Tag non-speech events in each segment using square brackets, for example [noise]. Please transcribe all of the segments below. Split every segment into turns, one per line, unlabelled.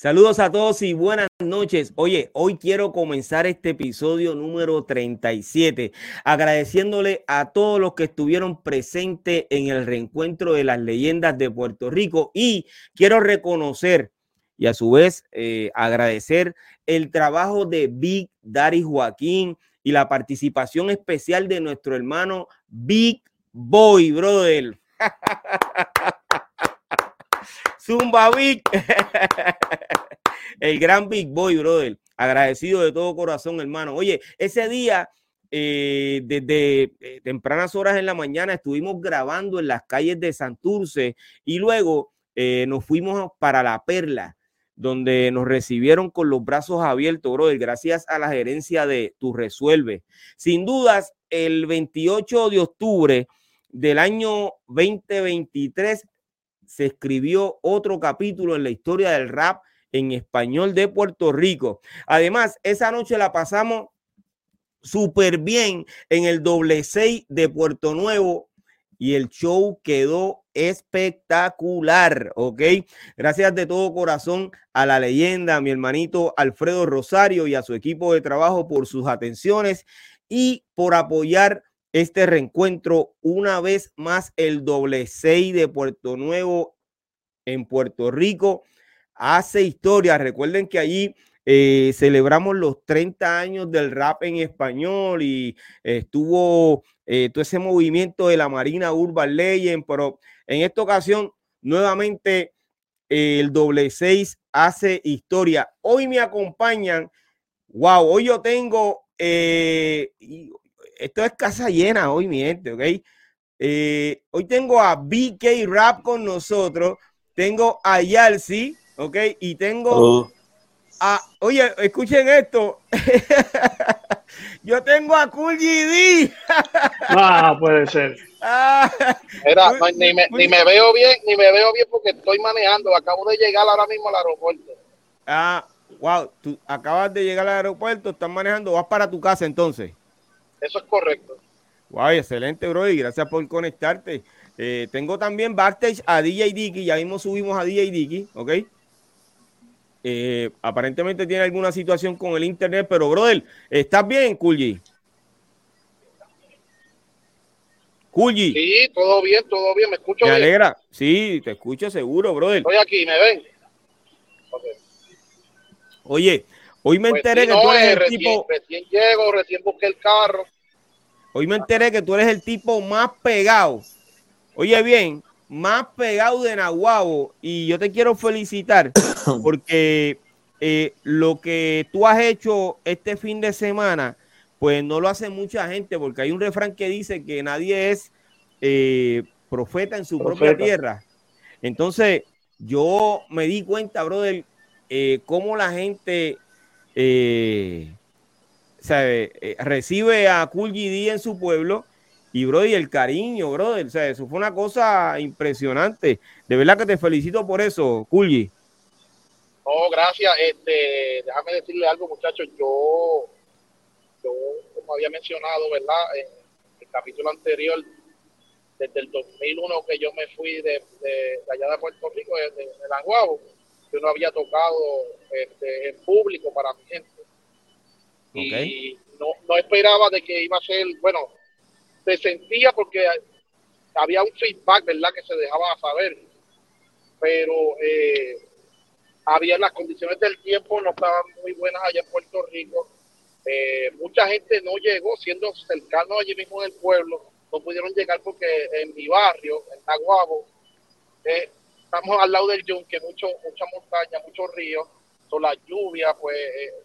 Saludos a todos y buenas noches. Oye, hoy quiero comenzar este episodio número 37 agradeciéndole a todos los que estuvieron presentes en el reencuentro de las leyendas de Puerto Rico y quiero reconocer y a su vez eh, agradecer el trabajo de Big Daddy Joaquín y la participación especial de nuestro hermano Big Boy, brother. [laughs] Zumba Big. [laughs] El gran Big Boy, brother. Agradecido de todo corazón, hermano. Oye, ese día, eh, desde eh, tempranas horas en la mañana, estuvimos grabando en las calles de Santurce y luego eh, nos fuimos para La Perla, donde nos recibieron con los brazos abiertos, brother, gracias a la gerencia de Tu Resuelve. Sin dudas, el 28 de octubre del año 2023 se escribió otro capítulo en la historia del rap en español de Puerto Rico. Además, esa noche la pasamos súper bien en el doble 6 de Puerto Nuevo y el show quedó espectacular, ¿ok? Gracias de todo corazón a la leyenda, mi hermanito Alfredo Rosario y a su equipo de trabajo por sus atenciones y por apoyar este reencuentro una vez más el doble 6 de Puerto Nuevo en Puerto Rico hace historia. Recuerden que allí eh, celebramos los 30 años del rap en español y estuvo eh, todo ese movimiento de la Marina Urban Legend, pero en esta ocasión nuevamente el doble 6 hace historia. Hoy me acompañan, wow, hoy yo tengo, eh, esto es casa llena hoy, mi gente, ¿ok? hoy tengo a BK Rap con nosotros, tengo a Yalsi, ¿ok? Y tengo oh. a, oye, escuchen esto. [laughs] Yo tengo a Cool GD.
ah, puede ser. [laughs]
Ah, ni, me, ni, me, veo bien, ni me veo bien porque estoy manejando. Acabo de llegar ahora mismo al aeropuerto.
Ah, wow, tú acabas de llegar al aeropuerto, estás manejando, vas para tu casa entonces.
Eso es correcto.
Wow, excelente, bro, y gracias por conectarte. Eh, tengo también backstage a DJ Dicky, ya mismo subimos a DJ Dicky, ¿ok? Eh, aparentemente tiene alguna situación con el internet, pero brother, ¿estás bien, Kulji? Kulji.
Sí, todo bien, todo bien, me escucho
Me alegra, sí, te escucho seguro, brother.
Estoy aquí, ¿me ven?
Oye, hoy me pues enteré que tú eres el tipo...
Recién llego, recién busqué el carro.
Hoy me enteré que tú eres el tipo más pegado. Oye, bien, más pegado de Nahuabo y yo te quiero felicitar [coughs] porque eh, lo que tú has hecho este fin de semana, pues no lo hace mucha gente porque hay un refrán que dice que nadie es eh, profeta en su propia tierra. Entonces, yo me di cuenta, brother, eh, cómo la gente recibe a Cool GD en su pueblo y, bro, y el cariño, brother. Eso fue una cosa impresionante. De verdad que te felicito por eso, Kulji.
Oh, gracias. Este, déjame decirle algo, muchachos. Yo, yo, como había mencionado, ¿verdad? En el capítulo anterior, desde el 2001 que yo me fui de, allá de Puerto Rico, de, de, yo no había tocado este, en público para mi gente. Y no, no esperaba de que iba a ser, bueno, se sentía porque había un feedback, ¿verdad? Que se dejaba saber. Pero eh, había las condiciones del tiempo, no estaban muy buenas allá en Puerto Rico. Eh, mucha gente no llegó, siendo cercano allí mismo en el pueblo, no pudieron llegar porque en mi barrio, en Naguabo, eh, estamos al lado del yunque, mucho, mucha montaña, muchos ríos, son las lluvias, pues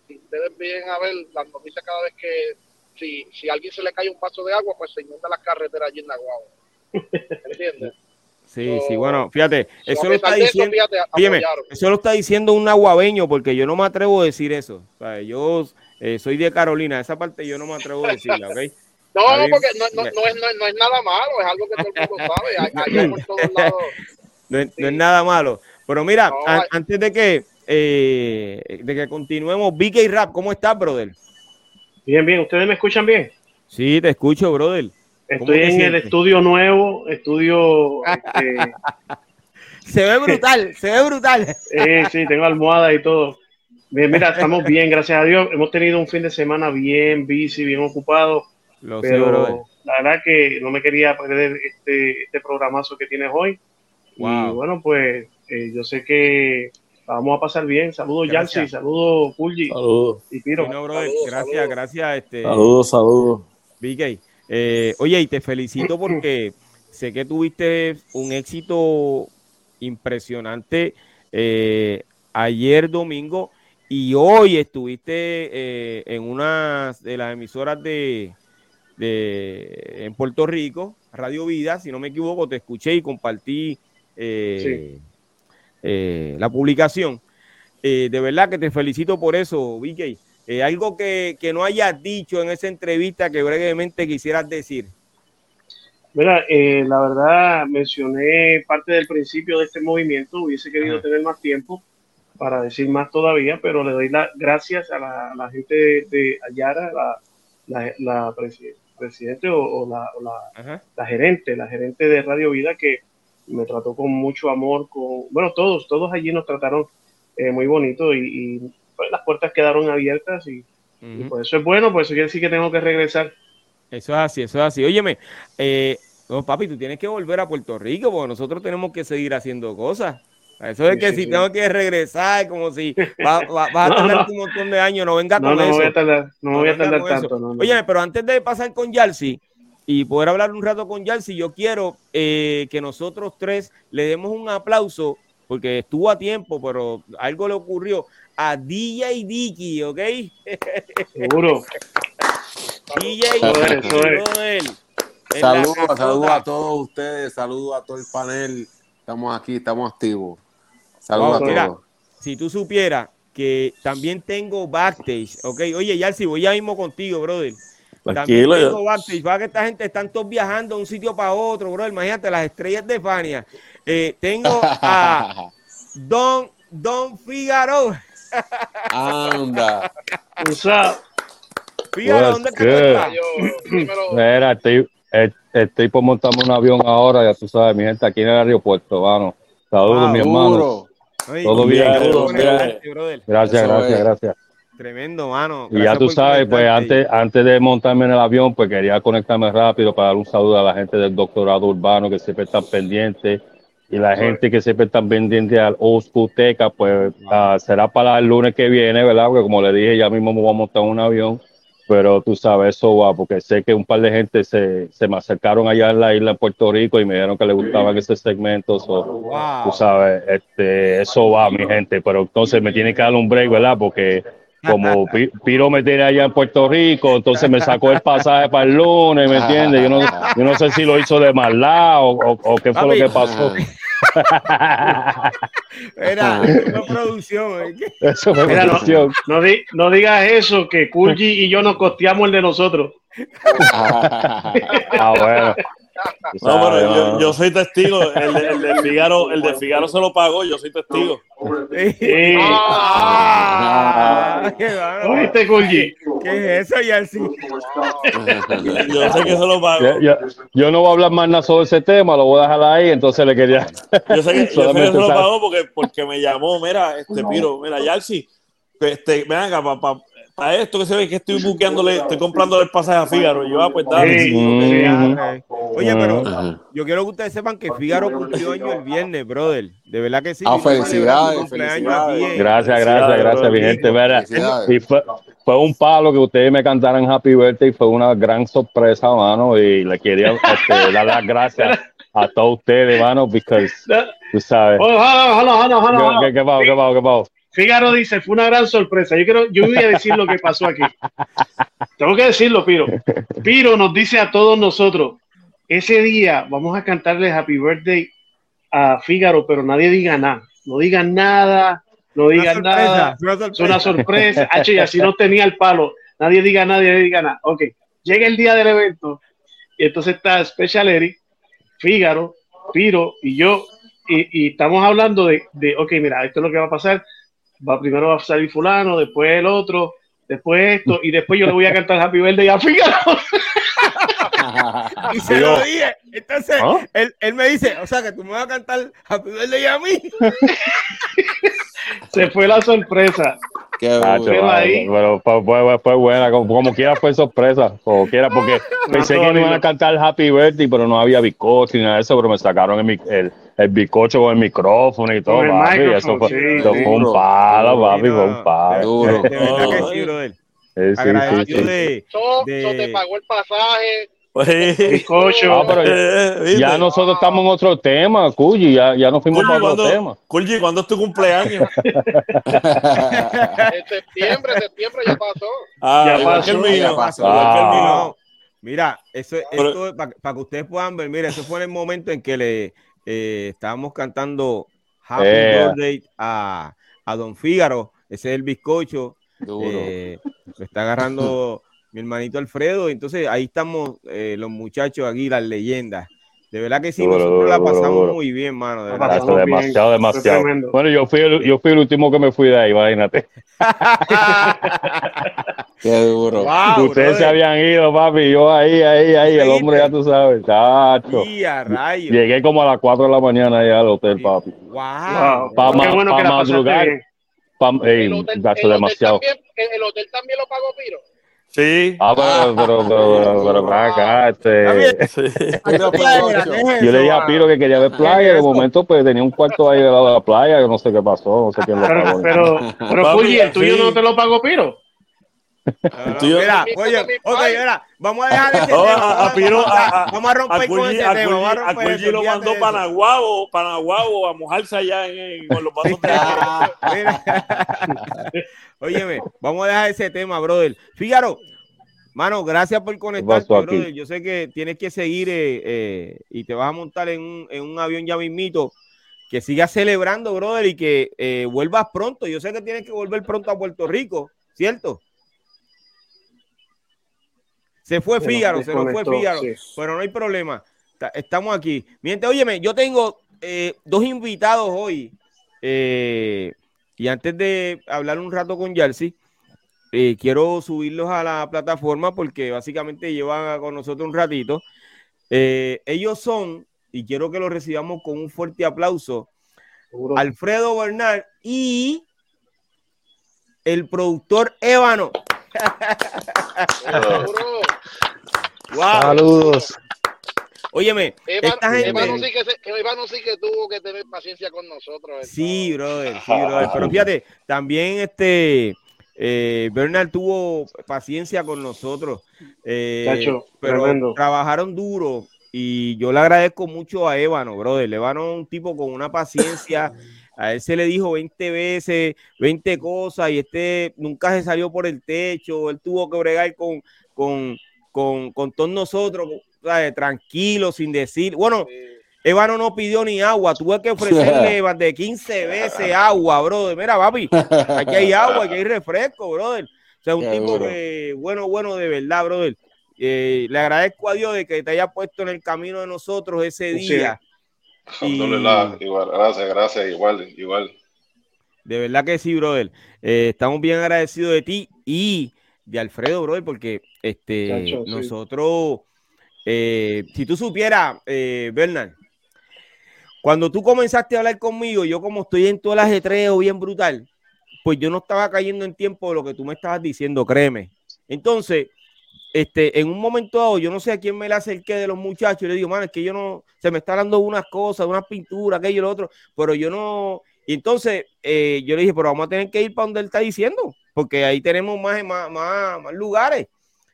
si ustedes vienen a ver las noticias cada vez que si, si a alguien se le cae un paso de agua, pues se inunda la carretera allí en Naguabo. ¿Entiendes? [laughs]
Sí, sí, bueno, fíjate,
So,
eso lo está
eso,
diciendo,
fíjate, apoyaron.
eso lo está diciendo un nahuabeño, porque yo no me atrevo a decir eso. O sea, yo eh, soy de Carolina, esa parte yo no me atrevo a decirla, ¿ok? [laughs]
No, porque no, no, no, es, no, es- no es nada malo, es algo que todo el mundo sabe. Hay- Allá [laughs] por todos lados.
No, es- no es
Sí.
nada malo. Pero mira,
No,
antes de que eh, de que continuemos, BK Rap, ¿cómo estás, brother?
Bien, bien. ¿Ustedes me escuchan bien?
Sí, te escucho, brother. ¿Cómo
Estoy en el estudio nuevo, estudio... este, [laughs]
Se ve brutal, se ve brutal. [laughs]
eh, sí, tengo almohada y todo. Bien, mira, [laughs] estamos bien, gracias a Dios. Hemos tenido un fin de semana bien busy, bien ocupado,
Lo sé,
pero la verdad que no me quería perder este, este programazo que tienes hoy. Y
Wow.
bueno, pues eh, yo sé que vamos a pasar bien. Saludos. Yancy, saludos, Pulgi
Saludos,
y Piro.
No,
Saludos,
gracias,
saludos.
gracias, este,
saludos, saludos.
BK. Eh, oye, y te felicito porque [clears throat] sé que tuviste un éxito impresionante eh, ayer domingo y hoy estuviste eh, en una de las emisoras de, de- en Puerto Rico, Radio Vida, si no me equivoco, te escuché y compartí eh, eh, la publicación. Eh, de verdad que te felicito por eso, BK. Eh, algo que, que no hayas dicho en esa entrevista que brevemente quisieras decir.
Mira, eh, la verdad mencioné parte del principio de este movimiento, hubiese querido
Ajá.
tener más tiempo para decir más todavía, pero le doy las gracias a la, a la gente de, de Ayara, la, la, la presi- presidente o, o la, o la gerente, la gerente de Radio Vida que me trató con mucho amor, con, bueno, todos, todos allí nos trataron eh, muy bonito y, y, pues, las puertas quedaron abiertas y, y
Ujú.
por eso es bueno, por eso quiere decir que tengo que regresar.
Eso es así, eso es así. Óyeme, eh, no, papi, tú tienes que volver a Puerto Rico porque nosotros tenemos que seguir haciendo cosas. Eso es
Sí,
que
sí,
si
sí.
tengo que regresar, como si va- va- vas a [laughs]
No,
tardar
no.
un montón de años, no venga
No,
con
no
eso.
voy a tardar, no me voy a tardar tanto. no, no.
Oye, pero antes de pasar con Yalsi y poder hablar un rato con Yalsi, yo quiero eh, que nosotros tres le demos un aplauso, porque estuvo a tiempo, pero algo le ocurrió a DJ Dicky, ¿ok?
Seguro. [laughs]
DJ Dicky,
Saludos, saludos a todos ustedes, saludos a todo el panel. Estamos aquí, estamos activos. Saludos
Wow,
a
mira.
todos.
Si tú supieras que también tengo backstage, ¿ok? Oye, Yalsi, voy ya mismo contigo, brother. También
Tranquilo,
tengo
yo-
backstage, para que esta gente están todos viajando de un sitio para otro, bro. Imagínate las estrellas de Fania. Eh, tengo a [laughs] Don, Don Figaro.
Anda.
O sea,
Figaro,
What's
¿dónde te
good?
Yo, dímelo,
Mira, estoy, eh, estoy por montarme un avión ahora, ya tú sabes, mi gente, aquí en el aeropuerto, mano. Saludos,
Wow.
mi hermano.
Ay,
Todo bien,
bien.
brother.
Gracias,
Eso
gracias,
es.
gracias.
Tremendo, mano.
Y ya tú sabes, pues antes, antes de montarme en el avión, pues quería conectarme rápido para dar un saludo a la gente del doctorado urbano que siempre están pendientes y la gente que siempre están pendientes al Oscuteca, pues ah, será para el lunes que viene, ¿verdad? Porque como le dije, ya mismo me voy a montar en un avión, pero tú sabes, eso va, porque sé que un par de gente se, se me acercaron allá en la isla de Puerto Rico y me dijeron que les gustaban ese segmento, so,
Wow.
tú sabes, este, eso va, mi gente, pero entonces me tiene que dar un break, ¿verdad? Porque como Pi- Piro me tiene allá en Puerto Rico, entonces me sacó el pasaje para el lunes, ¿me entiendes? Yo no, yo no sé si lo hizo de maldad o, o, o qué fue
Papi.
lo que pasó.
Era [laughs] una producción. ¿eh?
Eso fue
Mira, no.
producción.
no, di- no digas eso, que Kulji y yo nos costeamos el de nosotros.
Ah, bueno.
No, pero yo, soy testigo. El de, el de [laughs] Figaro, el de Figaro se lo pagó, yo soy testigo.
Sí.
Ah, qué bárbaro.
¿Oíste, Kulji?
¿Qué es eso, Yalsi?
Yo sé que se lo pagó.
Yo, yo- yo no voy a hablar más nada sobre ese tema, lo voy a dejar ahí, entonces le quería.
Yo sé que, yo sé que [laughs]
Solamente
se lo pagó porque, porque me llamó, mira, este Piro, mira, Yarsi, este, ven acá, para esto que se ve que estoy buqueándole, estoy comprándole el pasaje a Figaro. Y yo, ah, pues dale.
Sí.
sí, ok.
Oye, pero yo quiero que ustedes sepan que Figaro cumplió año el viernes, brother. De verdad que sí.
Ah,
a
felicidades,
Gracias, gracias, gracias, mi gente. Mira, y fue, fue un palo que ustedes me cantaran Happy Birthday, fue una gran sorpresa, mano, y le quería este, [laughs] dar las gracias a todos ustedes, mano, porque tú sabes.
Oh, hold on, hold on, hold on, hold on, hold on.
¿Qué, qué, qué pasó, qué pasó, qué pasó?
Fígaro dice, fue una gran sorpresa. Yo quiero, yo voy a decir lo que pasó aquí. Tengo que decirlo, Piro. Piro nos dice a todos nosotros, ese día vamos a cantarle Happy Birthday a Fígaro, pero nadie diga nada. No digan nada, no digan nada. Es una sorpresa. H, [laughs] y así no tenía el palo. Nadie diga nada, nadie diga nada. Ok, llega el día del evento y entonces está Special Eric, Fígaro, Piro y yo. Y, y estamos hablando de, de, ok, mira, esto es lo que va a pasar. Va, primero va a salir fulano, después el otro, después esto, y después yo le voy a cantar Happy Birthday a Fígaro. [laughs]
y se lo dije. Entonces,
¿Ah?
él, él me dice, o sea, que tú me vas a cantar Happy Birthday a mí. [laughs]
Se fue la sorpresa.
Qué
Ah,
duro.
Pero
chaval,
ahí-
pero fue, fue- fue buena, como, como quiera fue sorpresa, como quiera, porque [laughs] pensé que me iban a cantar Happy Birthday, pero no había bizcocho ni nada de eso, pero me sacaron el, el, el bizcocho con el micrófono y todo, papi, eso fue,
sí.
eso fue un
Duro.
palo, papi,
Sí, no,
fue un palo.
Duro.
De verdad que
No,
sí, brother.
Sí, sí, sí,
Agradecido
sí.
de,
So,
de-
so te pagó el pasaje.
Bizcocho.
Ah, pero ya, ya nosotros estamos en otro tema, Cuyi, ya, ya nos fuimos
Culli,
para otro
¿cuándo,
tema.
Culli, ¿cuándo es tu cumpleaños? [laughs]
En septiembre, septiembre ya pasó.
Ah,
Ya
igual que el
pasó,
mío.
ya pasó.
Igual que el
Ah.
mío.
No, Mira, eso,
Pero-
esto para que ustedes puedan ver, mira, eso fue en el momento en que le eh, estábamos cantando Happy
Eh.
Birthday a, a Don Fígaro, ese es el bizcocho,
Duro.
eh, lo está agarrando [laughs] mi hermanito Alfredo, entonces ahí estamos eh, los muchachos aquí, las leyendas. De verdad que sí,
Duro,
nosotros
duro,
la
duro,
pasamos
duro.
muy bien, mano. De verdad.
Eso, demasiado, demasiado. Bueno, yo fui, el, yo fui el último que me fui de ahí, imagínate. [laughs]
Qué duro.
Wow,
Ustedes se habían ido, papi, yo ahí, ahí, ahí, el hombre ya tú sabes, chacho. Llegué como a las 4 de la mañana allá al hotel, papi.
Wow.
Pa' ma-
bueno
pa'
que la pasaste
madrugar.
bien.
Pam, ey,
El hotel, el hotel
demasiado.
también, el hotel también lo pagó Piro.
Sí.
Ah, pero, pero, pero, pero, acá, este, yo le dije a Piro que quería ver playa, de momento pues tenía un cuarto ahí al lado de la playa, yo no sé qué pasó, no sé quién lo
Pero,
pagó.
pero, pero Fulgi, el tuyo
sí.
no te lo pagó Piro.
Mira,
Mi
oye, mira, vamos a dejar ese
No, [laughs]
tema.
a- a
vamos,
Piro,
a,
a-
vamos a romper
A
con ese
a
tema. Vamos a eso,
lo mandó para
eso.
Naguabo, para Naguabo, a mojarse allá en, en- con los vasos de agua. [laughs]
Mira. [laughs] Óyeme, vamos a dejar ese tema, brother. Fíjaro, mano, gracias por conectarte, brother. Yo sé que tienes que seguir eh, eh, y te vas a montar en un, en un avión ya mismito. Que sigas celebrando, brother, y que eh, vuelvas pronto. Yo sé que tienes que volver pronto a Puerto Rico, ¿cierto? Se fue
Se
Fígaro, se nos fue Fígaro,
sí.
pero no hay problema. Ta- Estamos aquí. Mientras, óyeme, yo tengo eh, dos invitados hoy. eh, y antes de hablar un rato con Jersey, eh, quiero subirlos a la plataforma porque básicamente llevan con nosotros un ratito. Eh, ellos son, y quiero que los recibamos con un fuerte aplauso,
Seguro.
Alfredo Bernal y el productor Ébano. [laughs] Wow.
Saludos.
Óyeme, esta gente.
Sí que se- Eva no sí que tuvo que tener paciencia con nosotros.
Sí, brother, sí, brother. Pero fíjate, también este eh, Bernard tuvo paciencia con nosotros. eh,
Chacho,
pero
tremendo.
trabajaron duro y yo le agradezco mucho a Ébano, brother. Ébano es un tipo con una paciencia. A él se le dijo 20 veces, 20 cosas y este nunca se salió por el techo. Él tuvo que bregar con, con, con, con todos nosotros, ¿sabes? tranquilo, sin decir. Bueno, Ébano no pidió ni agua, tuve que ofrecerle más [laughs] de 15 veces agua, brother. Mira, papi, aquí hay agua, aquí hay refresco, brother. O sea, un
Qué
tipo
duro.
que, bueno, bueno, de verdad, brother. Eh, le agradezco a Dios de que te haya puesto en el camino de nosotros ese
Sí.
día. Y-
Alhamdulillah, igual, gracias, gracias, igual, igual.
De verdad que sí, brother. Eh, estamos bien agradecidos de ti y de Alfredo, brother, porque este,
Chacho, sí.
nosotros, eh, si tú supieras, eh, Bernard, cuando tú comenzaste a hablar conmigo, yo como estoy en todo el ajetreo bien brutal, pues yo no estaba cayendo en tiempo de lo que tú me estabas diciendo, créeme. Entonces, este, en un momento dado, yo no sé a quién me le acerqué de los muchachos y le digo, mano, es que yo no, se me está dando unas cosas, unas pinturas, aquello y lo otro, pero yo no, y entonces eh, yo le dije, pero vamos a tener que ir para donde él está diciendo, porque ahí tenemos más, más, más, más lugares.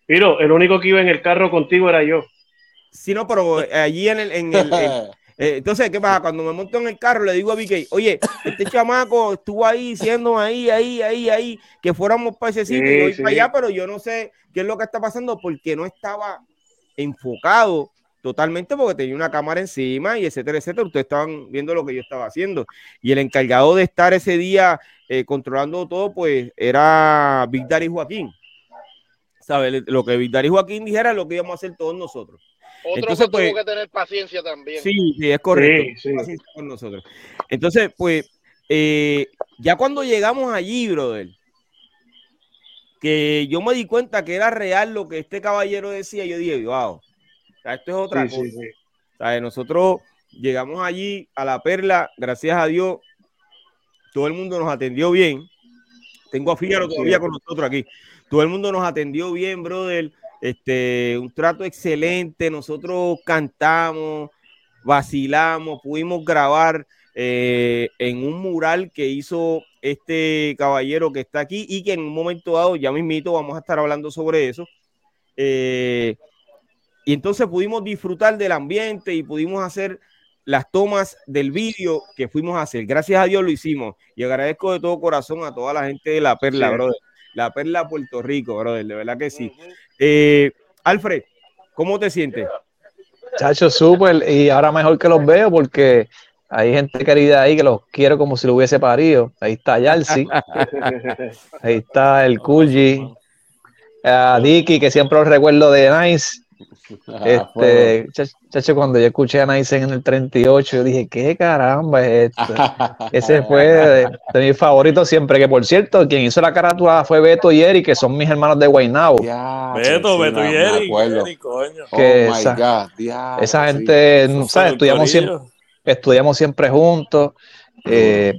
Piro, el único que iba en el carro contigo era yo.
Sí, no, pero allí en el, en el, en- [laughs] eh, entonces, ¿qué pasa? Cuando me monto en el carro, le digo a Vicky, oye, este chamaco estuvo ahí diciendo ahí, ahí, ahí, ahí, que fuéramos para ese sitio,
Sí,
yo voy
sí.
para allá, pero yo no sé qué es lo que está pasando porque no estaba enfocado totalmente porque tenía una cámara encima y etcétera, etcétera. Ustedes estaban viendo lo que yo estaba haciendo. Y el encargado de estar ese día eh, controlando todo, pues era Big Daddy Joaquín. ¿Sabes? Lo que Big Daddy Joaquín dijera es lo que íbamos a hacer todos nosotros.
Otro
Entonces,
que
pues-
tuvo que tener paciencia también.
Sí, sí, es correcto.
Sí, sí.
Así con nosotros. Entonces, pues, eh, ya cuando llegamos allí, brother, que yo me di cuenta que era real lo que este caballero decía, yo dije, wow, sea, esto es otra
Sí,
cosa.
sí, sí.
¿Sabes? Nosotros llegamos allí a la perla, gracias a Dios, todo el mundo nos atendió bien. Tengo a Fígaro todavía con nosotros aquí. Todo el mundo nos atendió bien, brother. Este, un trato excelente. Nosotros cantamos, vacilamos, pudimos grabar eh, en un mural que hizo este caballero que está aquí y que en un momento dado, ya mismito, vamos a estar hablando sobre eso. Eh, y entonces pudimos disfrutar del ambiente y pudimos hacer las tomas del vídeo que fuimos a hacer. Gracias a Dios lo hicimos. Y agradezco de todo corazón a toda la gente de La Perla,
Sí.
brother. La Perla Puerto Rico, brother. De verdad que sí. Eh, Alfred, ¿cómo te sientes?
Chacho, súper. Y ahora mejor que los veo porque hay gente querida ahí que los quiero como si lo hubiese parido. Ahí está Yalsi, [laughs] ahí está el Kulji, a Dicky, que siempre lo recuerdo de Nice.
Ah,
Este, chach- chacho, cuando yo escuché a Nice en el 38, yo dije, ¿qué caramba es esto? Ese fue de, de [laughs] mis favoritos siempre. Que por cierto, quien hizo la carátula fue Beto y Eric, que son mis hermanos de Guaynabo.
Ya,
Beto,
sí,
Beto y
acuerdo.
Eric, coño.
Oh
que
my
esa-
God, diablo,
Esa
sí.
gente,
Eso
¿sabes? Estudiamos siempre, estudiamos siempre juntos. Eh,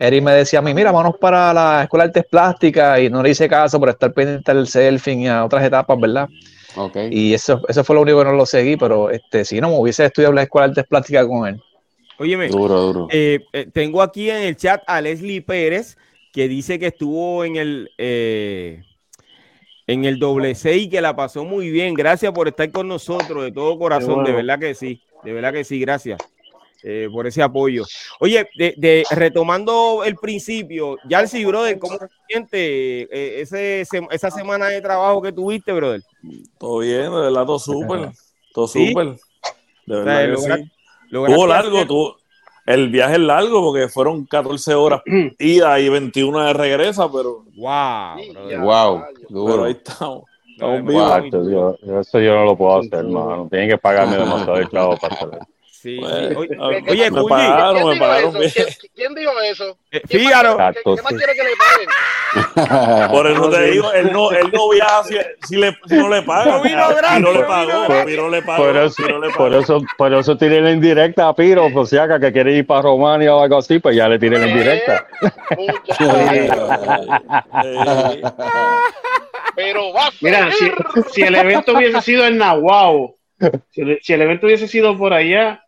Eric me decía a mí, mira, vámonos para la Escuela de Artes Plásticas y no le hice caso por estar pendiente del selfing y a otras etapas, ¿verdad? Y eso, eso fue lo único que no lo seguí, pero este, si no me hubiese estudiado la Escuela de Artes Plásticas con él.
Óyeme,
Duro, duro.
eh, eh, tengo aquí en el chat a Leslie Pérez que dice que estuvo en el eh, en el doble C y que la pasó muy bien. Gracias por estar con nosotros de todo corazón,
bueno.
de verdad que sí, de verdad que sí, gracias eh, por ese apoyo. Oye, de, de- retomando el principio, Yalsi, brother, ¿cómo te sientes eh, ese, se- esa semana de trabajo que tuviste, brother?
Todo bien, de verdad, todo súper. [laughs] Todo
¿Sí?
súper. De
O sea,
verdad que
logra-
sí.
lograste
Tuvo largo, tuvo, el viaje es largo porque fueron 14 horas [clears throat] ida y 21 de regresa, pero,
Wow, brother.
Wow,
rayos.
pero
duro.
ahí estamos.
No,
Estamos
es
vivos.
verdad.
Chacho, yo- eso yo no lo puedo hacer, hermano. Tienen que pagarme demasiado el clavo para hacer
sí.
Bueno,
Oye, oye,
me
Culli,
pagaron,
¿Quién
me
dijo
pagaron
eso?
bien.
¿Quién, quién dijo eso?
eh,
¿Quién más
Fígaro,
¿Qué, qué más quiere que le paguen? [laughs]
Por eso te digo, él no, él no viaja si, si, le, si no le pagan.
Gratis,
Piro le
no vino
pagó. Piro le pagó,
Por eso,
le
por eso, por eso tiré la indirecta a Piro, por si acá que quiere ir para Romania o algo así, pues ya le tiré la indirecta.
Pero va a
Mira, si, si el evento hubiese sido en el, si el evento hubiese sido por allá,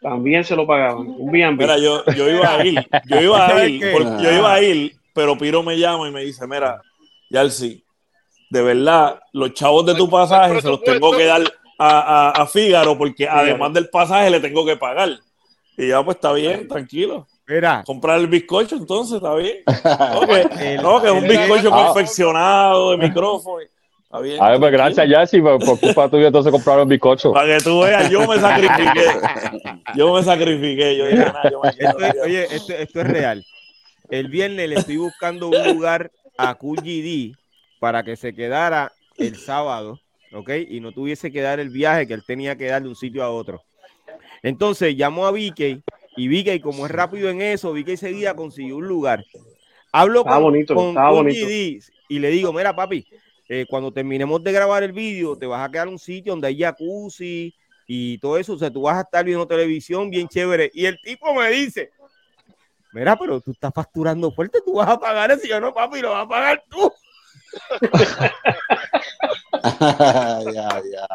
también se lo pagaban. Un B&B.
Mira, yo, yo iba a ir, yo iba a [laughs]
¿Sabes
ir, porque yo iba a ir, pero Piro me llama y me dice, mira, Yalsi, de verdad, los chavos de tu pasaje se los tengo que dar a, a, a Fígaro, porque además del pasaje le tengo que pagar. Y ya, pues está bien, tranquilo.
mira,
Comprar el bizcocho, entonces está bien. [laughs] No, que,
El-
no, que es un bizcocho confeccionado de micrófono. Está bien.
A ver, pues gracias, Jessy, por, por culpa tuya entonces compraron bizcocho.
Para que tú veas, yo me sacrifiqué. Yo me sacrifiqué. Yo dije, "Nah, yo me
esto
quedo".
es- oye, esto, esto es real. El viernes le estoy buscando un lugar a QGD para que se quedara el sábado, ¿ok? Y no tuviese que dar el viaje que él tenía que dar de un sitio a otro. Entonces llamó a Vicky y Vicky, como es rápido en eso, Vicky seguida consiguió un lugar. Hablo
Estaba
con,
bonito,
con
bonito.
Y le digo, mira papi, eh, cuando terminemos de grabar el vídeo, te vas a quedar en un sitio donde hay jacuzzi y todo eso, o sea, tú vas a estar viendo televisión bien chévere. Y el tipo me dice, mira, pero tú estás facturando fuerte, tú vas a pagar eso, y yo no, papi, lo vas a pagar tú. [laughs]
ya, ya.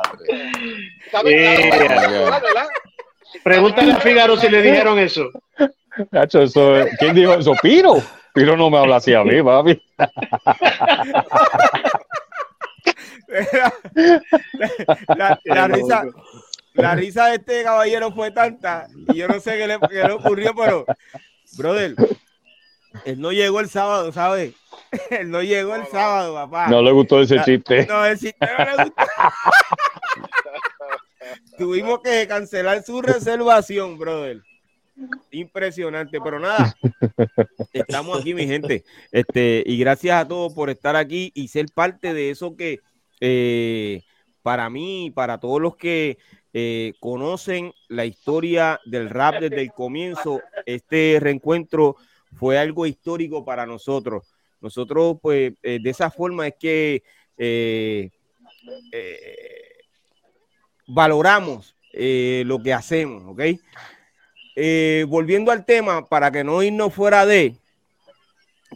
Pregúntale a Fígaro si le dijeron eso.
Nacho, eso, ¿Quién dijo eso? Piro. Piro no me habla así a mí, papi. [laughs]
la, la risa, la risa de este caballero fue tanta y yo no sé qué le, qué le ocurrió, pero, brother, él no llegó el sábado, ¿sabes? [laughs] Él no llegó el sábado, papá.
No le gustó ese chiste.
No, el chiste no le gustó. [laughs] tuvimos que cancelar su reservación, brother. Impresionante, pero nada, estamos aquí, mi gente. Este, y gracias a todos por estar aquí y ser parte de eso que eh, para mí, para todos los que eh, conocen la historia del rap desde el comienzo, este reencuentro fue algo histórico para nosotros. Nosotros, pues, eh, de esa forma es que valoramos lo que hacemos, ¿ok? Volviendo al tema, para que no irnos fuera de,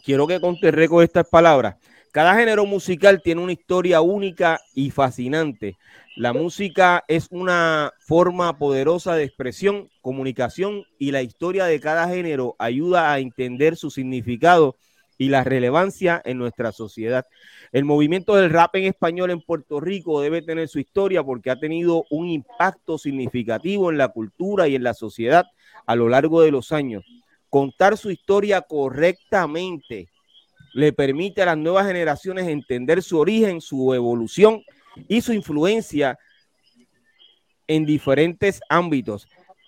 quiero que conterre con estas palabras. Cada género musical tiene una historia única y fascinante. La música es una forma poderosa de expresión, comunicación y la historia de cada género ayuda a entender su significado y la relevancia en nuestra sociedad. El movimiento del rap en español en Puerto Rico debe tener su historia porque ha tenido un impacto significativo en la cultura y en la sociedad a lo largo de los años. Contar su historia correctamente le permite a las nuevas generaciones entender su origen, su evolución y su influencia en diferentes ámbitos.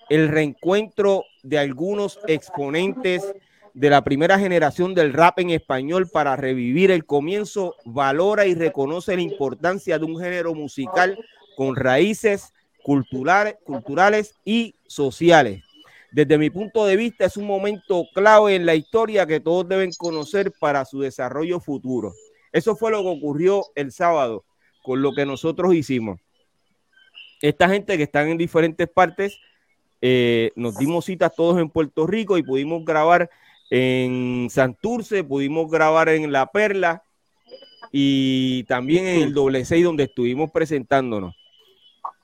El reencuentro de algunos exponentes de la primera generación del rap en español para revivir el comienzo valora y reconoce la importancia de un género musical con raíces culturales, y sociales desde mi punto de vista, es un momento clave en la historia que todos deben conocer para su desarrollo futuro. Eso fue lo que ocurrió el sábado con lo que nosotros hicimos. Esta gente que están en diferentes partes, eh, nos dimos citas todos en Puerto Rico y pudimos grabar en Santurce, pudimos grabar en La Perla y también en el doble 6 donde estuvimos presentándonos.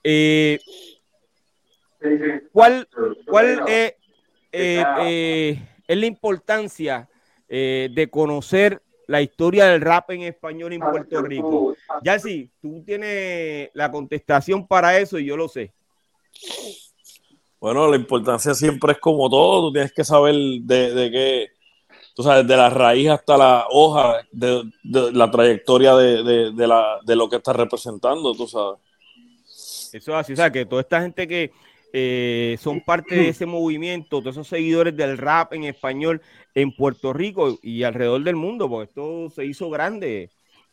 Eh, ¿Cuál, cuál es, eh, eh, es la importancia eh, de conocer la historia del rap en español en Puerto Rico? Ya sí, tú tienes la contestación para eso y yo lo sé.
Bueno, la importancia siempre es como todo, tú tienes que saber de, de qué, tú sabes, de la raíz hasta la hoja, de, la trayectoria de, la, de lo que estás representando, tú sabes.
Eso es así, o sea, que toda esta gente que, eh, son parte de ese movimiento, todos esos seguidores del rap en español en Puerto Rico y alrededor del mundo, porque esto se hizo grande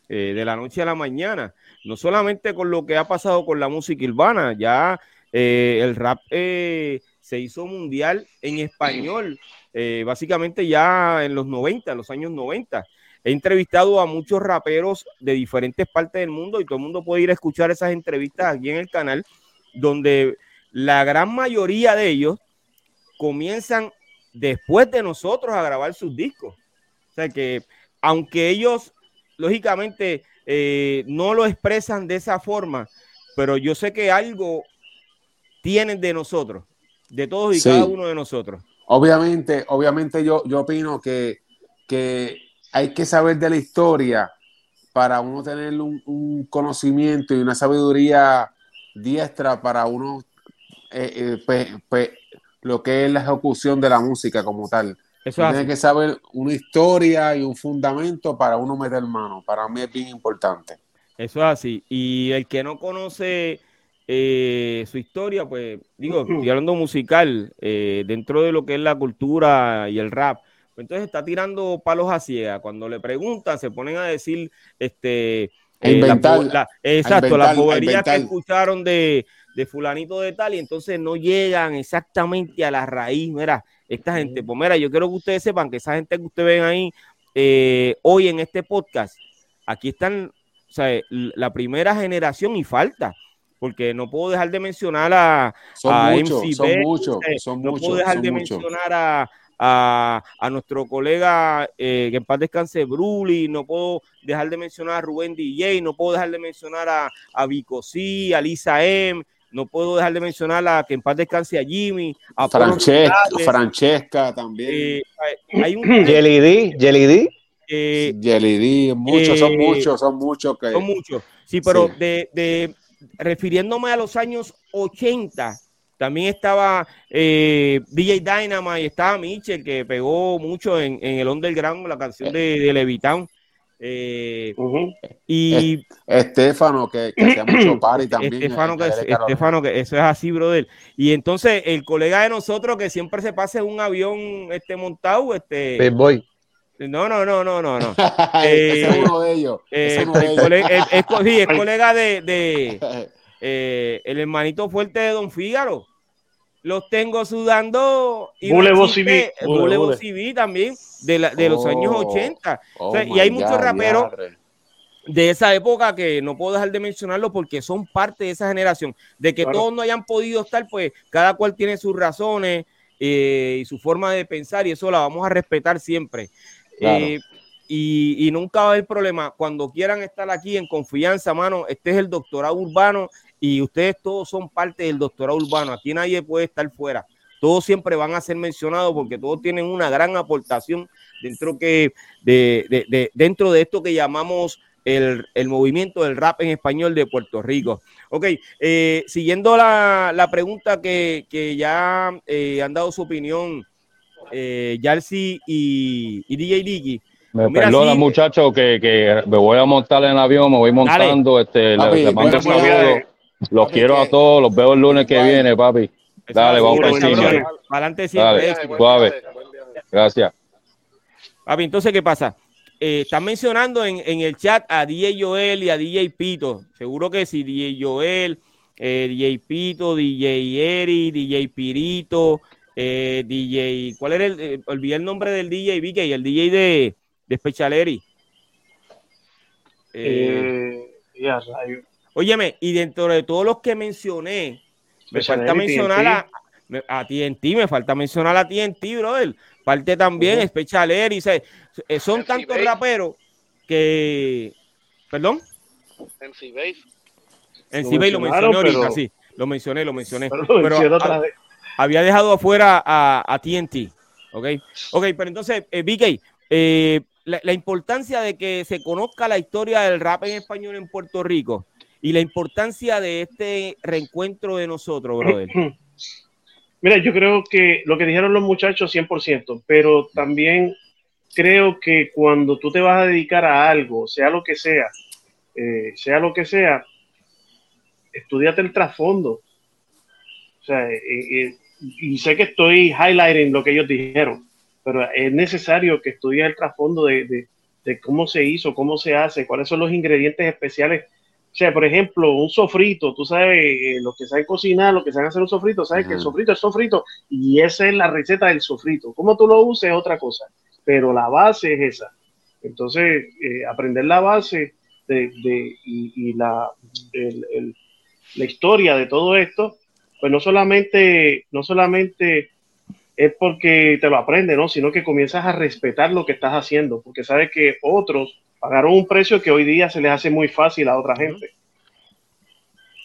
eh, de la noche a la mañana, no solamente con lo que ha pasado con la música urbana, ya eh, el rap se hizo mundial en español, básicamente ya en los 90, en los años 90. He entrevistado a muchos raperos de diferentes partes del mundo y todo el mundo puede ir a escuchar esas entrevistas aquí en el canal, donde la gran mayoría de ellos comienzan después de nosotros a grabar sus discos. O sea que, aunque ellos, lógicamente, eh, no lo expresan de esa forma, pero yo sé que algo tienen de nosotros, de todos y cada uno de nosotros.
Obviamente, obviamente yo, yo opino que, que hay que saber de la historia para uno tener un, un conocimiento y una sabiduría diestra para uno eh, eh, pues, pues, lo que es la ejecución de la música como tal. Eso Tiene que saber una historia y un fundamento para uno meter mano. Para mí es bien importante.
Eso es así. Y el que no conoce eh, su historia, pues digo, estoy hablando musical, dentro de lo que es la cultura y el rap, pues entonces está tirando palos a ciega. Cuando le preguntan, se ponen a decir, este,
la,
exacto, las boberías que escucharon de, de fulanito de tal y entonces no llegan exactamente a la raíz. Mira, esta gente, pues mira, yo quiero que ustedes sepan que esa gente que ustedes ven ahí eh, hoy en este podcast, aquí están, o sea, la primera generación y falta. Porque no puedo dejar de mencionar a,
son muchos, son muchos, son
no
puedo
dejar de mencionar a, a, nuestro colega eh, que en paz descanse Bruli, no puedo dejar de mencionar a Rubén DJ, no puedo dejar de mencionar a, a Vico C, a Lisa M, no puedo dejar de mencionar a que en paz descanse a Jimmy, a
Francesca, Francesca también.
Eh, hay un [clears throat] Jelly D, Jelly D.
Eh, Jelly D, muchos, son eh, muchos, son muchos que.
Son muchos. Sí, pero De, de, refiriéndome a los años 80, también estaba eh, DJ Dynamite y estaba Mitchell, que pegó mucho en, en el underground, la canción de, de Levitown. Eh, y
Estefano, que, que hacía mucho [clears throat] party también.
Estefano que, Estefano, que eso es así, brother. Y entonces el colega de nosotros que siempre se pasa en un avión este montado, este.
Big boy.
No, no, no, no, no, no. [laughs]
eh, es uno de ellos.
Eh, es, uno de ellos. Colega, es, es, sí, es colega de, de [laughs] eh, el hermanito fuerte de Don Fígaro los tengo sudando.
Y. Bulevo CV
también, de, la, de los años 80. Oh, o sea, y hay muchos raperos de esa época que no puedo dejar de mencionarlo porque son parte de esa generación. De que todos no hayan podido estar, pues cada cual tiene sus razones eh, y su forma de pensar y eso la vamos a respetar siempre. Eh, y, y, nunca va a haber problema. Cuando quieran estar aquí en confianza, mano, este es el doctorado urbano y ustedes todos son parte del doctorado urbano. Aquí nadie puede estar fuera. Todos siempre van a ser mencionados porque todos tienen una gran aportación dentro, que, de, de, de dentro de esto que llamamos el, el, movimiento del rap en español de Puerto Rico. Ok, eh, siguiendo la, la, pregunta que, que ya eh, han dado su opinión eh, Yarsi y, y DJ Diggy.
Me pues perdona, sí, muchachos, que, que, me voy a montar en el avión, me voy montando. Este, Papi, le, le mando saludos. Los quiero a todos, los veo el lunes que viene, papi. Dale, vamos para encima.
Adelante siempre.
Suave. Gracias.
Papi, entonces, ¿qué pasa? Eh, están mencionando en, en, el chat a DJ Joel y a DJ Pito. Seguro que sí, DJ Joel, eh, DJ Pito, DJ Eri, DJ Pirito, eh, DJ. ¿Cuál era el? Eh, olvidé el nombre del DJ VK, el DJ de, de Special Eri.
Eh, ya,
Óyeme, y dentro de todos los que mencioné, me falta mencionar a, a, TNT, me falta mencionar a TNT, brother. Parte también, uh -huh. Special Air, y se, son MC tantos Base. raperos que. ¿Perdón?
MC Base.
MC Base lo mencioné ahorita, pero... sí. Lo mencioné, lo mencioné. Pero, lo pero a, había dejado afuera a, a, TNT. ¿Ok? Ok, pero entonces, eh, BK, eh, la, la importancia de que se conozca la historia del rap en español en Puerto Rico y la importancia de este reencuentro de nosotros, brother. [clears throat]
Mira, yo creo que lo que dijeron los muchachos 100%, pero también creo que cuando tú te vas a dedicar a algo, sea lo que sea, eh, sea lo que sea, estudiate el trasfondo. O sea, eh, eh, y sé que estoy highlighting lo que ellos dijeron, pero es necesario que estudies el trasfondo de, de, de cómo se hizo, cómo se hace, cuáles son los ingredientes especiales o sea, por ejemplo, un sofrito, tú sabes, eh, los que saben cocinar, los que saben hacer un sofrito, sabes que el sofrito es sofrito y esa es la receta del sofrito. Cómo tú lo uses es otra cosa, pero la base es esa. Entonces, eh, aprender la base de, de y, y, la, el, el, la historia de todo esto, pues no solamente, no solamente es porque te lo aprendes, ¿no? Sino que comienzas a respetar lo que estás haciendo, porque sabes que otros pagaron un precio que hoy día se les hace muy fácil a otra gente.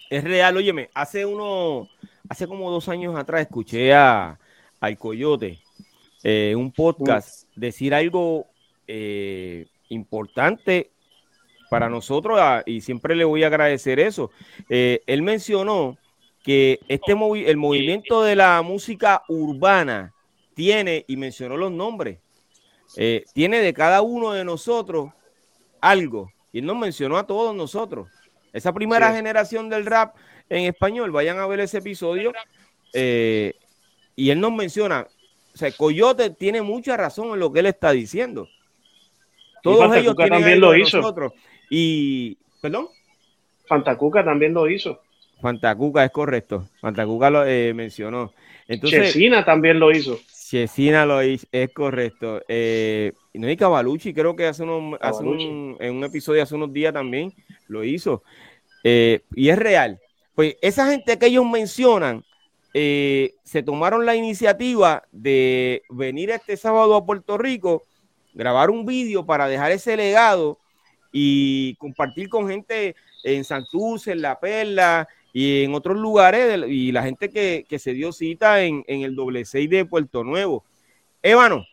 Es real, óyeme, hace uno, hace como dos años atrás escuché a, al Coyote eh, un podcast uh. decir algo eh, importante para nosotros ah, y siempre le voy a agradecer eso. Eh, él mencionó que este movi el movimiento de la música urbana tiene, y mencionó los nombres, eh, tiene de cada uno de nosotros algo. Y él nos mencionó a todos nosotros. Esa primera sí. generación del rap en español, vayan a ver ese episodio. Eh, y él nos menciona, o sea, Coyote tiene mucha razón en lo que él está diciendo. Todos ellos tienen
también lo hizo.
Nosotros. Y, perdón.
Fantacuca también lo hizo.
Fantacuca es correcto. Fantacuca lo eh, mencionó. Entonces,
Chesina también lo hizo.
Chesina lo hizo, es correcto. Eh, no hay Cavalucci, creo que hace, unos, hace un, en un episodio hace unos días también lo hizo. Eh, y es real. Pues esa gente que ellos mencionan eh, se tomaron la iniciativa de venir este sábado a Puerto Rico, grabar un vídeo para dejar ese legado y compartir con gente en Santurce, en La Perla y en otros lugares, y la gente que, que se dio cita en, en el doble 6 de Puerto Nuevo. Ébano.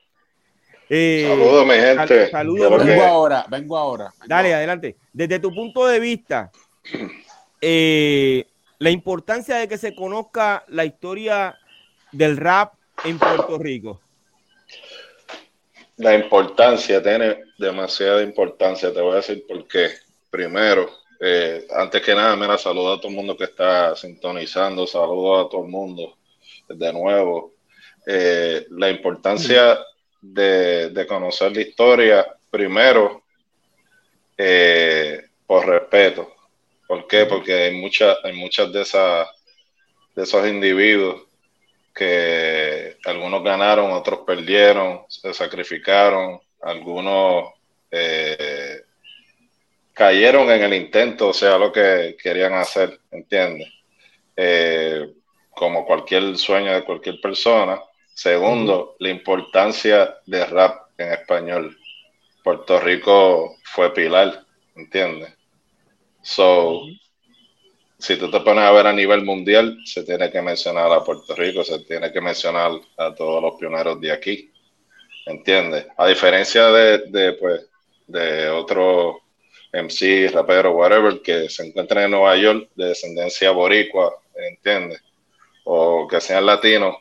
Eh, saludos, mi gente.
Sal saludos,
vengo porque... ahora, vengo ahora. Vengo
Dale,
ahora.
adelante. Desde tu punto de vista, eh, la importancia de que se conozca la historia del rap en Puerto Rico.
la importancia, tiene demasiada importancia. Te voy a decir por qué. Primero, eh, antes que nada, mira, saludo a todo el mundo que está sintonizando, saludo a todo el mundo de nuevo. Eh, la importancia de, conocer la historia, primero, eh, por respeto. ¿Por qué? Porque hay, muchas hay muchas de, esas, de esos individuos que algunos ganaron, otros perdieron, se sacrificaron, algunos eh, cayeron en el intento, o sea, lo que querían hacer, ¿entiendes? Eh, como cualquier sueño de cualquier persona. Segundo, la importancia de rap en español. Puerto Rico fue pilar, ¿entiendes? So, si tú te pones a ver a nivel mundial, se tiene que mencionar a Puerto Rico, se tiene que mencionar a todos los pioneros de aquí, ¿entiendes? A diferencia de, de pues, de otros MC, rapero, whatever, que se encuentran en Nueva York de descendencia boricua, ¿entiendes? O que sean latinos,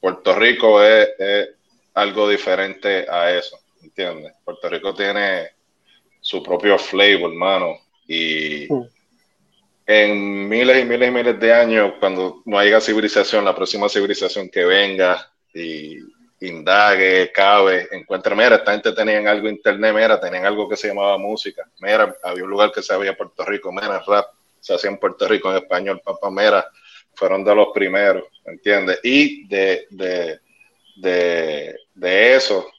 Puerto Rico es, algo diferente a eso, ¿entiendes? Puerto Rico tiene su propio flavor, hermano, y en miles y miles y miles de años, cuando no haya civilización, la próxima civilización que venga y indague, cabe, encuentre, mira, esta gente tenía algo internet, mira, tenían algo que se llamaba música, mira, había un lugar que se había en Puerto Rico, mira, rap, se hacía en Puerto Rico en español, papá, mira, fueron de los primeros, ¿entiendes? Y de, de, de, de eso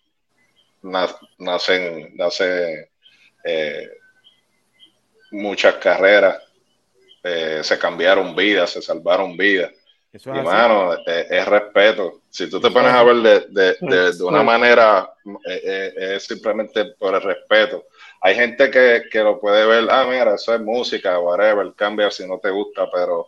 nacen, nacen eh, muchas carreras eh, se cambiaron vidas, se salvaron vidas. Y mano, eh, es, respeto. Si tú te pones a ver de, de, de, una manera, eh, es simplemente por el respeto. Hay gente que, que, lo puede ver, ah, mira, eso es música, whatever, cambia si no te gusta, pero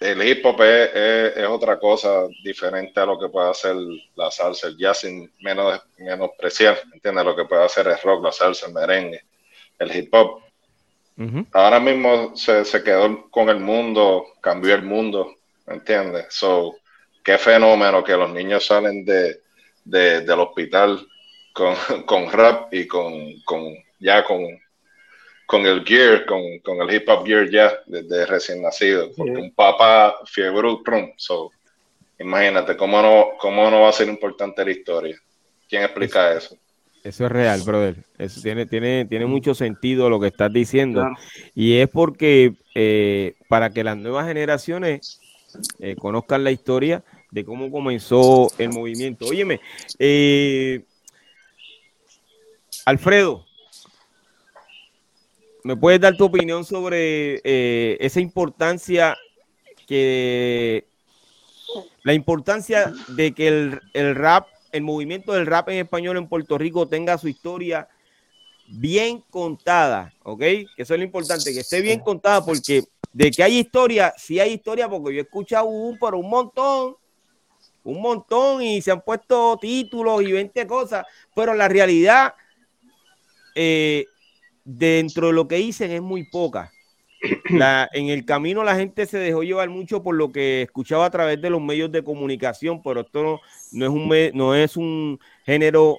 el hip hop es, es, otra cosa diferente a lo que puede hacer la salsa, el jazz sin menos menospreciar, ¿entiendes? Lo que puede hacer el rock, la salsa, el merengue. El hip hop Ahora mismo se, se, quedó con el mundo, cambió el mundo, ¿entiendes? So, qué fenómeno que los niños salen de, del hospital con, [laughs] con rap y con, con ya con, con el gear, con, con, el hip hop gear ya desde recién nacido. Porque un papá fiebre, so, imagínate cómo no, cómo no va a ser importante la historia. ¿Quién explica eso?
Eso es real, brother. Eso tiene, tiene, tiene mucho sentido lo que estás diciendo. Y es porque eh, para que las nuevas generaciones eh, conozcan la historia de cómo comenzó el movimiento. Óyeme, eh, Alfredo, ¿me puedes dar tu opinión sobre esa importancia que la importancia de que el, el rap el movimiento del rap en español en Puerto Rico tenga su historia bien contada, ¿ok? Que eso es lo importante, que esté bien contada, porque de que hay historia, sí hay historia, porque yo he escuchado un, por un montón, un montón, y se han puesto títulos y 20 cosas, pero la realidad, eh, dentro de lo que dicen, es muy poca. En el camino la gente se dejó llevar mucho por lo que escuchaba a través de los medios de comunicación, pero esto no, no es, un, no es un género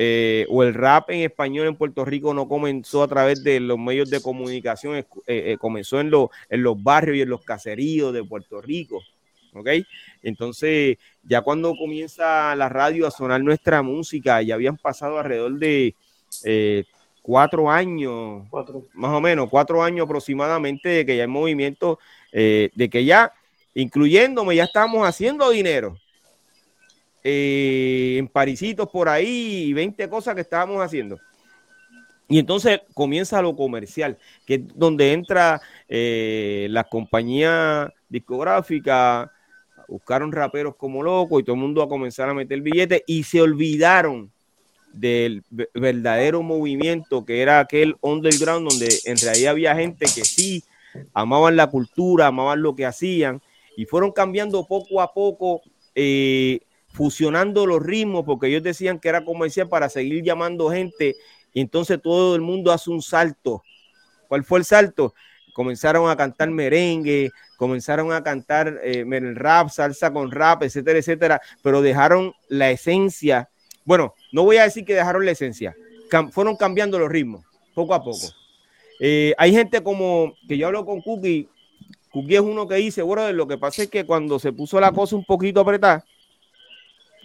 eh, o el rap en español en Puerto Rico no comenzó a través de los medios de comunicación, eh, eh, comenzó en, en los barrios y en los caseríos de Puerto Rico. ¿Ok? Entonces, ya cuando comienza la radio a sonar nuestra música, ya habían pasado alrededor de cuatro años, más o menos, cuatro años aproximadamente de que ya hay movimiento, eh, de que ya, incluyéndome, ya estamos haciendo dinero. Eh, en parisitos por ahí, 20 cosas que estábamos haciendo. Y entonces comienza lo comercial, que es donde entra eh, la compañía discográfica, buscaron raperos como locos y todo el mundo a comenzar a meter billetes y se olvidaron del verdadero movimiento que era aquel underground donde en realidad había gente que sí amaban la cultura, amaban lo que hacían y fueron cambiando poco a poco, eh, fusionando los ritmos porque ellos decían que era comercial para seguir llamando gente y entonces todo el mundo hace un salto. ¿Cuál fue el salto? Comenzaron a cantar merengue, comenzaron a cantar eh, rap, salsa con rap, etcétera, etcétera, pero dejaron la esencia bueno, no voy a decir que dejaron la esencia, fueron cambiando los ritmos poco a poco. Eh, hay gente como que yo hablo con Cookie, Cookie es uno que dice, bueno, lo que pasa es que cuando se puso la cosa un poquito apretada,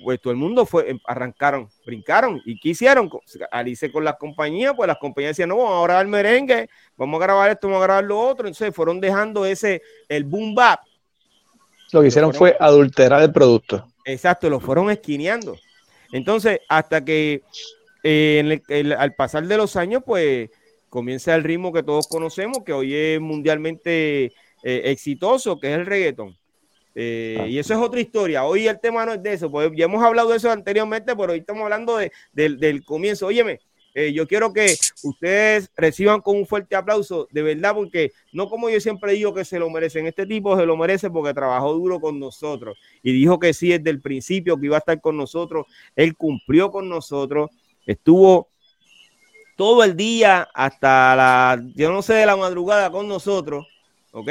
pues todo el mundo fue, em, arrancaron, brincaron y ¿qué hicieron? Alice con las compañías, pues las compañías decían, no, vamos a grabar merengue, vamos a grabar esto, vamos a grabar lo otro, entonces fueron dejando ese, el boom bap.
Lo que hicieron fue adulterar el producto.
Exacto, lo fueron esquineando. Entonces, hasta que eh, al pasar de los años, pues comienza el ritmo que todos conocemos, que hoy es mundialmente eh, exitoso, que es el reggaeton. Eh, y eso es otra historia. Hoy el tema no es de eso, pues ya hemos hablado de eso anteriormente, pero hoy estamos hablando de, del comienzo. Óyeme, yo quiero que ustedes reciban con un fuerte aplauso, de verdad, porque no como yo siempre digo que se lo merecen, este tipo se lo merece porque trabajó duro con nosotros y dijo que sí desde el principio que iba a estar con nosotros, él cumplió con nosotros, estuvo todo el día hasta la, yo no sé, de la madrugada con nosotros, ¿ok?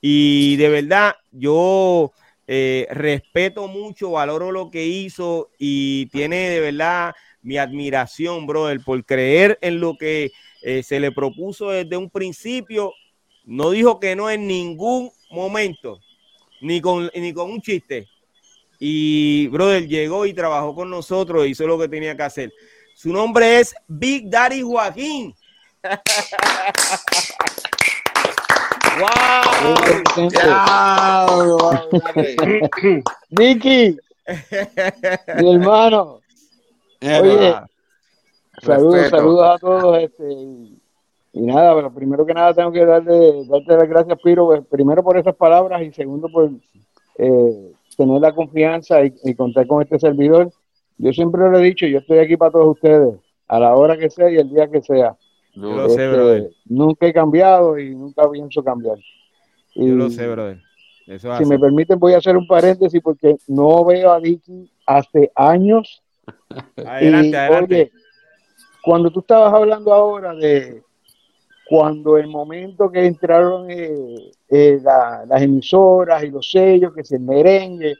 Y de verdad, yo eh, respeto mucho, valoro lo que hizo y tiene de verdad mi admiración, brother, por creer en lo que eh, se le propuso desde un principio. No dijo que no en ningún momento, ni con, ni con un chiste. Y, brother, llegó y trabajó con nosotros, hizo lo que tenía que hacer. Su nombre es Big Daddy Joaquín.
¡Wow! Vicky, mi hermano. Oye, saludos, saludos a todos. Este, y, nada, pero primero que nada tengo que darle, darte las gracias, Piro, pues, primero por esas palabras y segundo por eh, tener la confianza y contar con este servidor yo siempre lo he dicho, yo estoy aquí para todos ustedes, a la hora que sea y el día que sea.
Yo lo sé, este, brother.
Nunca he cambiado y nunca pienso cambiar.
yo lo sé, brother.
si me permiten, voy a hacer un paréntesis porque no veo a Dicky hace años.
Adelante, adelante.
cuando tú estabas hablando ahora de cuando el momento que entraron eh, eh, las emisoras y los sellos, que se merengue,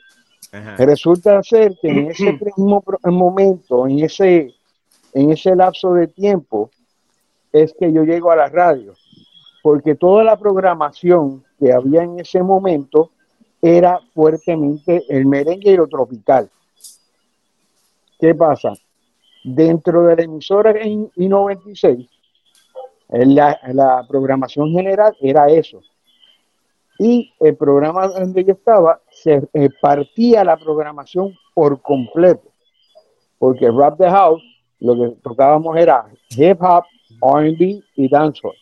Resulta ser que en ese [clears throat] mismo momento, en ese, en ese lapso de tiempo, es que yo llego a la radio, porque toda la programación que había en ese momento era fuertemente el merengue y lo tropical. ¿Qué pasa? Dentro de la emisora I-96, la, la programación general era eso. Y el programa donde yo estaba se eh, partía la programación por completo, porque Rap the House lo que tocábamos era hip hop, R&B y dancehall.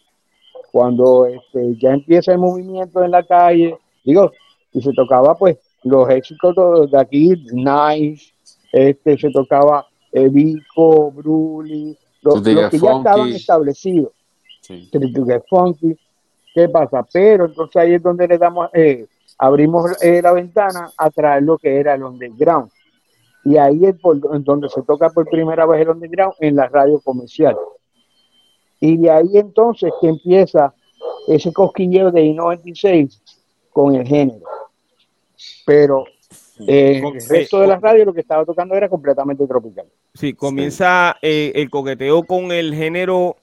Cuando este, ya empieza el movimiento en la calle, digo, y se tocaba pues los éxitos de aquí, Nice, este, se tocaba eh, Vico, Bruli, los, que ya estaban establecidos. Sí. Funky. ¿Qué pasa? Pero entonces ahí es donde le damos, eh, abrimos eh, la ventana a traer lo que era el underground. Y ahí es por, donde se toca por primera vez el underground en la radio comercial. Y de ahí entonces que empieza ese cosquilleo de I-96 con el género. Pero eh, el resto de la radio lo que estaba tocando era completamente tropical.
Sí, comienza eh, el coqueteo con el género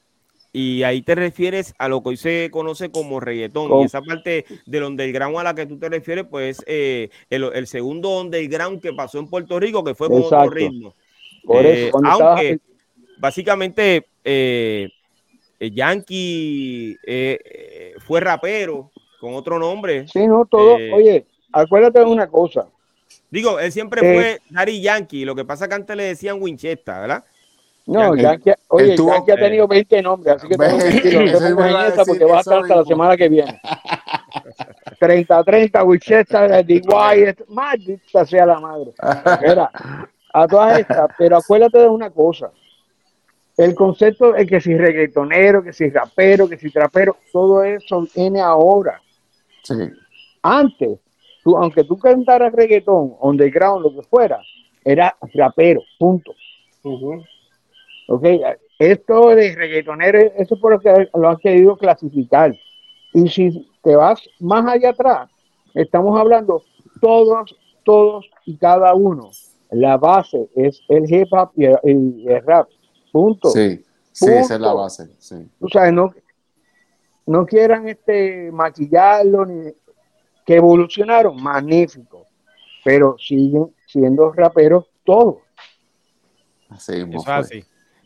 y ahí te refieres a lo que hoy se conoce como reggaetón. Y esa parte del underground a la que tú te refieres, pues eh, el, segundo underground que pasó en Puerto Rico, que fue con otro ritmo. Eh, aunque básicamente eh, Yankee fue rapero con otro nombre.
Sí, no, todo. oye, acuérdate de una cosa.
Digo, él siempre fue Harry Yankee, lo que pasa que antes le decían Winchester, ¿verdad?
No, Yankee, oye, Yankee ha tenido 20 nombres, así que tengo que [laughs] esa porque va a estar hasta la semana que viene. [laughs] 30-30, Winchester, DY, maldita sea la madre. Mira, a todas estas, pero acuérdate de una cosa. El concepto es que si reggaetonero, que si rapero, que si trapero, todo eso tiene ahora. Sí. Antes, tú, aunque tú cantaras reggaetón, underground, lo que fuera, era rapero, punto. Ok, esto de reggaetonero, eso es por lo que lo han querido clasificar. Y si te vas más allá atrás, estamos hablando todos, todos y cada uno la base es el hip hop y el, rap. Punto.
Sí, sí, esa es la base. Sí.
Tú sabes, no, no quieran este, maquillarlo, ni, que evolucionaron, magnífico, pero siguen siendo raperos todos.
Así mismo fue.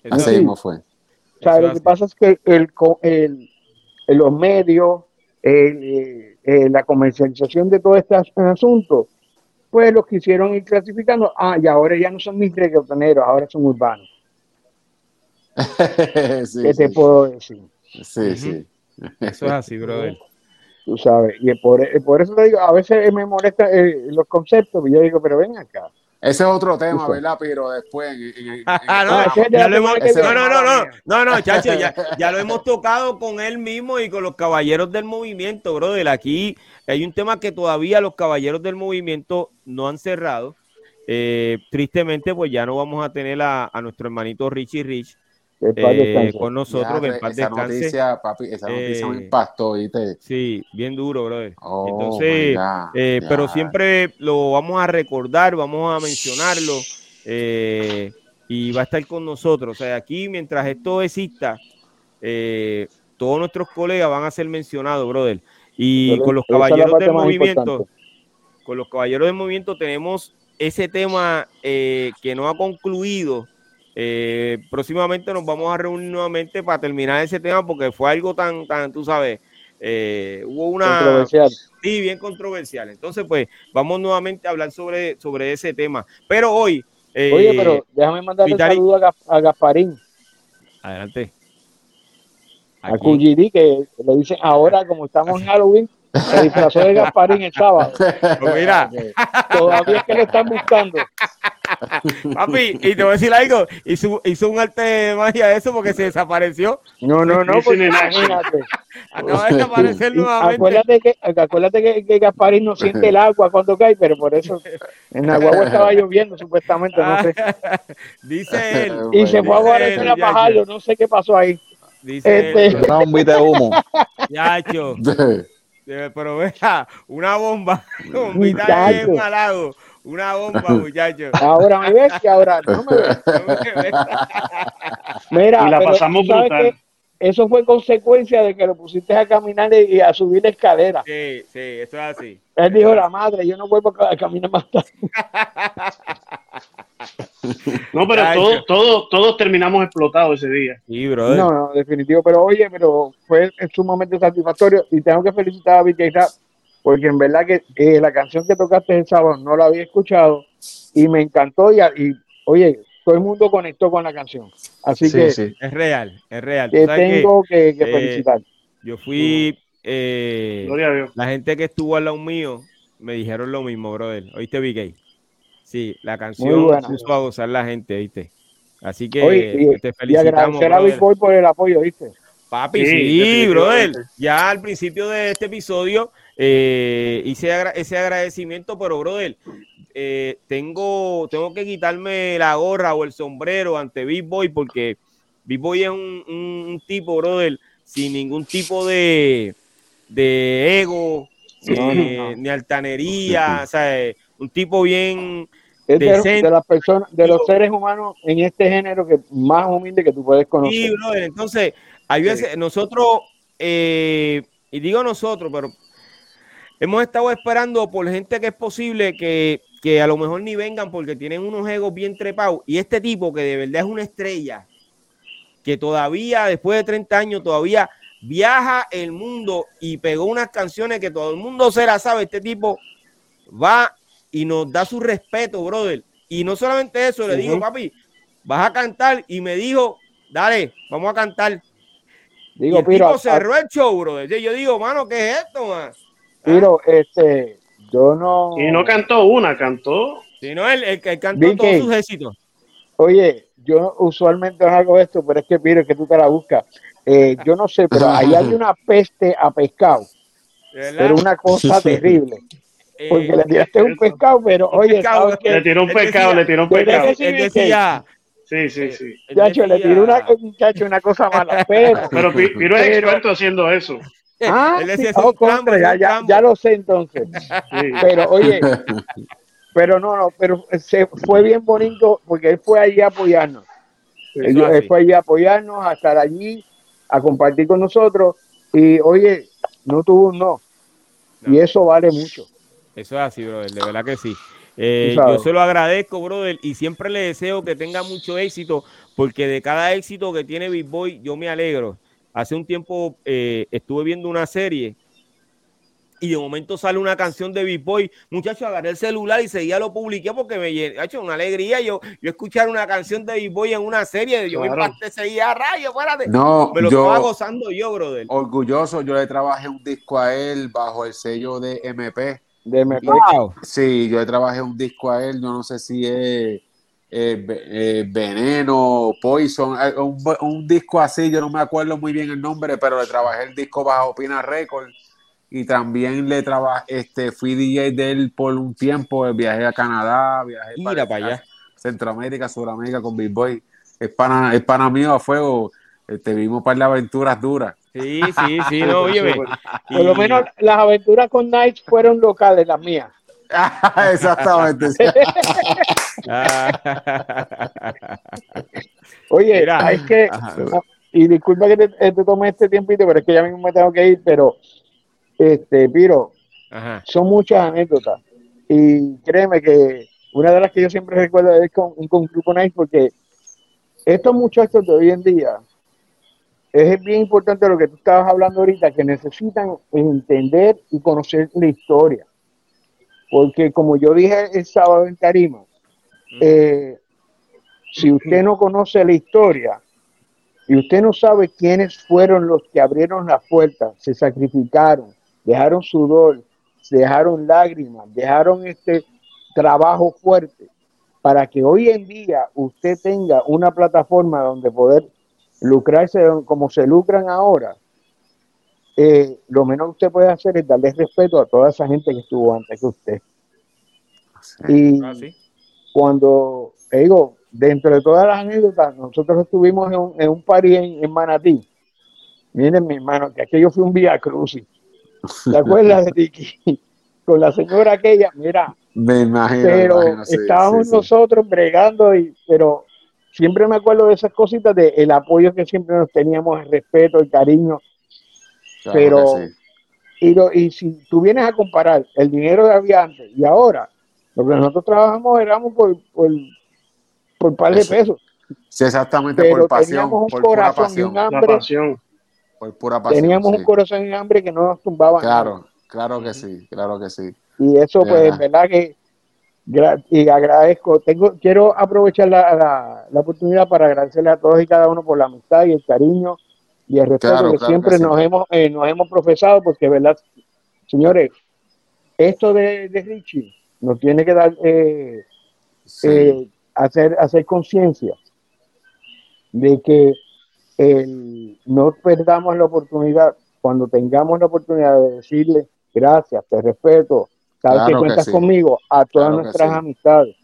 Así, mismo fue.
O sea, lo que pasa es que el, el, los medios, eh, la comercialización de todo este asunto, pues los quisieron ir clasificando. Ah, y ahora ya no son mis reggaetoneros, ahora son urbanos. [laughs] ¿Qué te puedo decir?
Sí, sí.
Eso es así, brother. [laughs]
Tú sabes, y por, por eso te digo, a veces me molesta eh, los conceptos, y yo digo, pero ven acá.
Ese es otro tema, ¿verdad? Pero después.
no, no, no, no, no, no, chacho, ya, [laughs] ya, lo hemos tocado con él mismo y con los caballeros del movimiento, brother. Aquí hay un tema que todavía los caballeros del movimiento no han cerrado. Eh, tristemente, pues ya no vamos a tener a, a nuestro hermanito Richie Rich, eh, con nosotros, que
esa Noticia, papi, esa noticia me eh, impactó, ¿viste?
Sí, bien duro, brother. Oh, Entonces, eh, pero siempre lo vamos a recordar, vamos a mencionarlo y va a estar con nosotros. O sea, aquí mientras esto exista, todos nuestros colegas van a ser mencionados, brother. Y con los caballeros del movimiento, con los caballeros del movimiento tenemos ese tema que no ha concluido eh, próximamente nos vamos a reunir nuevamente para terminar ese tema porque fue algo tan, tan, tú sabes, eh, hubo una... Controversial. Sí, bien controversial. Entonces, pues, vamos nuevamente a hablar sobre, sobre ese tema. Pero hoy...
Eh, Oye, pero déjame mandarle un saludo a, Gasparín.
Adelante.
A QGD, que le dicen ahora, como estamos en Halloween, se disfrazó de Gasparín el sábado. [laughs]
Pues mira.
Todavía es que lo están buscando. [laughs]
Papi, y te voy a decir algo, hizo, hizo un arte de magia de eso porque se desapareció.
No, no, no, pues imagínate. [laughs]
Acaba de desaparecer [laughs] nuevamente.
Acuérdate que, acuérdate que, que, Gasparín no siente el agua cuando cae, pero por eso en Agua estaba lloviendo supuestamente, no sé.
Dice él.
Y se fue a guardar la pajarlo, no sé qué pasó ahí.
Dice este... él.
Una bombita de humo.
Yacho. Pero vea, una bomba, bombita de un halago. Una bomba, muchachos.
Ahora me ves y ahora no me ves. [laughs] Mira,
y la pasamos brutal.
Eso fue consecuencia de que lo pusiste a caminar y a subir la escalera.
Sí, sí, eso es así.
Él dijo, la madre, yo no vuelvo a caminar más tarde. [laughs]
No, pero todos, todos, todos terminamos explotados ese día.
Sí, brother.
No, no, definitivo. Pero oye, pero fue sumamente satisfactorio y tengo que felicitar a BK porque en verdad que la canción que tocaste el sábado no la había escuchado y me encantó y, oye, todo el mundo conectó con la canción. Así que
sí. es real, es real.
Te tengo que, eh, felicitar.
Yo fui, eh, la gente que estuvo al lado mío me dijeron lo mismo, brother. ¿Oíste, BK? Sí, la canción puso a gozar la gente, ¿viste? Así que te felicitamos. Y
agradecer a Big por el apoyo, ¿viste?
Papi, sí, brother. Ya al principio de este episodio eh, hice ese agradecimiento, pero brother, eh, tengo, tengo que quitarme la gorra o el sombrero ante Big Boy porque Big Boy es un, tipo, brother, sin ningún tipo de, de ego, eh, ni altanería, o sea, un tipo bien...
de, las personas, de los seres humanos en este género que más humilde que tú puedes conocer.
Sí, brother, entonces, hay veces, nosotros, y digo nosotros, pero Hemos estado esperando por gente que es posible que, a lo mejor ni vengan porque tienen unos egos bien trepados. Y este tipo que de verdad es una estrella, que todavía, después de 30 años, todavía viaja el mundo y pegó unas canciones que todo el mundo se las sabe. Este tipo va y nos da su respeto, brother. Y no solamente eso, le digo, papi, vas a cantar. Y me dijo, dale, vamos a cantar. Digo, y el tipo cerró el show, brother. Yo digo, mano, ¿qué es esto, man?
Pero este, yo no.
Y no cantó una, cantó.
Sí, no, él, el, cantó todos sus éxitos.
Oye, yo usualmente no hago esto, pero es que, Piro, que tú te la buscas. Eh, yo no sé, pero ahí hay una peste a pescado. Pero una cosa terrible. Eh, Porque le tiraste un pescado, pero oye,
le tiró un pescado, le tiró un pescado.
Él decía,
Sí, sí, sí.
Chacho, le tiró una, una cosa mala. [laughs] Pero,
pero Piro es experto haciendo eso.
Ah, ya, lo sé entonces. [laughs] Pero oye, [laughs] pero no, no, pero se fue bien bonito porque él fue allí a apoyarnos. Él, fue allí a apoyarnos, a estar allí, a compartir con nosotros. Y oye, no tuvo un no. Y eso vale mucho.
Eso es así, brother, de verdad que sí. Eh, yo se lo agradezco, brother, y siempre le deseo que tenga mucho éxito, porque de cada éxito que tiene Big Boy, yo me alegro. Hace un tiempo eh, estuve viendo una serie y de momento sale una canción de Big Boy. Muchachos, agarré el celular y seguía lo publiqué porque me ha hecho una alegría yo, yo escuchar una canción de Big Boy en una serie. Yo claro. me seguía a rayo, espérate.
No,
me lo estaba gozando yo, brother.
Orgulloso, yo le trabajé un disco a él bajo el sello de MP.
De MP.
Sí, yo le trabajé un disco a él, yo no sé si es eh, eh, Veneno, Poison, eh, un, un, disco así, yo no me acuerdo muy bien el nombre, pero le trabajé el disco bajo Pina Records y también le trabajé, este, fui DJ de él por un tiempo, viajé a Canadá, viajé
Mira para, allá.
Centroamérica, Sudamérica con Big Boy. Es pana, es pana mío a fuego, este, vimos para las aventuras duras.
Sí, sí, sí, no, [laughs] oye,
Por lo menos las aventuras con Knights fueron locales, las mías. [laughs]
Exactamente. [laughs]
Oye, es que, y disculpa que te, te, tome este tiempito, pero es que ya mismo me tengo que ir, pero este, Piro, son muchas anécdotas. Y créeme que una de las que yo siempre recuerdo es con, con Grupo Nice, porque estos muchachos de hoy en día, es bien importante lo que tú estabas hablando ahorita, que necesitan entender y conocer la historia. Porque como yo dije el sábado en Tarima, eh, si usted no conoce la historia y usted no sabe quiénes fueron los que abrieron las puertas, se sacrificaron, dejaron sudor, dejaron lágrimas, dejaron este trabajo fuerte para que hoy en día usted tenga una plataforma donde poder lucrarse como se lucran ahora, eh, lo menos que usted puede hacer es darle respeto a toda esa gente que estuvo antes que usted. Y ah, cuando, digo, dentro de todas las anécdotas, nosotros estuvimos en un, en un party en, en, Manatí. Miren, mi hermano, que aquello fue un Vía Crucis. ¿Te acuerdas de Tiki? [laughs] Con la señora aquella, mira.
Me imagino.
Pero estábamos nosotros bregando, y, pero siempre me acuerdo de esas cositas, de el apoyo que siempre nos teníamos, el respeto, el cariño. pero, y, lo, y si tú vienes a comparar el dinero de había antes y ahora, lo que nosotros trabajamos éramos por, por, por par de pesos.
Sí, exactamente, por pasión.
Teníamos un
por
corazón y un hambre.
Por pura pasión,
teníamos un corazón y hambre que no nos tumbaba.
Claro, claro que sí, claro que sí.
Y eso, pues, en verdad que y agradezco, tengo, quiero aprovechar la, la, la, oportunidad para agradecerle a todos y cada uno por la amistad y el cariño y el respeto claro, que claro siempre que nos, hemos, eh, nos hemos profesado, porque, ¿verdad? Señores, esto de, de Richie nos tiene que dar, eh, sí. eh, hacer, hacer conciencia de que el, no perdamos la oportunidad, cuando tengamos la oportunidad de decirle gracias, te respeto, sabes claro que cuentas que sí. conmigo, a todas claro nuestras sí. amistades,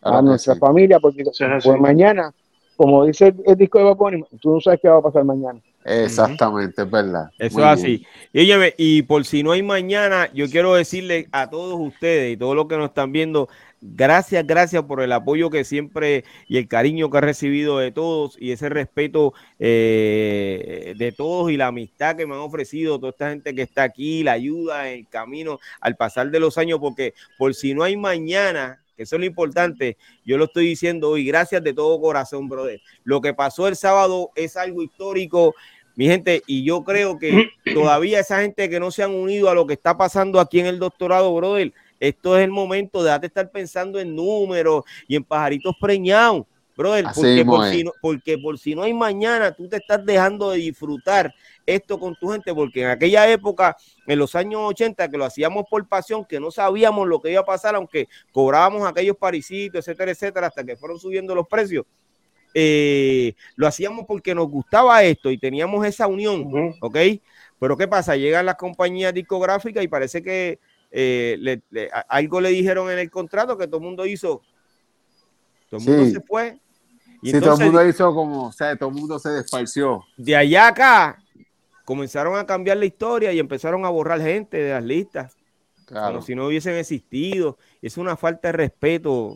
claro a nuestra familia, porque pues mañana, como dice el, el disco de Vaponi, tú no sabes qué va a pasar mañana.
Exactamente, es verdad.
Eso es así. Y, y por si no hay mañana, yo quiero decirle a todos ustedes y todos los que nos están viendo, gracias, gracias por el apoyo que siempre y el cariño que ha recibido de todos y ese respeto eh, de todos y la amistad que me han ofrecido toda esta gente que está aquí, la ayuda en el camino al pasar de los años, porque por si no hay mañana, que eso es lo importante, yo lo estoy diciendo hoy, gracias de todo corazón, brother. Lo que pasó el sábado es algo histórico, mi gente, y yo creo que [clears throat] todavía esa gente que no se han unido a lo que está pasando aquí en el doctorado, brother, esto es el momento de estar pensando en números y en pajaritos preñados, brother, porque por, si no, porque por si no hay mañana, tú te estás dejando de disfrutar esto con tu gente, porque en aquella época, en los años 80, que lo hacíamos por pasión, que no sabíamos lo que iba a pasar, aunque cobrábamos aquellos parisitos, etcétera, etcétera, hasta que fueron subiendo los precios. Eh, lo hacíamos porque nos gustaba esto y teníamos esa unión, uh -huh. ¿ok? Pero ¿qué pasa? Llegan las compañías discográficas y parece que eh, le, le, algo le dijeron en el contrato que todo el mundo hizo. Todo el mundo sí. se fue.
Y sí, entonces, todo el mundo hizo como, o sea, todo el mundo se desparció.
De allá acá comenzaron a cambiar la historia y empezaron a borrar gente de las listas. como si no hubiesen existido. Es una falta de respeto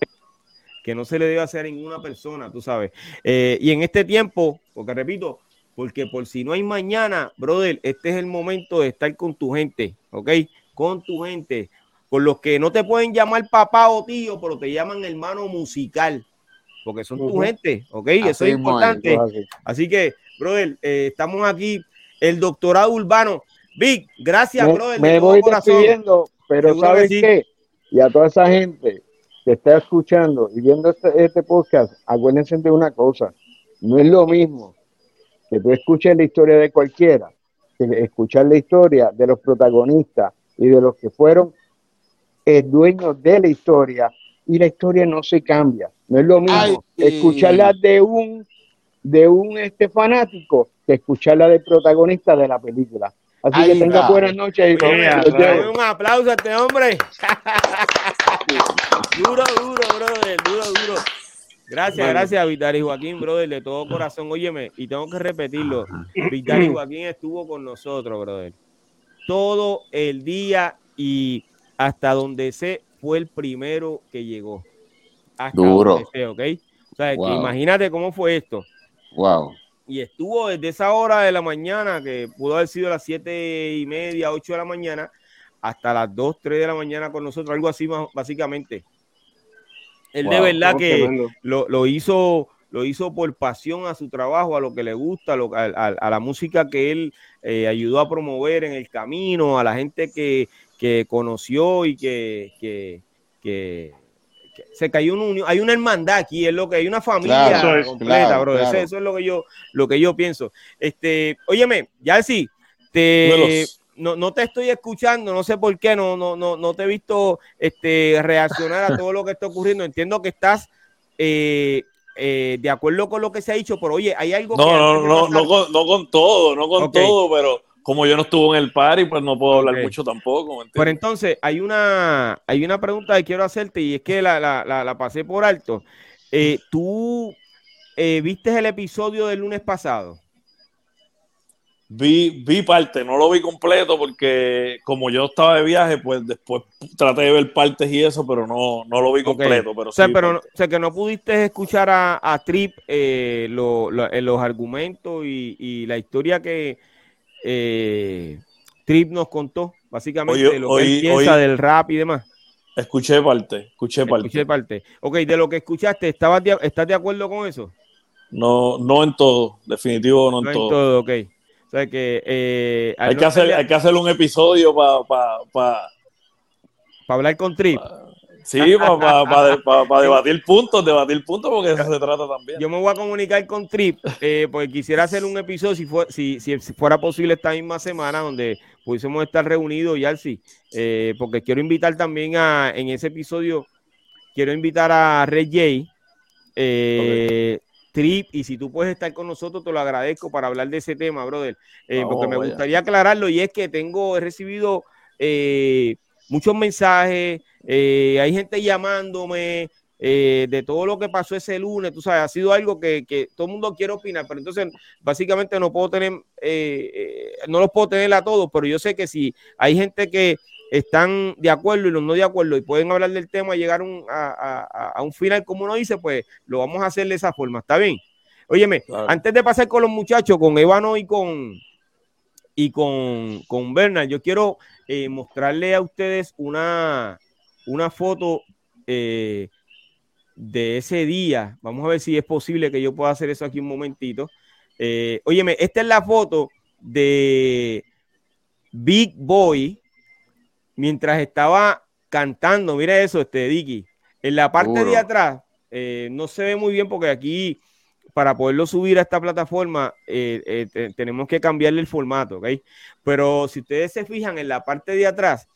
que no se le debe hacer a ninguna persona, tú sabes. Eh, y en este tiempo, porque repito, porque por si no hay mañana, brother, este es el momento de estar con tu gente, ¿ok? Con tu gente, con los que no te pueden llamar papá o tío, pero te llaman hermano musical, porque son tu gente, ¿ok? Eso es importante. así. que, brother, eh, estamos aquí, el doctorado urbano. Vic, gracias, brother.
Me voy despidiendo, pero ¿sabes qué? Y a toda esa gente que está escuchando y viendo este, este podcast, acuérdense de una cosa, no es lo mismo que tú escuches la historia de cualquiera, que escuchar la historia de los protagonistas y de los que fueron el dueños de la historia y la historia no se cambia. No es lo mismo escucharla de un de un este fanático que escucharla del protagonista de la película. Así que tenga buenas noches. Y
un aplauso a este hombre. [laughs] duro, duro, brother, duro, duro. Gracias, gracias, Vital y Joaquín, brother, de todo corazón. Óyeme, y tengo que repetirlo. Vital y Joaquín estuvo con nosotros, brother. Todo el día y hasta donde sé fue el primero que llegó. Hasta
Duro.
Donde ¿ok? O sea, imagínate cómo fue esto.
Wow.
Y estuvo desde esa hora de la mañana, que pudo haber sido las siete y media, ocho de la mañana, hasta las dos, tres de la mañana con nosotros, algo así básicamente. Él de verdad que lo, hizo lo hizo por pasión a su trabajo, a lo que le gusta, a, la música que él eh, ayudó a promover en el camino, a la gente que, que conoció y que, que, que, se cayó una unión, hay una hermandad aquí, es lo que hay una familia completa, bro. Eso, es lo que yo, lo que yo pienso. Este, óyeme, ya sí, te no, no, te estoy escuchando, no sé por qué, no, no, no, no te he visto este, reaccionar a todo lo que está ocurriendo. Entiendo que estás eh, eh, de acuerdo con lo que se ha dicho, pero oye, hay algo
no, No, no, no, con, no con todo, no con todo, pero como yo no estuve en el party, pues no puedo hablar mucho tampoco.
Pero entonces, hay una, hay una pregunta que quiero hacerte y es que la, la, la, pasé por alto. Eh, ¿Tú eh, viste el episodio del lunes pasado?
Vi, vi parte, no lo vi completo porque como yo estaba de viaje, pues después traté de ver partes y eso, pero no, no lo vi completo. Pero
o sea, pero o sea, que no pudiste escuchar a, Trip eh, los argumentos y, y la historia que, eh, Trip nos contó básicamente lo que él piensa del rap y demás.
Escuché parte, escuché parte.
Escuché parte. Ok, de lo que escuchaste, ¿estabas ¿estás de acuerdo con eso?
No, no en todo, definitivo no, en todo.
todo. ok. O sea que eh,
hay, que hacer, hay que hacer un episodio para
para hablar con Trip.
Sí, [laughs] para debatir puntos, debatir puntos, porque eso se trata también.
Yo me voy a comunicar con Trip, eh, porque quisiera hacer un episodio, si, fue, si, si, fuera posible, esta misma semana, donde pudiésemos estar reunidos, y así, eh, porque quiero invitar también a, en ese episodio, quiero invitar a Red J, eh, Trip, y si tú puedes estar con nosotros, te lo agradezco para hablar de ese tema, brother, eh, porque me gustaría aclararlo, y es que tengo, he recibido muchos mensajes, eh, hay gente llamándome eh, de todo lo que pasó ese lunes, tú sabes, ha sido algo que, todo el mundo quiere opinar, pero entonces básicamente no puedo tener, eh, no los puedo tener a todos, pero yo sé que si hay gente que están de acuerdo y los no de acuerdo y pueden hablar del tema y llegar a, un final como uno dice, pues lo vamos a hacer de esa forma, ¿está bien? Óyeme, antes de pasar con los muchachos, con Evano y con y con, con Bernard, yo quiero mostrarle a ustedes una, una foto eh, de ese día. Vamos a ver si es posible que yo pueda hacer eso aquí un momentito. Eh, óyeme, esta es la foto de Big Boy mientras estaba cantando. Mira eso, este Dicky. En la parte de atrás, eh, no se ve muy bien porque aquí, para poderlo subir a esta plataforma, tenemos que cambiarle el formato, ¿ok? Pero si ustedes se fijan en la parte de atrás,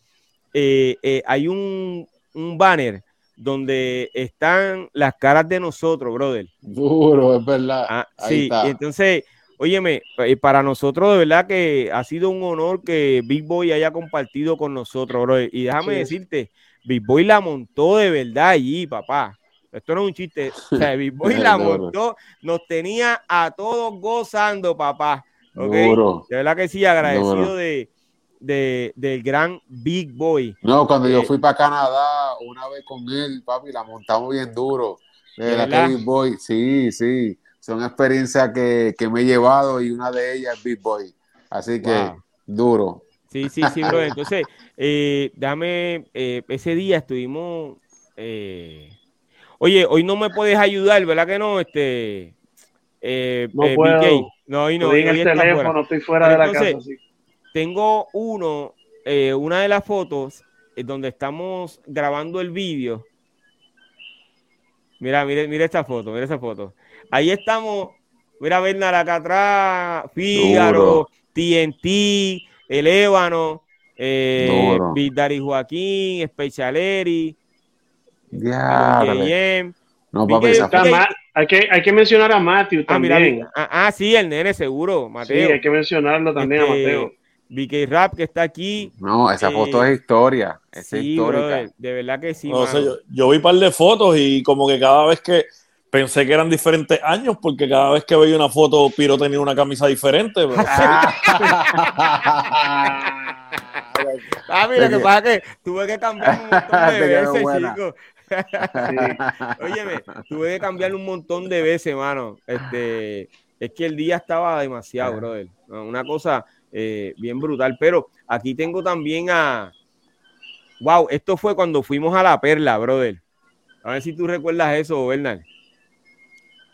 eh, eh, hay un, banner donde están las caras de nosotros, brother.
Duro, es verdad.
Ah, sí, entonces, óyeme, eh, para nosotros de verdad que ha sido un honor que Big Boy haya compartido con nosotros, brother. Y déjame decirte, Big Boy la montó de verdad allí, papá. Esto no es un chiste. [laughs] O sea, Big Boy la montó, nos tenía a todos gozando, papá. ¿okay? De verdad que sí, agradecido de, de, del gran Big Boy.
No, cuando yo
Eh,
fui para Canadá una vez con él, papi, la montamos bien duro. De
¿De
la que? Big Boy, sí, sí. Son experiencias que, que me he llevado y una de ellas es Big Boy. Así que
Wow.
duro.
Sí, sí, sí, bro. Entonces, eh, dame, eh, ese día estuvimos. eh, Oye, hoy no me puedes ayudar, ¿verdad que no? Este. eh,
No
eh,
puedo.
BK. No, hoy no.
Estoy en el teléfono,
fuera.
estoy fuera
Pero
de la
entonces,
casa. sí.
Tengo uno, eh, una de las fotos eh, donde estamos grabando el vídeo. Mira, mire, mira esta foto, mira esa foto. Ahí estamos. Mira a Bernard acá atrás, Fígaro,
Duro.
TNT, el Ébano, eh, Daddy Joaquín, Specialeri,
Diablo.
JM.
No, papi, esa
hay, que, hay que mencionar a Matthew
Ah, mira,
también.
ah, ah, sí, el nene seguro,
sí,
Mateo.
hay que mencionarlo también
Este,
a Mateo.
BK Rap que está aquí.
No, esa
Eh,
foto es historia. Esa es
Sí,
histórica.
brother, de verdad que sí.
No sé,
mano.
yo, yo vi un par de fotos y como que cada vez que pensé que eran diferentes años, porque cada vez que veía una foto, Piro tenía una camisa diferente. pero- [laughs]
Ah, mira,
Te
que pasa que tuve que cambiar un montón de [laughs] veces, chico. Óyeme, tuve que cambiarlo un montón de veces, mano. Este, es que el día estaba demasiado, brother. No, Una cosa eh, bien brutal. Pero aquí tengo también a. Wow, esto fue cuando fuimos a la perla, brother. A ver si tú recuerdas eso, Bernard.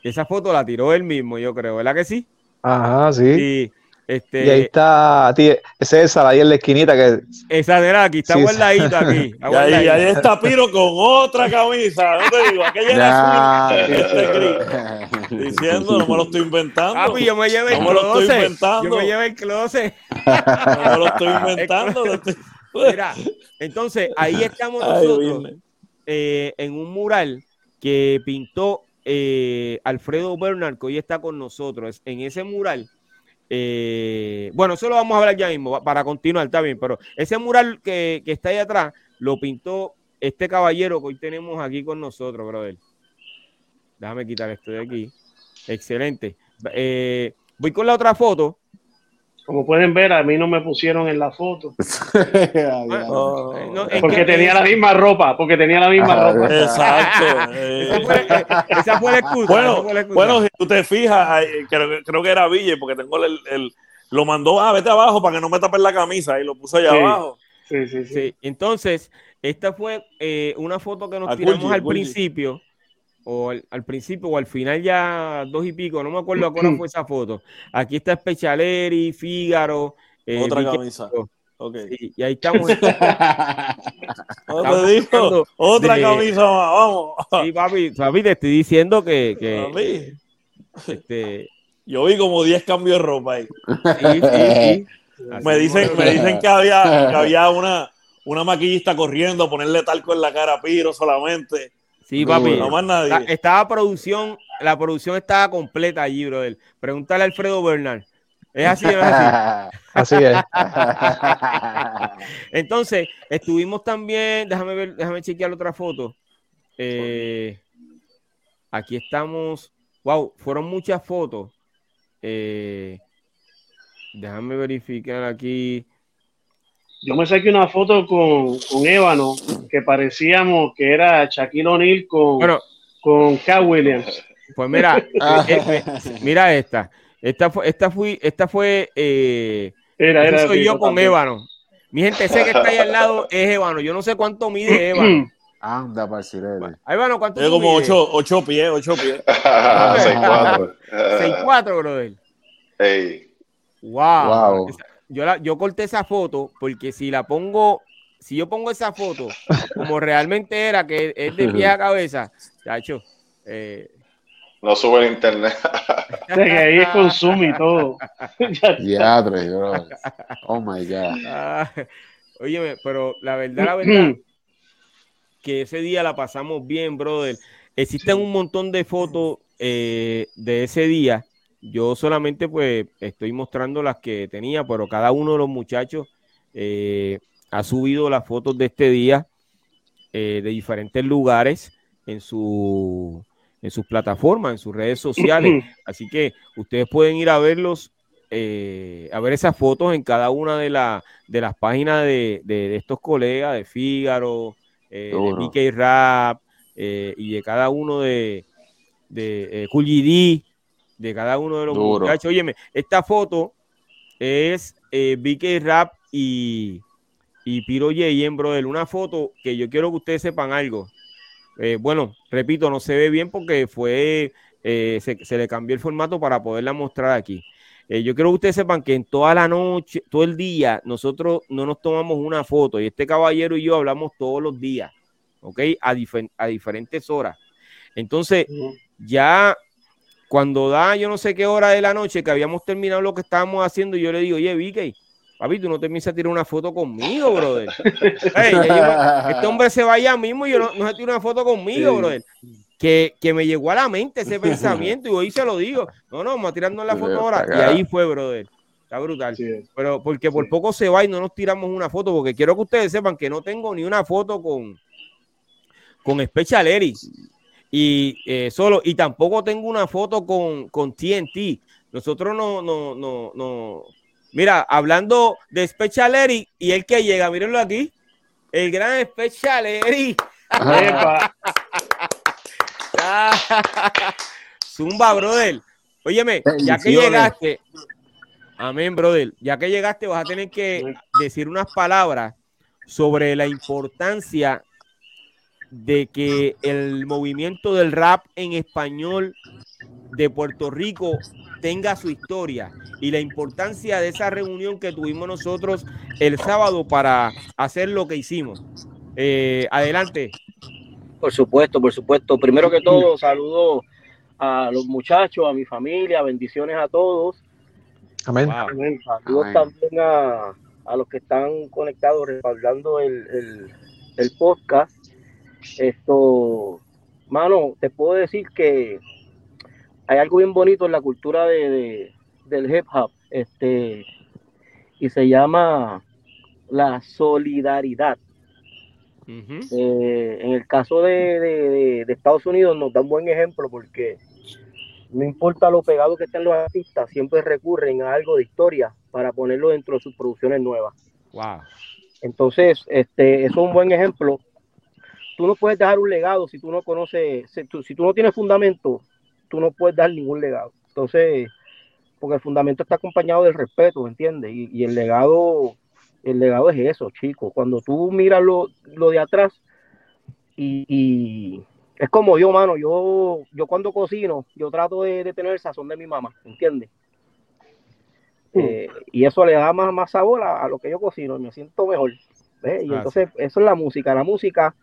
Esa foto la tiró él mismo, yo creo, ¿verdad que sí?
Ajá, sí.
Y este,
Y ahí está, tí- ese es el ahí en la esquinita que
esa de aquí está
Sí,
guardadito aquí. está [laughs]
Y ahí, ahí está Piro con otra camisa. No te digo, aquella era azul, este gris. Diciendo, no me lo estoy inventando.
Papi, yo me llevé el
No me lo estoy
closet.
inventando.
Yo me llevé el closet.
No me lo estoy [laughs] inventando.
Mira, entonces ahí estamos nosotros eh, en un mural que pintó eh, Alfredo Bernard, que hoy está con nosotros. En ese mural, eh, bueno, eso lo vamos a hablar ya mismo para continuar, está bien, pero ese mural que, que está ahí atrás lo pintó este caballero que hoy tenemos aquí con nosotros, brother. Déjame quitar esto de aquí. Excelente. Eh, voy con la otra foto.
Como pueden ver, a mí no me pusieron en la foto. [laughs]
Oh,
Eh, no,
Porque
que-
tenía la misma ropa, porque tenía la misma
Ah,
ropa. [laughs]
Exacto. eh.
Esa fue, eh, esa fue la excusa.
Bueno,
esa fue la excusa.
bueno, si tú te fijas, ahí, creo, que- creo que era Ville, porque tengo el, el- lo mandó, ah, vete abajo para que no me tapen la camisa y lo puso allá
Sí.
abajo.
Sí, sí, sí.
Sí, entonces, esta fue eh, una foto que nos
A
tiramos
Gulli,
al
Gulli.
principio, o al, al principio, o al final ya dos y pico, no me acuerdo a hora fue [clears throat] esa foto. Aquí está Specialeri, Fígaro. eh,
Otra camisa. Ok.
Sí, y ahí estamos. [laughs] [laughs]
Digo, otra
de-
camisa más, vamos. [laughs]
sí, papi, papi, te estoy diciendo que, que, este,
Yo vi como 10 cambios de ropa ahí.
sí, sí,
Me dicen, me dicen que había, que había una, una maquillista corriendo a ponerle talco en la cara a Piro solamente.
Sí, papi.
No más nadie.
Estaba producción, la producción estaba completa allí, brother. Pregúntale a Alfredo Bernal. ¿Es así o no es así? [laughs]
así es. [laughs]
Entonces, estuvimos también, déjame ver, déjame chequear otra foto. Eh, aquí estamos. Wow, fueron muchas fotos. Eh, déjame verificar aquí.
Yo me saqué una foto con, con Ébano, que parecíamos que era Shaquille O'Neal con,
Bueno,
con Cat Williams.
pues mira, [laughs] eh, eh, mira esta. Esta fue, esta fui, esta fue eh,
Era, era
soy yo con
también.
Ébano. Mi gente, ese que está ahí al lado es Ébano. Yo no sé cuánto mide [clears throat] Ébano.
Anda, parcirele.
Ébano, ¿cuánto tú
como
mides?
8, 8 pies, 8 pies. [laughs]
6'4".
6'4", brother.
Ey,
Wow.
Wow.
Esa- Yo, la, yo corté esa foto porque si la pongo, si yo pongo esa foto como [laughs] realmente era, que es de pie a cabeza, chacho, eh,
no sube en internet. [laughs]
Que ahí es consumo y todo. [laughs]
Diadre, bro. Oh my God.
ah, óyeme, pero la verdad, la verdad, [clears throat] que ese día la pasamos bien, brother. Existen un montón de fotos eh, de ese día. Yo solamente pues estoy mostrando las que tenía, pero cada uno de los muchachos eh, ha subido las fotos de este día eh, de diferentes lugares en su en sus plataformas, en sus redes sociales. [clears throat] Así que ustedes pueden ir a verlos eh, a ver esas fotos en cada una de, la, de las páginas de, de, estos colegas, de Fígaro, eh, de BK Rap eh, y de cada uno de, de eh, de cada uno de los muchachos. Óyeme, esta foto es BK Rap y, y Piro Yeyen, brother. Una foto que yo quiero que ustedes sepan algo. bueno, repito, no se ve bien porque fue, se, se le cambió el formato para poderla mostrar aquí. Eh, yo quiero que ustedes sepan que en toda la noche, todo el día, nosotros no nos tomamos una foto y este caballero y yo hablamos todos los días, ¿ok? A, a diferentes horas. Entonces, ya cuando da yo no sé qué hora de la noche que habíamos terminado lo que estábamos haciendo, yo le digo, oye, Vicky, papi, tú no te empiezas a tirar una foto conmigo, brother. [laughs] este hombre se vaya mismo y yo no, no se tira una foto conmigo, brother que, me llegó a la mente ese pensamiento y hoy se lo digo. No, no, vamos a tirarnos la foto ahora. Y ahí fue, brother. Está brutal. Pero porque por poco se va y no nos tiramos una foto, porque quiero que ustedes sepan que no tengo ni una foto con, con Special Eric. Y eh, solo, y tampoco tengo una foto con, con TNT. Nosotros no, no, no, no. Mira, hablando de Special Eric y el que llega, mírenlo aquí. El gran Special Eric. [laughs] Zumba, brother. Óyeme, ya que llegaste, amén, brother, ya que llegaste vas a tener que decir unas palabras sobre la importancia de que el movimiento del rap en español de Puerto Rico tenga su historia y la importancia de esa reunión que tuvimos nosotros el sábado para hacer lo que hicimos. Eh, adelante.
Por supuesto, por supuesto. Primero que todo, saludo a los muchachos, a mi familia, bendiciones a todos.
Amén.
Saludos también a, los que están conectados respaldando el, podcast. Esto, mano, te puedo decir que hay algo bien bonito en la cultura de, del hip hop, este, y se llama la solidaridad. Eh, en el caso de, Estados Unidos nos da un buen ejemplo porque no importa lo pegado que estén los artistas, siempre recurren a algo de historia para ponerlo dentro de sus producciones nuevas.
Wow.
Entonces, este, eso es un buen ejemplo. Tú no puedes dejar un legado si tú no conoces, si tú, si tú no tienes fundamento, tú no puedes dar ningún legado. Entonces, porque el fundamento está acompañado del respeto, ¿entiendes? Y, y el legado el legado es eso, chicos. Cuando tú miras lo, de atrás y, es como yo, mano, yo, yo cuando cocino, yo trato de, tener el sazón de mi mamá, ¿entiendes? Eh, y eso le da más, más sabor a, lo que yo cocino, me siento mejor. Y entonces, eso es la música. La música,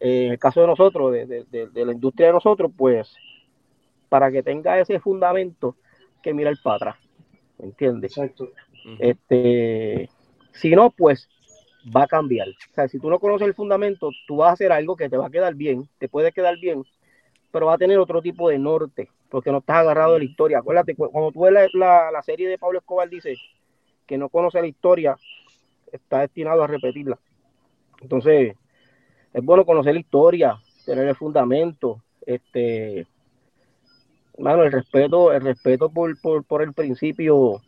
eh, en el caso de nosotros, de, de, la industria de nosotros, pues, para que tenga ese fundamento, que mira el para atrás, ¿entiendes? Exacto. Este, si no, pues va a cambiar. O sea, si tú no conoces el fundamento, tú vas a hacer algo que te va a quedar bien, te puede quedar bien, pero va a tener otro tipo de norte, porque no estás agarrado de la historia. Acuérdate, cuando tú ves la, la, serie de Pablo Escobar, dice que no conoce la historia, está destinado a repetirla. Entonces, es bueno conocer la historia, tener el fundamento, este, bueno, el respeto, el respeto por, por, por el principio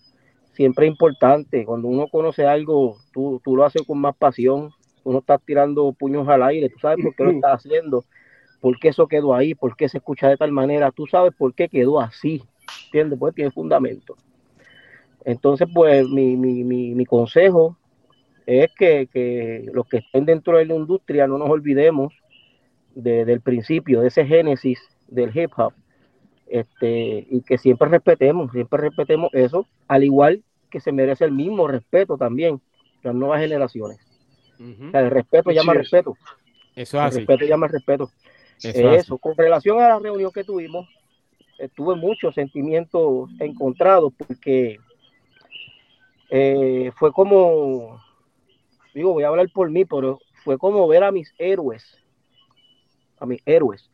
siempre es importante. Cuando uno conoce algo, tú, lo haces con más pasión. Uno está tirando puños al aire, tú sabes por qué lo [clears throat] estás haciendo, por qué eso quedó ahí, por qué se escucha de tal manera, tú sabes por qué quedó así, ¿entiendes? Pues tiene fundamento. Entonces, pues mi, mi, mi, consejo es que, los que estén dentro de la industria no nos olvidemos del principio, de ese génesis del hip hop, este, y que siempre respetemos, siempre respetemos eso, al igual que se merece el mismo respeto también las nuevas generaciones. el respeto llama respeto.
Eso es
El respeto llama respeto. Eso, con relación a la reunión que tuvimos, tuve muchos sentimientos encontrados porque eh, fue como, digo, voy a hablar por mí, pero fue como ver a mis héroes, a mis héroes.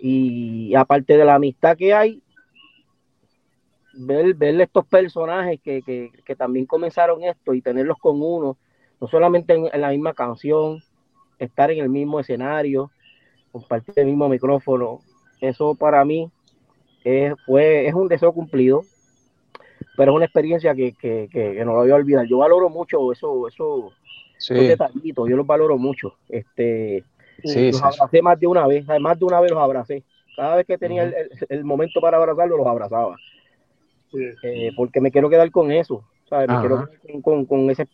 Y aparte de la amistad que hay, ver, ver estos personajes que, también comenzaron esto y tenerlos con uno, no solamente en, la misma canción, estar en el mismo escenario, compartir el mismo micrófono, eso para mí es, fue, es un deseo cumplido. pero es una experiencia que, que, que, no la voy a olvidar. Yo valoro mucho eso, eso, detallitos, yo los valoro mucho. Este, los abracé más de una vez, más de una vez los abracé. Cada vez que tenía el, momento para abrazarlos, los abrazaba. Eh, porque me quiero quedar con eso, ¿sabes? Me quiero quedar con, con, ese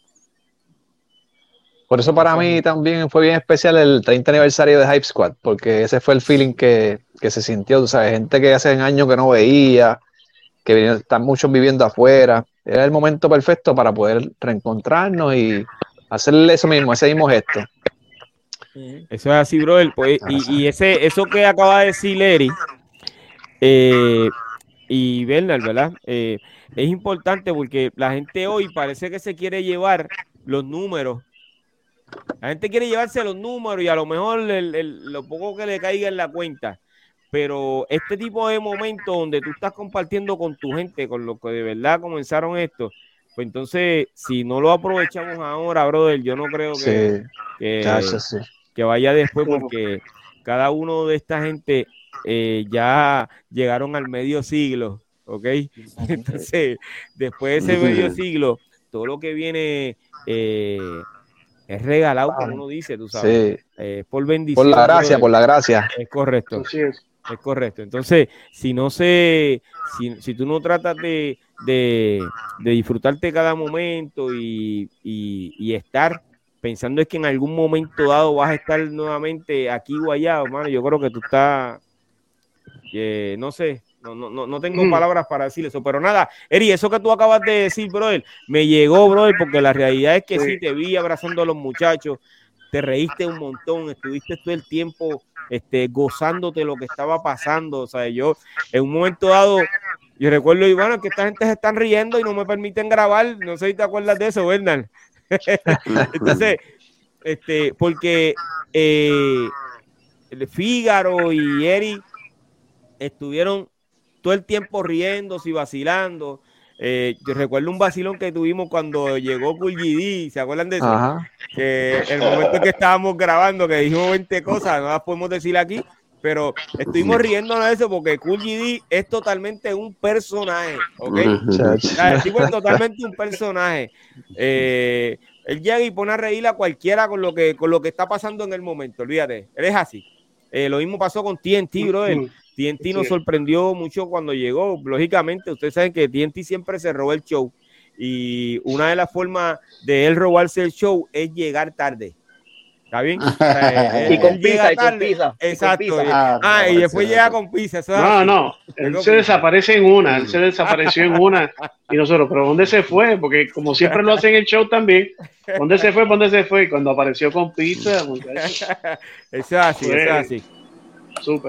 por eso para mí también fue bien especial el 30 aniversario de Hype Squad, porque ese fue el feeling que, que se sintió, ¿sabes? Gente que hace años que no veía, que están muchos viviendo afuera. Era el momento perfecto para poder reencontrarnos y hacerle eso mismo, ese mismo gesto.
Eso es así, bro. Pues, y, ese, eso que acaba de decir Eri eh, y Bernard, ¿verdad? Eh, es importante porque la gente hoy parece que se quiere llevar los números. La gente quiere llevarse los números y a lo mejor lo poco que le caiga en la cuenta. Pero este tipo de momentos donde tú estás compartiendo con tu gente, con los que de verdad comenzaron esto, pues entonces, si no lo aprovechamos ahora, brother, yo no creo que, que, vaya después, porque cada uno de esta gente eh, ya llegaron al medio siglo, ¿ok? [laughs] Entonces, después de ese medio siglo, todo lo que viene eh, es regalado, como uno dice, tú sabes. Eh, por bendición.
Por la gracia, por la gracia.
Es correcto. es. Es correcto. Entonces, si no se, si, si tú no tratas de, de, disfrutarte cada momento y, estar pensando es que en algún momento dado vas a estar nuevamente aquí o allá, hermano, yo creo que tú estás, eh, no sé, no, no, no tengo mm. palabras para decir eso, pero nada, Eri, eso que tú acabas de decir, brother, me llegó, brother, porque la realidad es que sí, te vi abrazando a los muchachos, te reíste un montón, estuviste todo el tiempo este, gozándote lo que estaba pasando. O sea, yo en un momento dado, yo recuerdo, bueno, que esta gente se están riendo y no me permiten grabar. No sé si te acuerdas de eso, ¿verdad? [laughs] Entonces, este, porque eh, Fígaro y Eri estuvieron todo el tiempo riéndose y vacilando. Eh, yo recuerdo un vacilón que tuvimos cuando llegó Cool ¿se acuerdan de eso? Que el momento que estábamos grabando, que dijimos 20 cosas, no las podemos decir aquí, pero estuvimos riéndonos de eso porque Cool es totalmente un personaje, ¿ok? el tipo es totalmente un personaje. Eh, él llega y pone a reír a cualquiera con lo que, con lo que está pasando en el momento, olvídate, él es así. Eh, lo mismo pasó con TNT, bro. TNT nos sorprendió mucho cuando llegó. Lógicamente, ustedes saben que TNT siempre se robó el show. Y una de las formas de él robarse el show es llegar tarde. ¿Está bien? [laughs]
y con pizza, y con pizza.
Exacto. Ah, y después llega con pizza.
no, no. Él se desaparece en una. Él se [laughs] desapareció en una. Y nosotros, ¿pero dónde se fue? Porque como siempre lo hacen en el show también. ¿Dónde se fue? ¿Dónde se fue? Y cuando apareció con pizza, [laughs]
Eso es así, eso es así.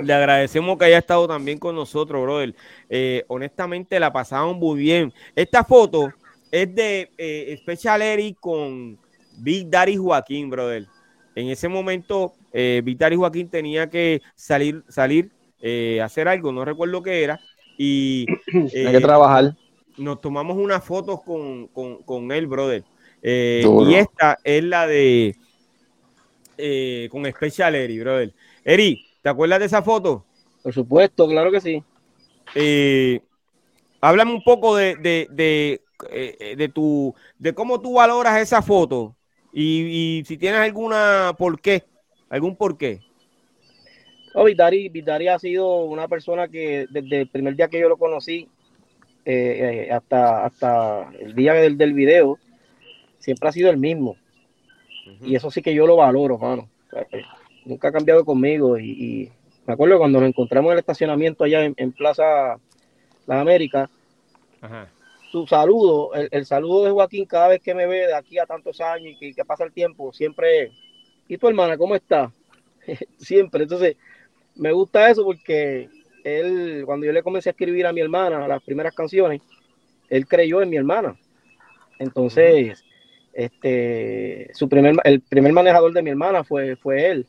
Le agradecemos que haya estado también con nosotros, brother. Eh, honestamente, la pasamos muy bien. Esta foto es de eh, Special Eric con Big Daddy Joaquín, brother. En ese momento, eh, Big Daddy Joaquín tenía que salir, salir, eh, hacer algo, no recuerdo qué era. Y
hay que trabajar.
Nos tomamos unas fotos con, con, él, brother. y esta es la de con Special Eric, brother. Eric, ¿Te acuerdas de esa foto?
Por supuesto, claro que sí.
Eh, háblame un poco de, de, eh, de, tu, de cómo tú valoras esa foto y, si tienes alguna por qué, algún por qué.
Oh, Vitari, ha sido una persona que desde el primer día que yo lo conocí eh, hasta, hasta el día del, del video, siempre ha sido el mismo. Y eso sí que yo lo valoro, mano nunca ha cambiado conmigo y, me acuerdo cuando nos encontramos en el estacionamiento allá en, Plaza Las Américas, su saludo, el, saludo de Joaquín cada vez que me ve de aquí a tantos años y que, pasa el tiempo, siempre, ¿y tu hermana cómo está? [laughs] siempre, entonces me gusta eso porque él, cuando yo le comencé a escribir a mi hermana las primeras canciones, él creyó en mi hermana. Entonces, este, su primer, el primer manejador de mi hermana fue, fue él.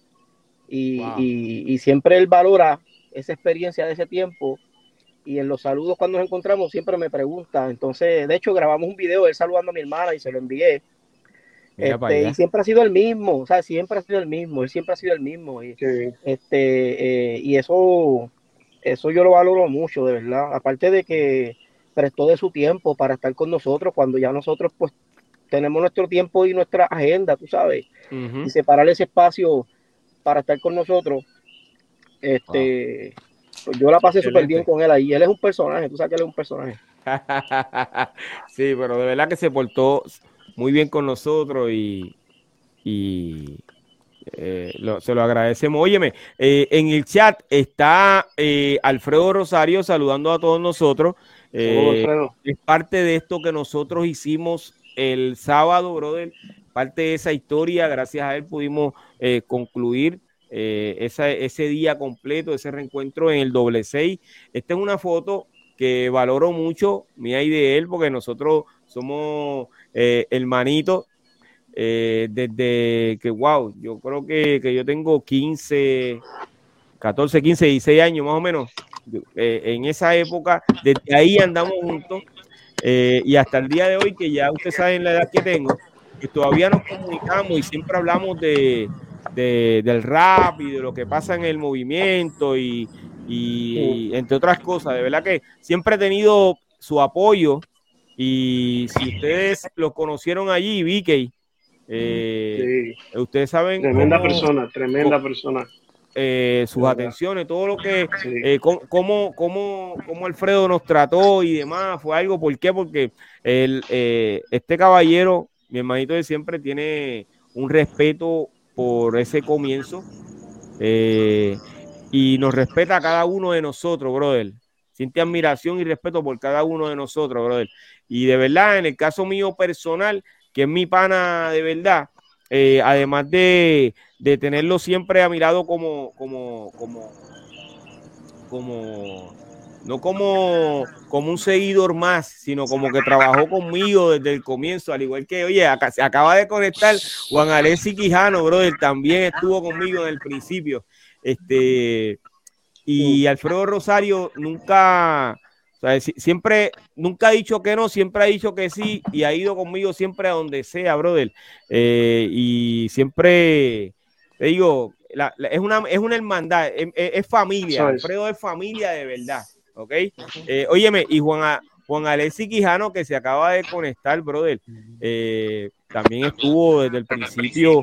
Y, siempre él valora esa experiencia de ese tiempo. Y en los saludos cuando nos encontramos siempre me pregunta. Entonces, de hecho, grabamos un video él saludando a mi hermana y se lo envié. Este, y siempre ha sido el mismo, o sea, siempre ha sido el mismo, él siempre ha sido el mismo. Y, este, eh, y eso, eso yo lo valoro mucho, de verdad. Aparte de que prestó de su tiempo para estar con nosotros cuando ya nosotros pues tenemos nuestro tiempo y nuestra agenda, tú sabes, y separar ese espacio para estar con nosotros. Este, pues yo la pasé súper bien con él ahí. Él es un personaje, tú sabes que él es un personaje. [laughs]
sí, pero de verdad que se portó muy bien con nosotros y, eh, se lo agradecemos. Óyeme, eh, en el chat está eh, Alfredo Rosario saludando a todos nosotros. es parte de esto que nosotros hicimos el sábado, brother. Parte de esa historia, gracias a él pudimos concluir ese día completo, ese reencuentro en el doble seis. Esta es una foto que valoro mucho, mía y de él, porque nosotros somos hermanitos eh, desde que, wow, yo creo que, yo tengo 15, 14, 15, 16 años más o menos. Eh, en esa época, desde ahí andamos juntos eh, y hasta el día de hoy, que ya ustedes saben la edad que tengo, que todavía nos comunicamos y siempre hablamos de, del rap y de lo que pasa en el movimiento y, y entre otras cosas. De verdad que siempre he tenido su apoyo y si ustedes lo conocieron allí, Vicky, eh, Ustedes saben.
Tremenda persona, tremenda persona.
Eh, sus atenciones, todo lo que, eh, cómo, cómo, cómo, Alfredo nos trató y demás, fue algo, ¿por qué? Porque el, este caballero, mi hermanito de siempre, tiene un respeto por ese comienzo y nos respeta a cada uno de nosotros, brother. Siente admiración y respeto por cada uno de nosotros, brother. Y de verdad, en el caso mío personal, que es mi pana de verdad, eh, además de, tenerlo siempre a mi lado como, como, como, como, no como, como un seguidor más, sino como que trabajó conmigo desde el comienzo, al igual que, oye, acá, se acaba de conectar Juan Alessi Quijano, brother, también estuvo conmigo en el principio. Este, y Alfredo Rosario nunca, siempre, nunca ha dicho que no, siempre ha dicho que sí y ha ido conmigo siempre a donde sea, brother. Eh, y siempre, te digo, es, una, es una hermandad, es, familia, Alfredo es familia de verdad, ¿ok? Eh, óyeme, y Juan, Juan Alessi Quijano, que se acaba de conectar, brother, eh, también estuvo desde el principio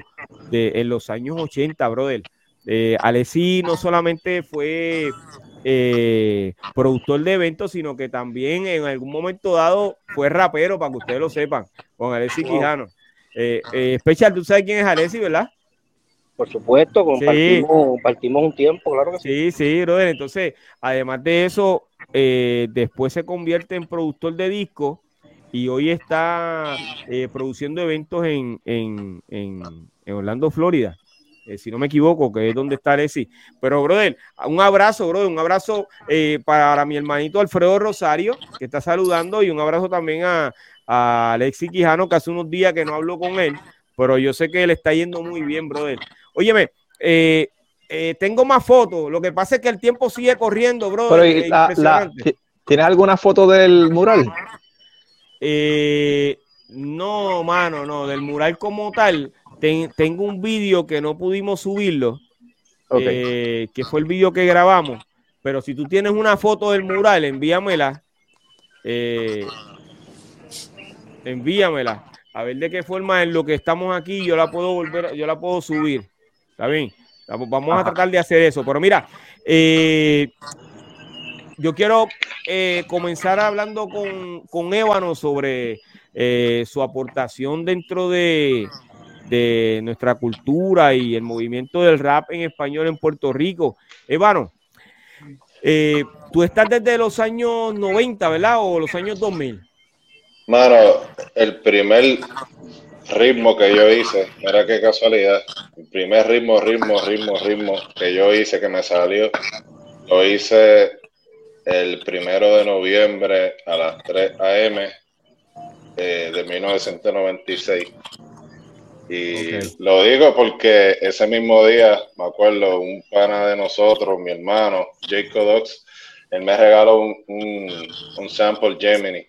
de en los años 80, brother. Eh, Alessi no solamente fue eh, productor de eventos, sino que también en algún momento dado fue rapero, para que ustedes lo sepan, con Alessi Quijano. Eh, eh, Special, tú sabes quién es Alessi, ¿verdad?
Por supuesto, compartimos, un tiempo, claro que
sí. Sí, sí, brother. Entonces, además de eso, eh, después se convierte en productor de discos y hoy está produciendo eventos en, en, en Orlando, Florida. Eh, si no me equivoco, que es donde está Alexi. Pero, brother, un abrazo, brother, un abrazo eh, para mi hermanito Alfredo Rosario, que está saludando, y un abrazo también a, a Alexi Quijano, que hace unos días que no hablo con él, pero yo sé que le está yendo muy bien, brother. Óyeme, eh, tengo más fotos, lo que pasa es que el tiempo sigue corriendo, brother.
¿Tienes alguna foto del mural?
no, mano, no, del mural como tal tengo un vídeo que no pudimos subirlo, eh, que fue el vídeo que grabamos. Pero si tú tienes una foto del mural, envíamela. Eh, envíamela. A ver de qué forma en lo que estamos aquí yo la puedo volver, yo la puedo subir. ¿Está bien? Vamos a tratar de hacer eso. Pero mira, eh, yo quiero comenzar hablando con, con Ébano sobre su aportación dentro de, de nuestra cultura y el movimiento del rap en español en Puerto Rico. Evano, eh, tú estás desde los años 90, ¿verdad? O los años 2000.
Mano, el primer ritmo que yo hice, mira qué casualidad, el primer ritmo, ritmo, ritmo, ritmo que yo hice, que me salió, lo hice el primero de noviembre a las 3 a.m. Eh, de 1996. Y lo digo porque ese mismo día, me acuerdo, un pana de nosotros, mi hermano, Jacob Dox, él me regaló un, un, sample Gemini.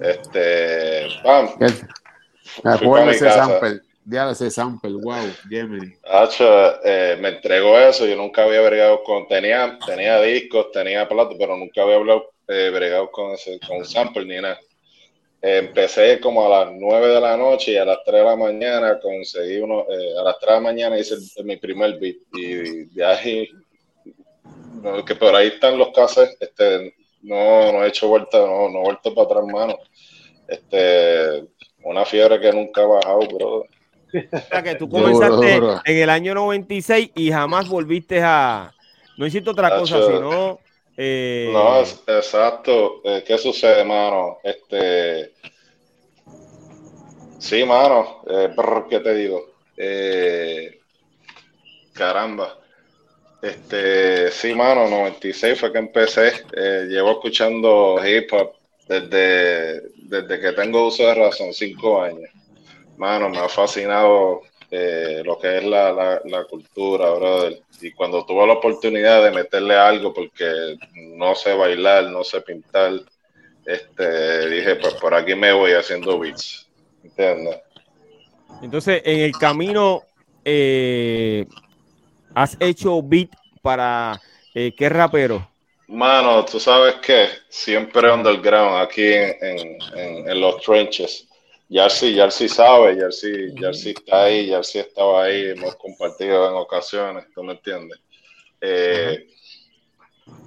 Este, pam.
Me acuerdo ese sample. Ya ese sample, wow, Gemini.
eh, me entregó eso, yo nunca había bregado con, tenía, tenía discos, tenía plato, pero nunca había hablado, eh, bregado con ese, con sample ni nada. empecé como a las 9 de la noche y a las 3 de la mañana conseguí uno, eh, a las 3 de la mañana hice mi primer beat y de ahí, que por ahí están los casos, este, no, no he hecho vuelta, no, no he vuelto para atrás, mano. Este, una fiebre que nunca ha bajado, bro.
O sea, que tú comenzaste en el año 96 y jamás volviste a. No hiciste otra cosa, sino.
Eh... No, exacto. Eh, ¿Qué sucede, mano? Este. Sí, mano. Eh, ¿Qué te digo? Eh, caramba. Este, sí, mano, 96 fue que empecé. Eh, llevo escuchando hip hop desde, desde que tengo uso de razón, cinco años. Mano, me ha fascinado eh, lo que es la, cultura, brother. Y cuando tuve la oportunidad de meterle algo, porque no sé bailar, no sé pintar, este, dije, pues por aquí me voy haciendo beats. ¿Entiendes?
Entonces, en el camino, eh, ¿has hecho beat para eh, qué rapero?
Mano, tú sabes que siempre underground aquí en, en, los trenches. Yarsi, Yarsi sabe, Yarsi, Yarsi está ahí, Yarsi estaba ahí, hemos compartido en ocasiones, ¿tú me entiendes? Eh,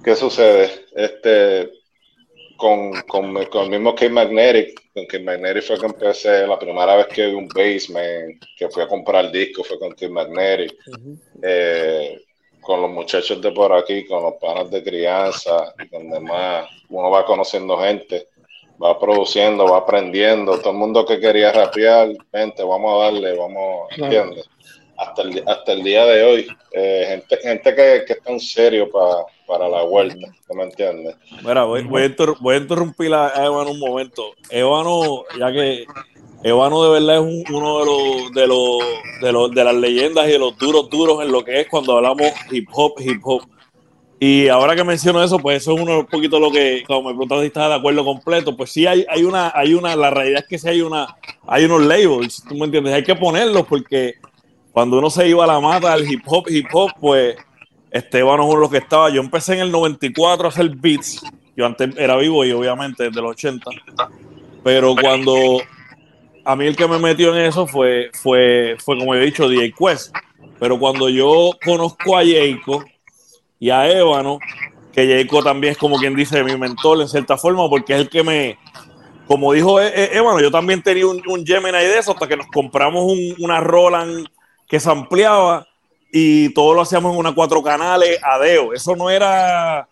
¿Qué sucede? Este, con, con, con, el mismo Kate Magnetic, con Kate Magnetic fue que empecé, la primera vez que vi un basement, que fui a comprar disco fue con Kate Magnetic con los muchachos de por aquí, con los panas de crianza, donde más uno va conociendo gente, va produciendo, va aprendiendo. Todo el mundo que quería rapear, gente, vamos a darle, vamos, ¿entiendes? Hasta el, hasta el día de hoy, eh, gente, gente que, que está en serio para la vuelta, me entiendes?
Mira, voy, voy, a voy, a interrumpir a Evan un momento. Evano, ya que Evano de verdad es uno de los, de los, de los de las leyendas y de los duros duros en lo que es cuando hablamos hip hop, hip hop. Y ahora que menciono eso, pues eso es uno un poquito lo que, como me preguntaste si estás de acuerdo completo, pues sí hay, hay una, hay una, la realidad es que sí hay una, hay unos labels, tú me entiendes, hay que ponerlos porque cuando uno se iba a la mata del hip hop, hip hop, pues Esteban es uno de los que estaba. Yo empecé en el 94 a hacer beats. Yo antes era vivo y obviamente desde los 80. Pero cuando a mí el que me metió en eso fue, fue, fue como he dicho, DJ Quest. Pero cuando yo conozco a Jacob y a Ébano, que Jacob también es como quien dice mi mentor en cierta forma, porque es el que me, como dijo Ébano, yo también tenía un, un Gemini de eso hasta que nos compramos una Roland que se ampliaba y todo lo hacíamos en una cuatro canales, adeo. Eso no era,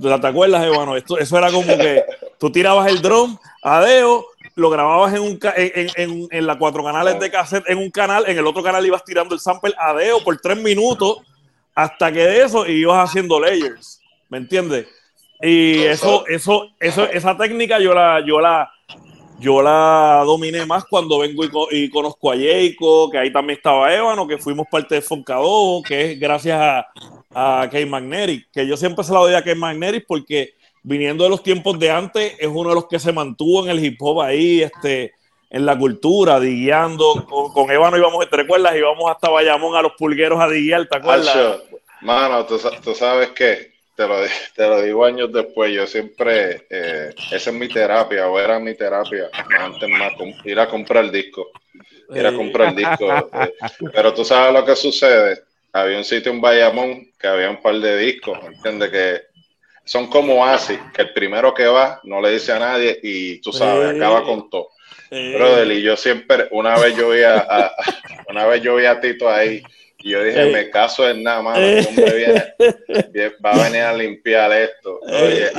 ¿te acuerdas, Ébano? Esto, eso era como que tú tirabas el drum, adeo, lo grababas en, un, en, en, en las cuatro canales de cassette en un canal, en el otro canal ibas tirando el sample a deo por tres minutos hasta que de eso ibas haciendo layers, ¿me entiendes? Y eso, eso, eso, esa técnica yo la, yo la, yo la dominé más cuando vengo y, conozco a Jacob, que ahí también estaba Ébano, que fuimos parte de Foncado, que es gracias a, a Kate que yo siempre se la doy a Kate Magnetic porque viniendo de los tiempos de antes, es uno de los que se mantuvo en el hip hop ahí, este, en la cultura, diguiando. Con, con Ébano íbamos, ¿te recuerdas? Íbamos hasta Bayamón a los pulgueros a diguiar, ¿te acuerdas?
Mano, ¿tú, sabes qué, te lo, [laughs] te lo digo años después, yo siempre, eh, esa es mi terapia, o era mi terapia, antes más, ir a comprar disco, ir a comprar disco. Eh, pero tú sabes lo que sucede, había un sitio en Bayamón que había un par de discos, ¿entiendes? Que son como así, que el primero que va no le dice a nadie y tú sabes, acaba con todo. Brother, y yo siempre, una vez yo vi a, [laughs] una vez yo vi a Tito ahí y yo dije, me caso en nada más, hombre [laughs] viene, va a venir a limpiar esto. Oye,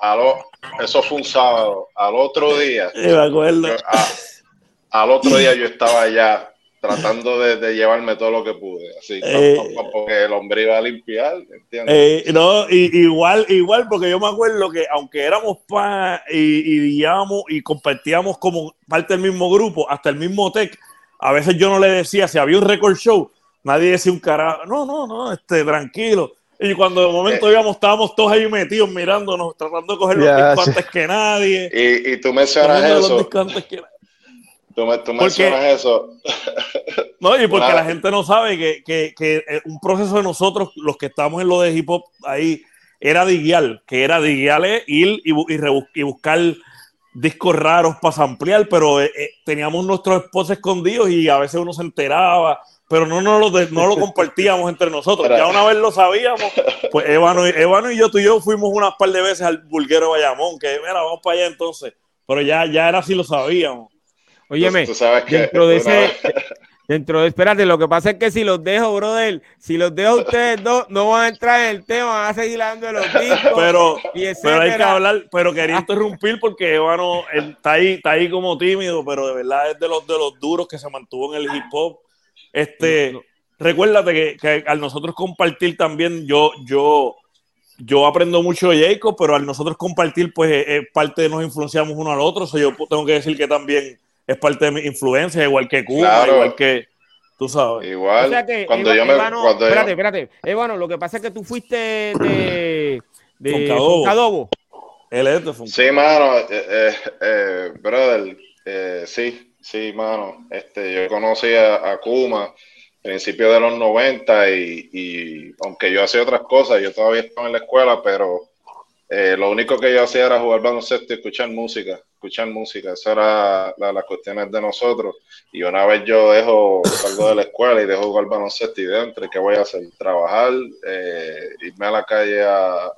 a lo, eso fue un sábado, al otro día, [laughs] al otro día yo estaba allá tratando de, llevarme todo lo que pude, así, eh, porque el hombre iba a limpiar, ¿entiendes?
Eh, no, igual, igual, porque yo me acuerdo que aunque éramos pa y, y y compartíamos como parte del mismo grupo, hasta el mismo tech, a veces yo no le decía, si había un record show, nadie decía un carajo, no, no, no, este, tranquilo. Y cuando de momento eh. íbamos, estábamos todos ahí metidos mirándonos, tratando de coger los discos antes que nadie.
Y, y tú mencionas eso. tú, me, tú mencionas eso. [laughs]
no, y porque la gente no sabe que, que, que, eh, un proceso de nosotros, los que estamos en lo de hip hop, ahí era diguial, que era diguial ir y, y, buscar discos raros para ampliar, pero eh, eh, teníamos nuestros esposos escondidos y a veces uno se enteraba, pero no, no, lo, no lo [laughs] compartíamos entre nosotros. Ya una vez lo sabíamos, pues Evano, y yo, tú y yo fuimos unas par de veces al Bulguero Bayamón, que mira, vamos para allá entonces, pero ya, ya era así lo sabíamos.
Óyeme, dentro de ese, Dentro de, espérate, lo que pasa es que si los dejo, brother, si los dejo ustedes dos, no van a entrar en el tema, van a seguir hablando de los discos.
Pero, pero hay que hablar, pero quería interrumpir porque, bueno, está ahí, está ahí como tímido, pero de verdad es de los de los duros que se mantuvo en el hip hop. Este, recuérdate que, al nosotros compartir también, yo, yo, yo aprendo mucho de Jacob, pero al nosotros compartir, pues es parte de nos influenciamos uno al otro. O yo tengo que decir que también es parte de mi influencia, igual que Cuba, igual que tú sabes.
Igual.
cuando yo me. cuando espérate, espérate. bueno, lo que pasa es que tú fuiste de. de Foncadobo.
Él es de Sí, mano. Eh, eh, eh, brother. Eh, sí, sí, mano. Este, yo conocí a, a Kuma principios de los 90 y, y aunque yo hacía otras cosas, yo todavía estaba en la escuela, pero eh, lo único que yo hacía era jugar baloncesto y escuchar música, escuchar música, esa era la, las cuestiones de nosotros. Y una vez yo dejo, salgo de la escuela y dejo jugar baloncesto y dentro, ¿qué voy a hacer? Trabajar, eh, irme a la calle a,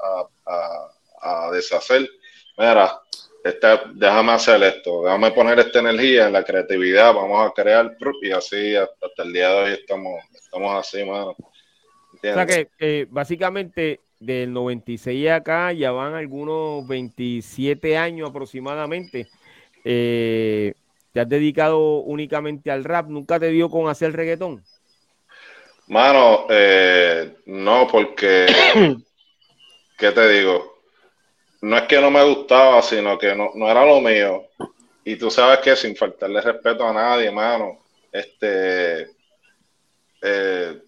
a, deshacer. Mira, este, déjame hacer esto, déjame poner esta energía en la creatividad, vamos a crear y así hasta, el día de hoy estamos, estamos así, mano.
O sea que eh, básicamente del 96 acá ya van algunos 27 años aproximadamente. Eh, ¿Te has dedicado únicamente al rap? ¿Nunca te dio con hacer reggaetón?
Mano, eh, no, porque, [coughs] ¿qué te digo? No es que no me gustaba, sino que no, no era lo mío. Y tú sabes que sin faltarle respeto a nadie, mano, este, eh,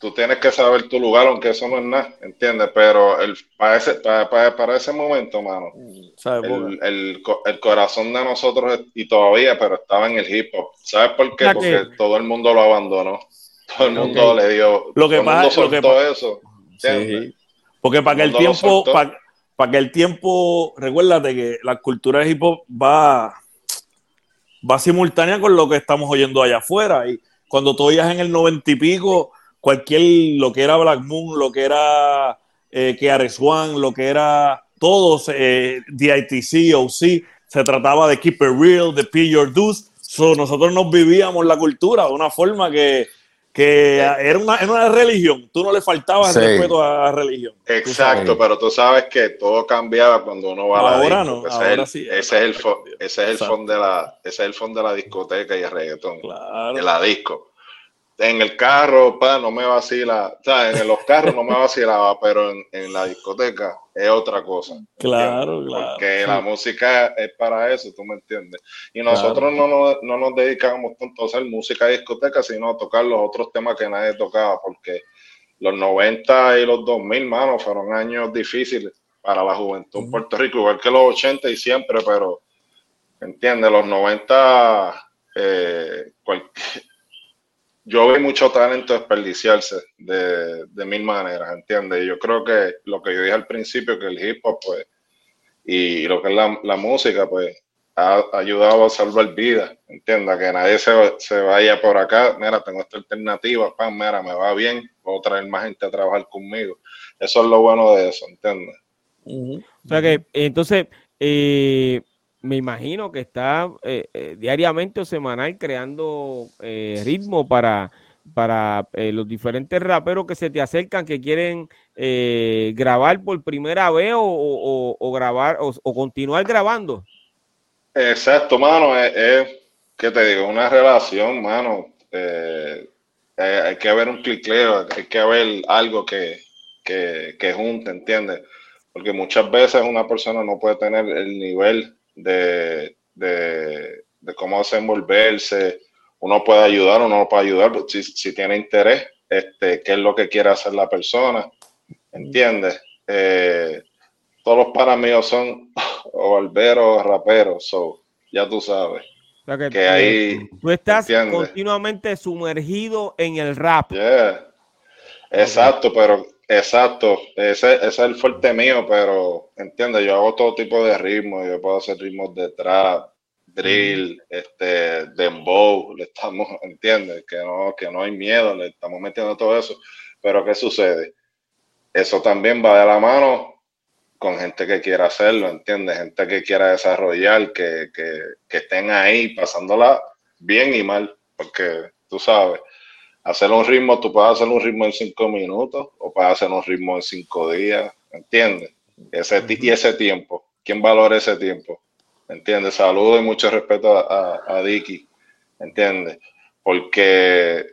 tú tienes que saber tu lugar, aunque eso no es nada, ¿entiendes? Pero el, para, ese, para, para, ese momento, mano, el, el, el, corazón de nosotros, y todavía, pero estaba en el hip hop. ¿Sabes por qué? Porque todo el mundo lo abandonó. Todo el mundo le dio.
Lo que pasa lo que eso. Sí. Porque para que el tiempo, para, para, que el tiempo, recuérdate que la cultura de hip hop va, va simultánea con lo que estamos oyendo allá afuera. Y cuando tú oías en el noventa y pico cualquier, lo que era Black Moon, lo que era eh, One, lo que era todos, eh, DITC, OC, se trataba de Keep It Real, de Pay Your Dues. So, nosotros nos vivíamos la cultura de una forma que, que era, una, era una religión. Tú no le faltabas respeto a la religión.
Exacto, pero tú sabes que todo cambiaba cuando uno va a la
Ahora no, ahora
sí. Ese es el, ese es el fondo de la, ese es el fondo de la discoteca y el reggaetón.
Claro.
De la disco en el carro, pa, no me vacila, o sea, en los carros no me vacilaba, [laughs] pero en, en la discoteca es otra cosa.
Claro, claro.
Porque la música es para eso, tú me entiendes. Y nosotros no, no, no, nos dedicamos tanto a hacer música de discoteca, sino a tocar los otros temas que nadie tocaba, porque los 90 y los 2000, mano, fueron años difíciles para la juventud en Puerto Rico, igual que los 80 y siempre, pero, ¿entiendes? Los 90, eh, cualquier yo vi mucho talento desperdiciarse de, de mil maneras, ¿entiendes? Yo creo que lo que yo dije al principio, que el hip hop, pues, y lo que es la, música, pues, ha ayudado a salvar vidas, ¿entiendes? Que nadie se, vaya por acá, mira, tengo esta alternativa, pan, mira, me va bien, puedo traer más gente a trabajar conmigo. Eso es lo bueno de eso, ¿entiendes?
O sea que, entonces, eh, me imagino que está eh, eh, diariamente o semanal creando eh, ritmo para, para los diferentes raperos que se te acercan, que quieren grabar por primera vez o, grabar o, continuar grabando.
Exacto, mano, es, que te digo, una relación, mano. hay que haber un clicleo, hay que haber algo que, que, que junte, ¿entiendes? Porque muchas veces una persona no puede tener el nivel de, de, de cómo desenvolverse. Uno puede ayudar, uno no puede ayudar, pues, si, si tiene interés, este, qué es lo que quiere hacer la persona, ¿entiendes? Eh, todos los para son o [laughs] barberos o raperos, so, ya tú sabes. que, ahí...
Tú estás continuamente sumergido en el rap.
Exacto, pero exacto, ese, ese, es el fuerte mío, pero entiende, yo hago todo tipo de ritmos, yo puedo hacer ritmos de trap, drill, este, dembow, le estamos, [laughs] entiende, que no, que no hay miedo, le estamos metiendo todo eso, pero ¿qué sucede? Eso también va de la mano con gente que quiera hacerlo, entiende, gente que quiera desarrollar, que, que, que estén ahí pasándola bien y mal, porque tú sabes, hacer un ritmo, tú puedes hacer un ritmo en cinco minutos o puedes hacer un ritmo en cinco días, ¿entiendes? Ese, Y ese tiempo, ¿quién valora ese tiempo? ¿Entiendes? Saludo y mucho respeto a, a, Dicky, ¿entiendes? Porque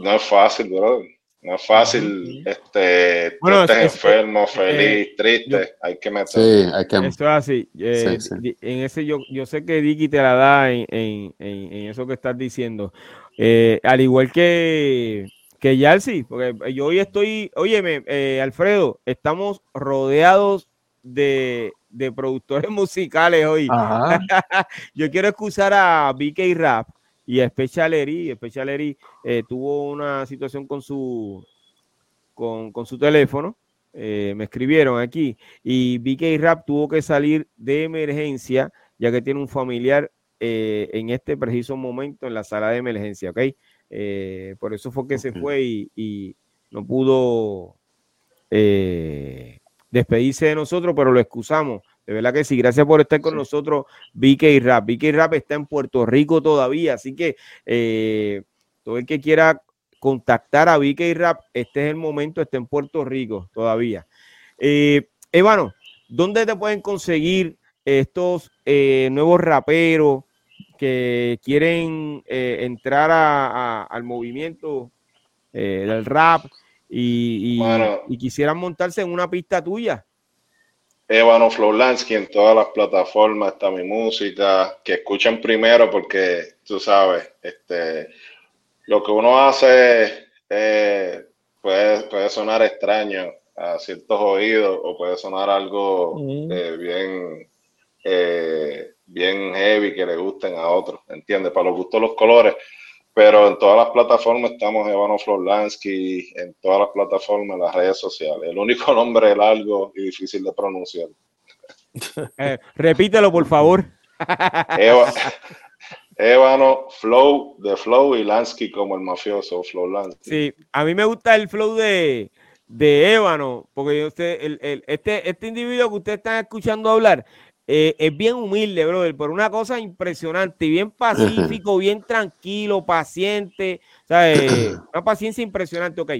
no es fácil, bro. No es fácil, este, bueno, estés enfermo, feliz, triste, hay que meter.
Sí, hay que... Esto es así. Eh, en ese yo, yo sé que Dicky te la da en, en, en eso que estás diciendo. Eh, al igual que, que Yalsi, porque yo hoy estoy, óyeme, eh, Alfredo, estamos rodeados de, productores [laughs] musicales hoy. [laughs] yo quiero excusar a BK Rap y a Special Eri. Special eh, tuvo una situación con su, con, su teléfono. me escribieron aquí y BK Rap tuvo que salir de emergencia ya que tiene un familiar eh, en este preciso momento en la sala de emergencia, ¿ok? Eh, por eso fue que se fue y, no pudo eh, despedirse de nosotros, pero lo excusamos. De verdad que sí, gracias por estar con nosotros, BK Rap. BK Rap está en Puerto Rico todavía, así que todo el que quiera contactar a BK Rap, este es el momento, está en Puerto Rico todavía. Eh, Evano, ¿dónde te pueden conseguir estos nuevos raperos? Que quieren eh, entrar al movimiento eh, del rap y, quisieran montarse en una pista tuya.
Ébano Flowlansky en todas las plataformas está mi música, que escuchen primero porque tú sabes, este, lo que uno hace eh, puede, puede sonar extraño a ciertos oídos o puede sonar algo bien bien heavy que le gusten a otros, ¿entiendes? Para los gustos los colores, pero en todas las plataformas estamos Evano Florlansky, en todas las plataformas, en las redes sociales. El único nombre largo y difícil de pronunciar. [laughs]
Eh, repítelo, por favor. [laughs]
Eva, Flow de Flow y Lansky como el mafioso Flow Lansky.
Sí, a mí me gusta el flow de, de Ébano, porque usted, el, el, este, este individuo que usted está escuchando hablar, eh, es bien humilde, brother, por una cosa impresionante, bien pacífico, [laughs] bien tranquilo, paciente, [clears throat] una paciencia impresionante, ok.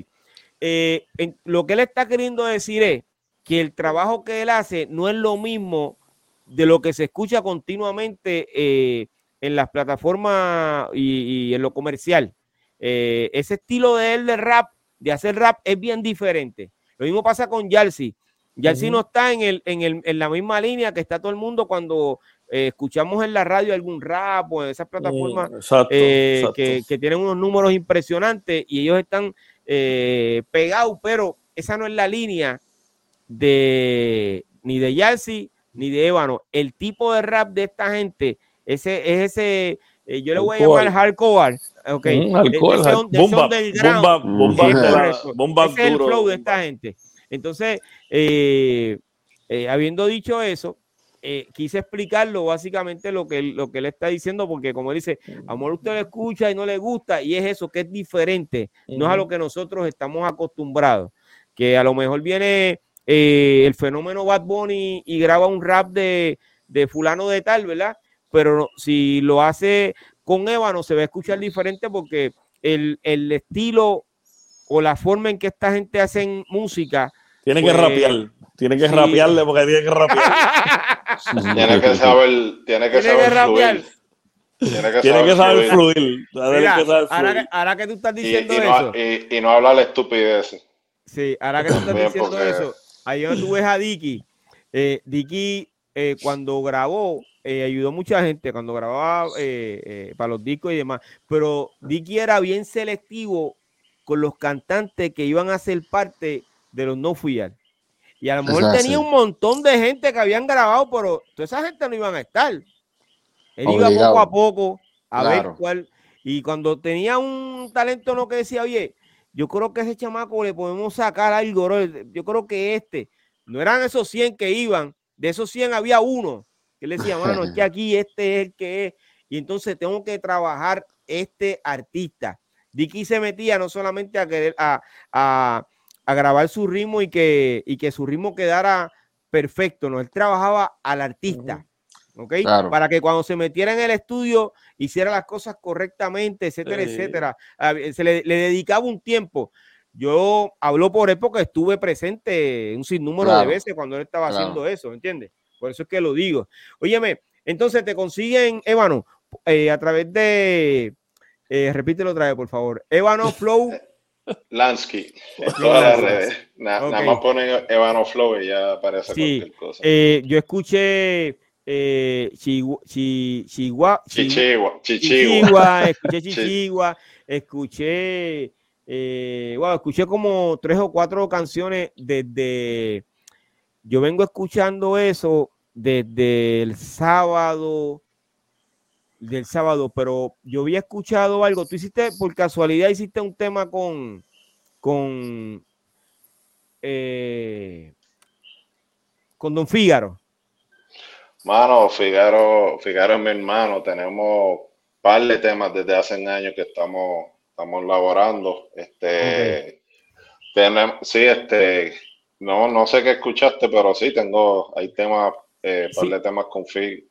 Eh, lo que él está queriendo decir es que el trabajo que él hace no es lo mismo de lo que se escucha continuamente eh, en las plataformas y, en lo comercial. ese estilo de él de rap, de hacer rap, es bien diferente. Lo mismo pasa con Yalsi. Ya si no está en, el, en, el, en, la misma línea que está todo el mundo cuando eh, escuchamos en la radio algún rap o en esas plataformas eh, Que, tienen unos números impresionantes y ellos están eh, pegados, pero esa no es la línea de ni de Yalsi ni de Ébano. El tipo de rap de esta gente, ese es ese, yo le voy a llamar hardcore. Okay. Mm, bomba, bomba, ese es el flow de esta gente. Entonces, eh, eh, habiendo dicho eso, eh, quise explicarlo básicamente lo que, lo que él está diciendo, porque como él dice, amor, usted lo escucha y no le gusta, y es eso, que es diferente, no es a lo que nosotros estamos acostumbrados, que a lo mejor viene el fenómeno Bad Bunny y graba un rap de, fulano de tal, ¿verdad? Pero si lo hace con no se va a escuchar diferente porque el, el estilo o la forma en que esta gente hace música.
Tiene que pues, rapear, tiene que rapearle porque tiene que rapear. [laughs]
tiene que saber, tiene que saber fluir.
Tiene que tiene saber, que fluir.
Ahora, que, tú estás diciendo
y,
eso.
Y, y, no hablar estupideces.
Sí, ahora que tú estás diciendo eso. Ahí donde tú ves a Dicky. Eh, Dicky, eh, cuando grabó, eh, ayudó mucha gente cuando grababa eh, eh, para los discos y demás. Pero Dicky era bien selectivo con los cantantes que iban a ser parte de los no fiar. Y a lo mejor tenía un montón de gente que habían grabado, pero toda esa gente no iban a estar. Él iba poco a poco, a ver cuál. Y cuando tenía un talento no que decía, oye, yo creo que ese chamaco le podemos sacar algo, yo creo que este, no eran esos 100 que iban, de esos 100 había uno que le decía, mano, es que [laughs] aquí este es el que es, y entonces tengo que trabajar este artista. Dicky se metía no solamente a querer a, a, a grabar su ritmo y que, y que su ritmo quedara perfecto, no, él trabajaba al artista. ¿ok? Para que cuando se metiera en el estudio hiciera las cosas correctamente, etcétera, etcétera. Se le, dedicaba un tiempo. Yo hablo por época, estuve presente un sinnúmero de veces cuando él estaba haciendo eso, ¿entiendes? Por eso es que lo digo. Óyeme, entonces te consiguen, Ébano, eh, a través de, eh, repítelo otra vez, por favor, Ébano Flow. [laughs]
Lansky, en todas las redes. Nada más ponen Ébano Flow y ya aparece cualquier cosa.
Eh, yo escuché eh, Chihuahua, Chihuahua, Chihuahua, escuché [laughs] Chihuahua, escuché, eh, wow, escuché como tres o cuatro canciones desde, yo vengo escuchando eso desde el sábado, del sábado, pero yo había escuchado algo, tú hiciste, por casualidad hiciste un tema con, con, eh, con Don Fígaro.
Mano, Figaro, Figaro es mi hermano. Tenemos un par de temas desde hace años que estamos, estamos laborando. Este, sí, este, no, no sé qué escuchaste, pero sí tengo, hay temas, eh, par de temas con Figi.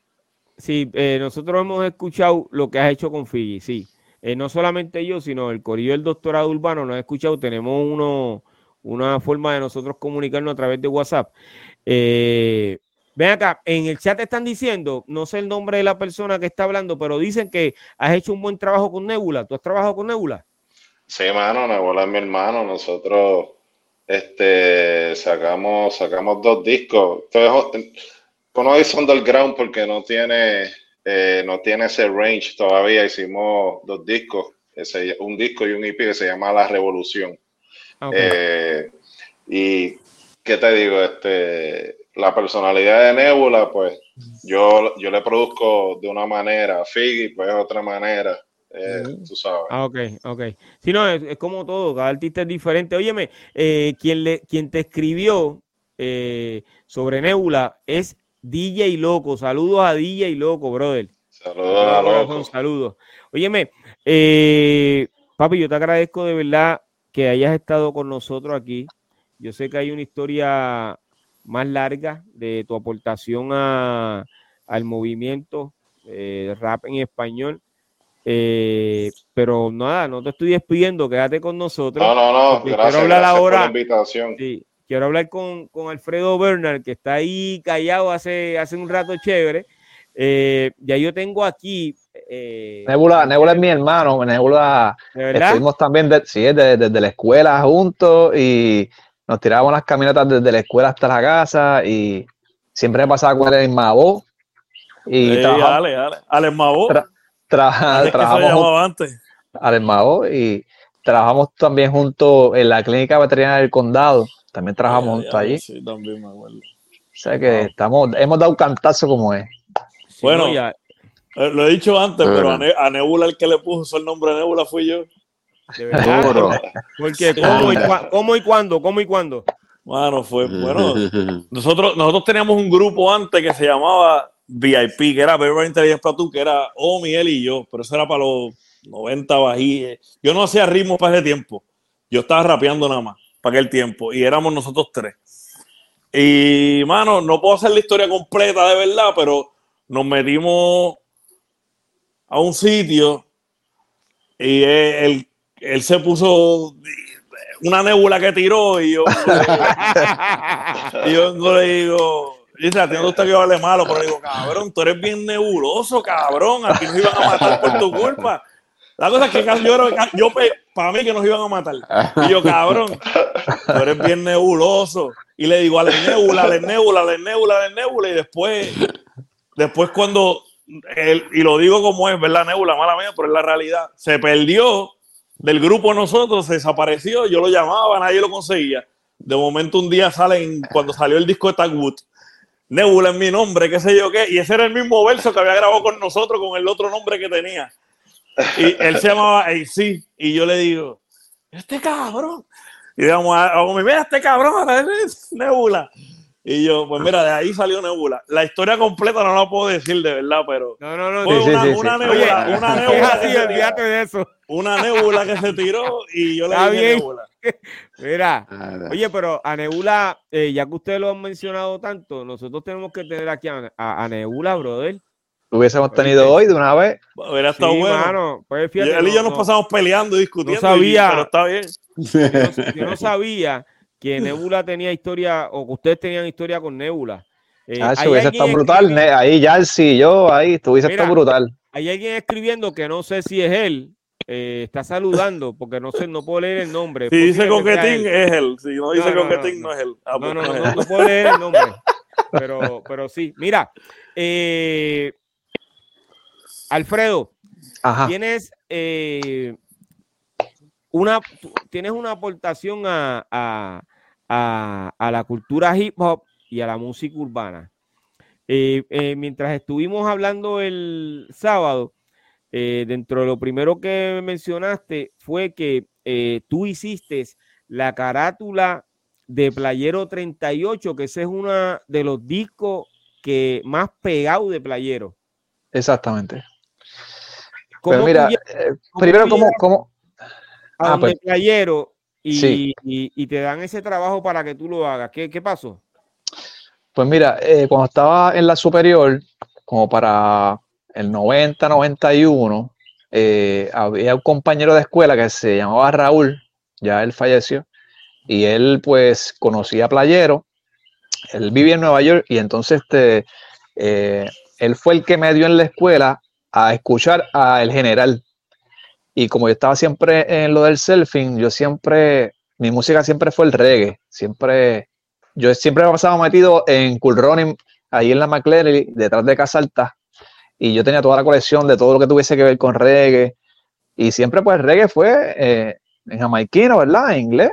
Sí, eh, nosotros hemos escuchado lo que has hecho con Figi, sí. Eh, no solamente yo, sino el corillo del doctorado urbano nos ha escuchado. Tenemos uno, una forma de nosotros comunicarnos a través de WhatsApp. Eh, Ven acá, en el chat están diciendo, no sé el nombre de la persona que está hablando, pero dicen que has hecho un buen trabajo con Nebula. ¿Tú has trabajado con Nebula?
Sí, mano, Nebula es mi hermano. Nosotros este, sacamos, sacamos dos discos. Uno es underground porque no tiene, eh, no tiene ese range todavía. Hicimos dos discos, ese, un disco y un EP que se llama La Revolución. Eh, y, ¿qué te digo? Este la personalidad de Nebula, pues yo, yo le produzco de una manera, Figgy, pues de otra manera. Eh, tú sabes.
Ah, ok, ok. Si no, es, como todo, cada artista es diferente. Óyeme, eh, quien, le, quien te escribió eh, sobre Nebula es DJ Loco. Saludos a DJ Loco, brother.
Saludos a Loco.
Saludos. Óyeme, papi, yo te agradezco de verdad que hayas estado con nosotros aquí. Yo sé que hay una historia más larga de tu aportación a, al movimiento eh, rap en español. Eh, pero nada, no te estoy despidiendo, quédate con nosotros.
No, no, no, gracias, quiero hablar ahora, por la invitación.
Sí, quiero hablar con, con, Alfredo Bernard, que está ahí callado hace, hace un rato chévere. Eh, ya yo tengo aquí.
Eh, Nebula, Nebula es mi hermano. Nebula, estuvimos también sí, desde, desde la escuela juntos y nos tirábamos las caminatas desde la escuela hasta la casa y siempre me pasaba con él en Mabo.
Y sí, dale, dale. Al Mabo.
trabajamos antes. Al Mabo y trabajamos también juntos en la clínica veterinaria del condado. También trabajamos juntos allí.
Sí, también me acuerdo.
O sea que estamos, hemos dado un cantazo como es.
bueno, ya. Eh, lo he dicho antes, pero a, Nebula el que le puso el nombre de Nebula fui yo.
De verdad. Porque ¿cómo y, ¿cómo y cuándo? ¿Cómo y cuándo?
Bueno, fue bueno. [laughs] Nosotros, nosotros teníamos un grupo antes que se llamaba VIP, que era Very Intelligence Plateau, que era Omi, él y yo, pero eso era para los 90 bajíes. Yo no hacía ritmo para ese tiempo. Yo estaba rapeando nada más para aquel tiempo y éramos nosotros tres. Y, mano, no puedo hacer la historia completa de verdad, pero nos metimos a un sitio y el, él se puso una nebula que tiró y yo, y yo le digo, dice, a ti no que vale malo, pero digo, cabrón, tú eres bien nebuloso, cabrón, a ti nos iban a matar por tu culpa. La cosa es que yo, yo para mí que nos iban a matar. Y yo, cabrón, tú eres bien nebuloso. Y le digo, a la nebula, a la nebula, a la nebula, a la nebula. Y después, después cuando, él, y lo digo como es, ¿verdad, nebula? Mala mía, pero es la realidad. Se perdió del grupo nosotros, se desapareció, yo lo llamaba, nadie lo conseguía. De momento un día salen, cuando salió el disco de Tagwood, Nebula es mi nombre, qué sé yo qué, y ese era el mismo verso que había grabado con nosotros con el otro nombre que tenía. Y él se llamaba AC. Y yo le digo, este cabrón. Y digamos, mira, este cabrón, es Nebula. Y yo, pues mira, de ahí salió Nebula. La historia completa no la puedo decir de verdad, pero.
No, no, no.
Fue
sí,
una,
sí,
una
sí.
nebula,
Oye,
una [laughs] nebula.
así,
que se
olvídate
tiró,
de eso.
Una nebula que se tiró y yo le
Está
dije
bien.
nebula. [laughs]
Mira, oye, pero a Nebula, eh, ya que ustedes lo han mencionado tanto, nosotros tenemos que tener aquí a, a- a Nebula, brother.
Lo hubiésemos tenido hoy de una vez.
Hubiera estado
Sí,
bueno.
mano, pues
Y
fíjate,
él y yo
no-
nos
no-
pasamos peleando y discutiendo.
no sabía.
y- pero está bien.
yo, no, yo no sabía que Nebula tenía historia, o que ustedes tenían historia con Nebula. Eh,
Ah, eso hubiese estado brutal. Ahí, Yarsi, yo, ahí, estuviese estado brutal.
Hay alguien escribiendo que no sé si es él. eh, está saludando porque no sé, no puedo leer el nombre.
Si dice coquetín, es él. Si no dice
No, no,
coquetín,
no,
no, es él. Ah,
No,
pues
no,
no
no,
es
no,
él.
no puedo leer el nombre. Pero, [laughs] pero sí. Mira, eh, Alfredo,
Ajá.
tienes eh, una tienes una aportación a, a- a- a la cultura hip hop y a la música urbana. Eh, eh, mientras estuvimos hablando el sábado, dentro de lo primero que mencionaste fue que tú hiciste la carátula de Playero 38, que ese es uno de los discos que más pegado de Playero.
Exactamente.
¿Cómo
Pero mira,
llegas-
eh,
cómo
primero, ¿cómo, cómo? Ah, pues,
Playero y,
Sí.
y- y te dan ese trabajo para que tú lo hagas? ¿Qué, qué pasó?
pues mira, eh, cuando estaba en la superior, como para el 90, 91, eh, había un compañero de escuela que se llamaba Raúl, ya él falleció, y él pues conocía a Playero, él vivía en Nueva York y entonces este, eh, él fue el que me dio en la escuela a escuchar a El General. Y como yo estaba siempre en lo del surfing, yo siempre, mi música siempre fue el reggae, siempre, yo siempre me pasaba metido en Cool Running, ahí en la McLaren, detrás de Casa Alta, y yo tenía toda la colección de todo lo que tuviese que ver con reggae, y siempre pues reggae fue eh, en jamaiquino, ¿verdad? En inglés.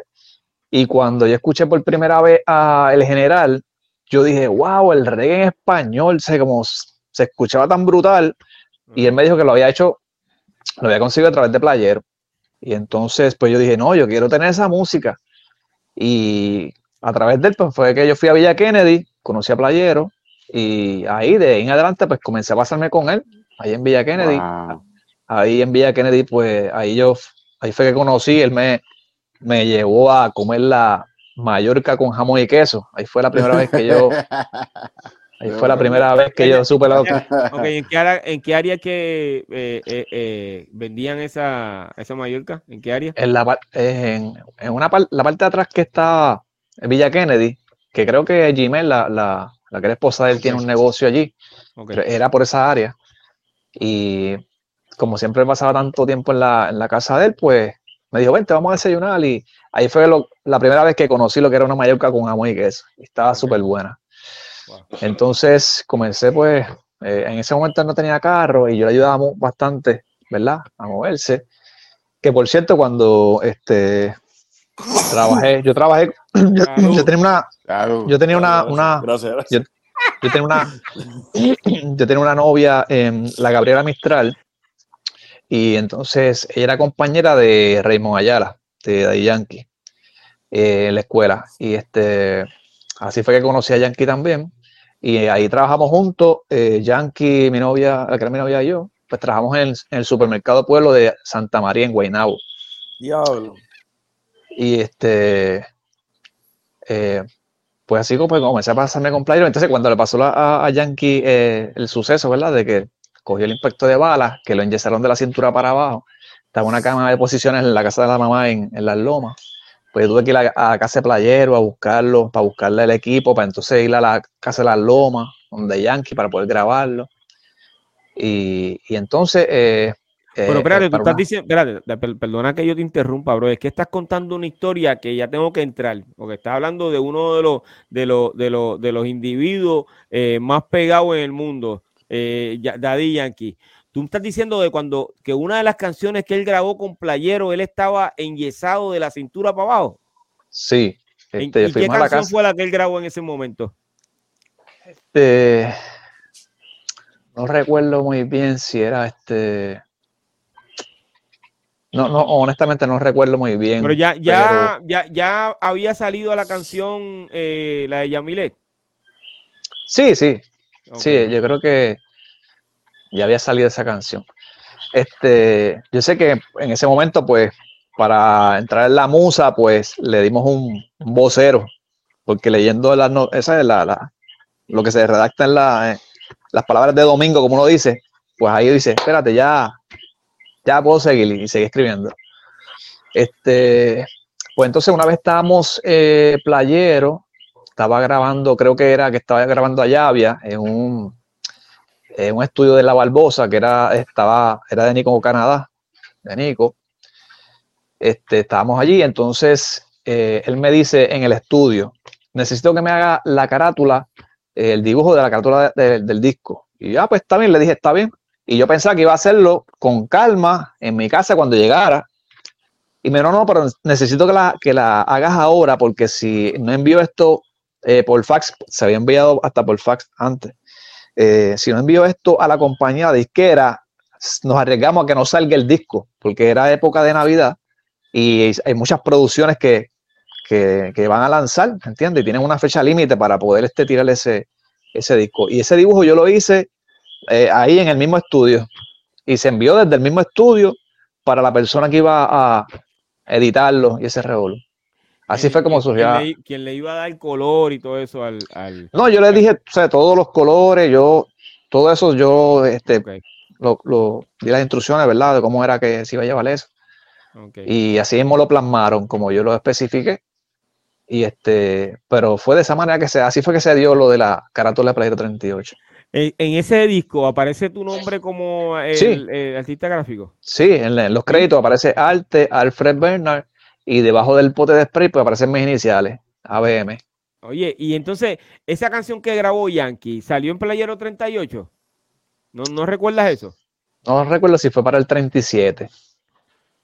Y cuando yo escuché por primera vez a El General, yo dije, wow, el reggae en español, se, como se escuchaba tan brutal. Y él me dijo que lo había hecho, lo había conseguido a través de Playero. Y entonces, pues yo dije, no, yo quiero tener esa música. Y a través de él, pues fue que yo fui a Villa Kennedy, conocí a Playero. Y ahí, de ahí en adelante, pues comencé a pasarme con él, ahí en Villa Kennedy.
Wow.
Ahí en Villa Kennedy, pues ahí yo, ahí fue que conocí, él me, me llevó a comer la Mallorca con jamón y queso. Ahí fue la primera vez que yo, [laughs] ahí fue la primera vez que yo supe la
Ok, ¿en qué área, en qué área que eh, eh, eh, vendían esa, esa Mallorca? ¿En qué área?
en la, en, en una par- la parte de atrás que está Villa Kennedy, que creo que Gmail, la, la, la que era esposa de él, tiene un negocio allí, era por esa área. Y como siempre pasaba tanto tiempo en la, en la casa de él, pues me dijo, vente, vamos a desayunar. Y ahí fue lo- la primera vez que conocí lo que era una Mallorca con jamón y queso. Y estaba súper buena. Entonces comencé, pues, eh, en ese momento no tenía carro y yo le ayudaba bastante, ¿verdad? A moverse. Que por cierto, cuando este, trabajé, yo trabajé, [clears throat] yo, yo tenía una, yo tenía una, una, yo, yo tenía una, [clears throat] yo tenía una novia, en la Gabriela Mistral, y entonces ella era compañera de Raymond Ayala, de Daddy Yankee, eh, en la escuela. Y este, así fue que conocí a Yankee también. Y ahí trabajamos juntos, eh, Yankee, mi novia, la que era mi novia y yo, pues trabajamos en, en el supermercado Pueblo de Santa María, en Guaynabo.
Diablo.
Y este, eh, pues así como pues, comencé a pasarme con Playero. Entonces, cuando le pasó a, a Yankee eh, el suceso, ¿verdad? De que cogió el impacto de balas, que lo enyesaron de la cintura para abajo, estaba una cama de posiciones en la casa de la mamá en, en las lomas. Pues tuve que ir a, a casa de Playero a buscarlo, para buscarle el equipo, para entonces ir a la casa de las lomas, donde Yankee, para poder grabarlo. Y, y entonces. eh,
Pero
eh,
espérate, tú
para
estás diciendo, espérate, perdona que yo te interrumpa, bro, es que estás contando una historia que ya tengo que entrar, porque estás hablando de uno de los, de los, de los, de los individuos eh, más pegados en el mundo, eh, Daddy Yankee. Tú me estás diciendo de cuando que una de las canciones que él grabó con Playero, él estaba enyesado de la cintura para abajo.
Sí,
¿En-
este,
¿Y qué
la
canción fue la que él grabó en ese momento?
Este, no recuerdo muy bien si era este. No, no, honestamente no recuerdo muy bien.
Pero ya, ya, ya, ya había salido la canción, eh, la de Yamilet.
Sí, sí. Sí, yo creo que ya había salido esa canción. Este, yo sé que en ese momento, pues, para entrar en la musa, pues le dimos un, vocero, porque leyendo las esa es la, lo que se redacta en la, las palabras de domingo, como uno dice, pues ahí dice, espérate, ya, ya puedo seguir y seguir escribiendo. Este, pues entonces una vez estábamos eh, playero, estaba grabando, creo que era que estaba grabando a Llavia en un, en un estudio de La Barbosa, que era, estaba, era de Nico Canadá, de Nico. Este, estábamos allí, entonces eh, él me dice en el estudio, necesito que me haga la carátula, el dibujo de la carátula del disco. Y ya, pues está bien, le dije, está bien. Y yo pensaba que iba a hacerlo con calma en mi casa cuando llegara. Y me no, no, pero necesito que la, que la hagas ahora porque si no envío esto eh, por fax, se había enviado hasta por fax antes. Eh, si no envío esto a la compañía disquera, nos arriesgamos a que no salga el disco, porque era época de Navidad y hay muchas producciones que, que, van a lanzar, ¿entiendes? Y tienen una fecha límite para poder este, tirar ese, ese disco. Y ese dibujo yo lo hice eh, ahí en el mismo estudio. Y se envió desde el mismo estudio para la persona que iba a editarlo y ese revolú. Así fue como surgió.
Quien le, iba a dar color y todo eso al,
No, yo le dije, o sea, todos los colores, yo, todo eso yo este, lo, di las instrucciones, ¿verdad? De cómo era que se iba a llevar eso. Y así mismo lo plasmaron, como yo lo especifiqué. Y este, pero fue de esa manera que se, así fue que se dio lo de la carátula de Playero 38.
En, ese disco aparece tu nombre como el, artista gráfico.
Sí, en, los créditos aparece Arte, Alfred Bernard, y debajo del pote de spray pues aparecen mis iniciales, ABM.
Oye, y entonces, esa canción que grabó Yankee, ¿salió en Playero 38? ¿No, no recuerdas eso?
No recuerdo si fue para el 37.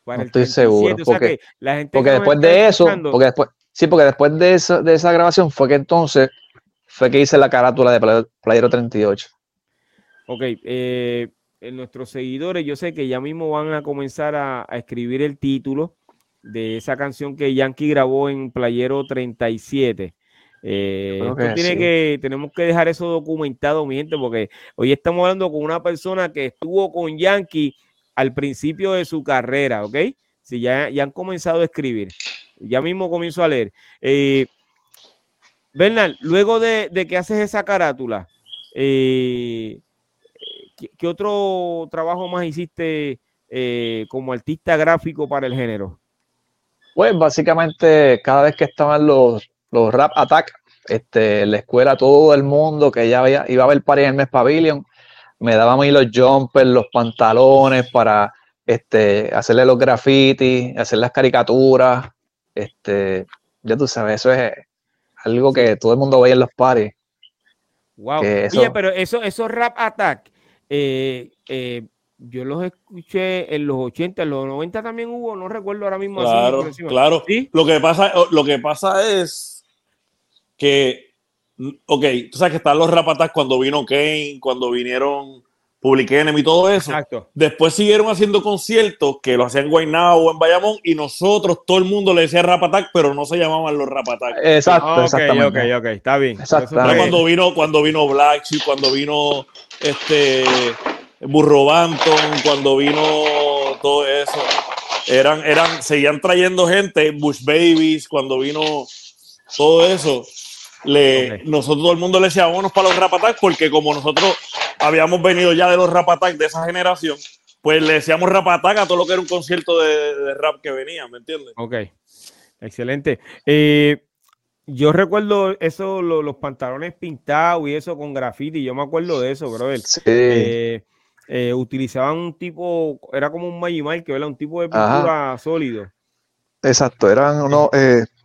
no estoy seguro. porque, la gente porque después de eso, porque después, sí, porque después de, eso, de esa grabación fue que entonces fue que hice la carátula de Playero 38.
Ok, eh, en nuestros seguidores, yo sé que ya mismo van a comenzar a, escribir el título de esa canción que Yankee grabó en Playero 37. Eh, tiene que, tenemos que dejar eso documentado, mi gente, porque hoy estamos hablando con una persona que estuvo con Yankee al principio de su carrera, ¿ok? Si ya, ya han comenzado a escribir, ya mismo comienzo a leer. Eh, Bernal, luego de, que haces esa carátula, eh, ¿qué, otro trabajo más hiciste eh, como artista gráfico para el género?
Pues básicamente cada vez que estaban los, los Rap Attack, este, la escuela todo el mundo que ya iba a ver party en el Mes Pavilion, me daban a mí los jumpers, los pantalones para este, hacerle los grafitis, hacer las caricaturas. Este, ya tú sabes, eso es algo que todo el mundo veía en los pares.
Wow. Oye, pero eso, esos rap attack, eh, eh, yo los escuché en los 80, en los 90 también hubo, no recuerdo ahora mismo.
Claro, claro. Lo, que pasa, lo que pasa es que, ok, tú sabes que están los rap attack cuando vino Kane, cuando vinieron Public Enemy y todo eso. Exacto. Después siguieron haciendo conciertos que lo hacían en Guaynabo o en Bayamón y nosotros, todo el mundo le decía Rap Attack, pero no se llamaban los Rap Attack.
Exacto, ah,
Ok, ok, está bien.
Cuando vino, cuando vino Black Sheep, cuando vino este Burro Banton, cuando vino todo eso. Eran, eran, seguían trayendo gente, Bush Babies, cuando vino todo eso le, nosotros todo el mundo le decía vámonos para los Rap porque como nosotros habíamos venido ya de los Rap de esa generación, pues le decíamos Rap a todo lo que era un concierto de, rap que venía, ¿me entiendes?
Ok, excelente. Eh, yo recuerdo eso, los pantalones pintados y eso con graffiti, yo me acuerdo de eso, brother. Sí. Eh, eh, utilizaban un tipo, era como un Magimar, que era un tipo de pintura sólido.
Exacto, eran unos,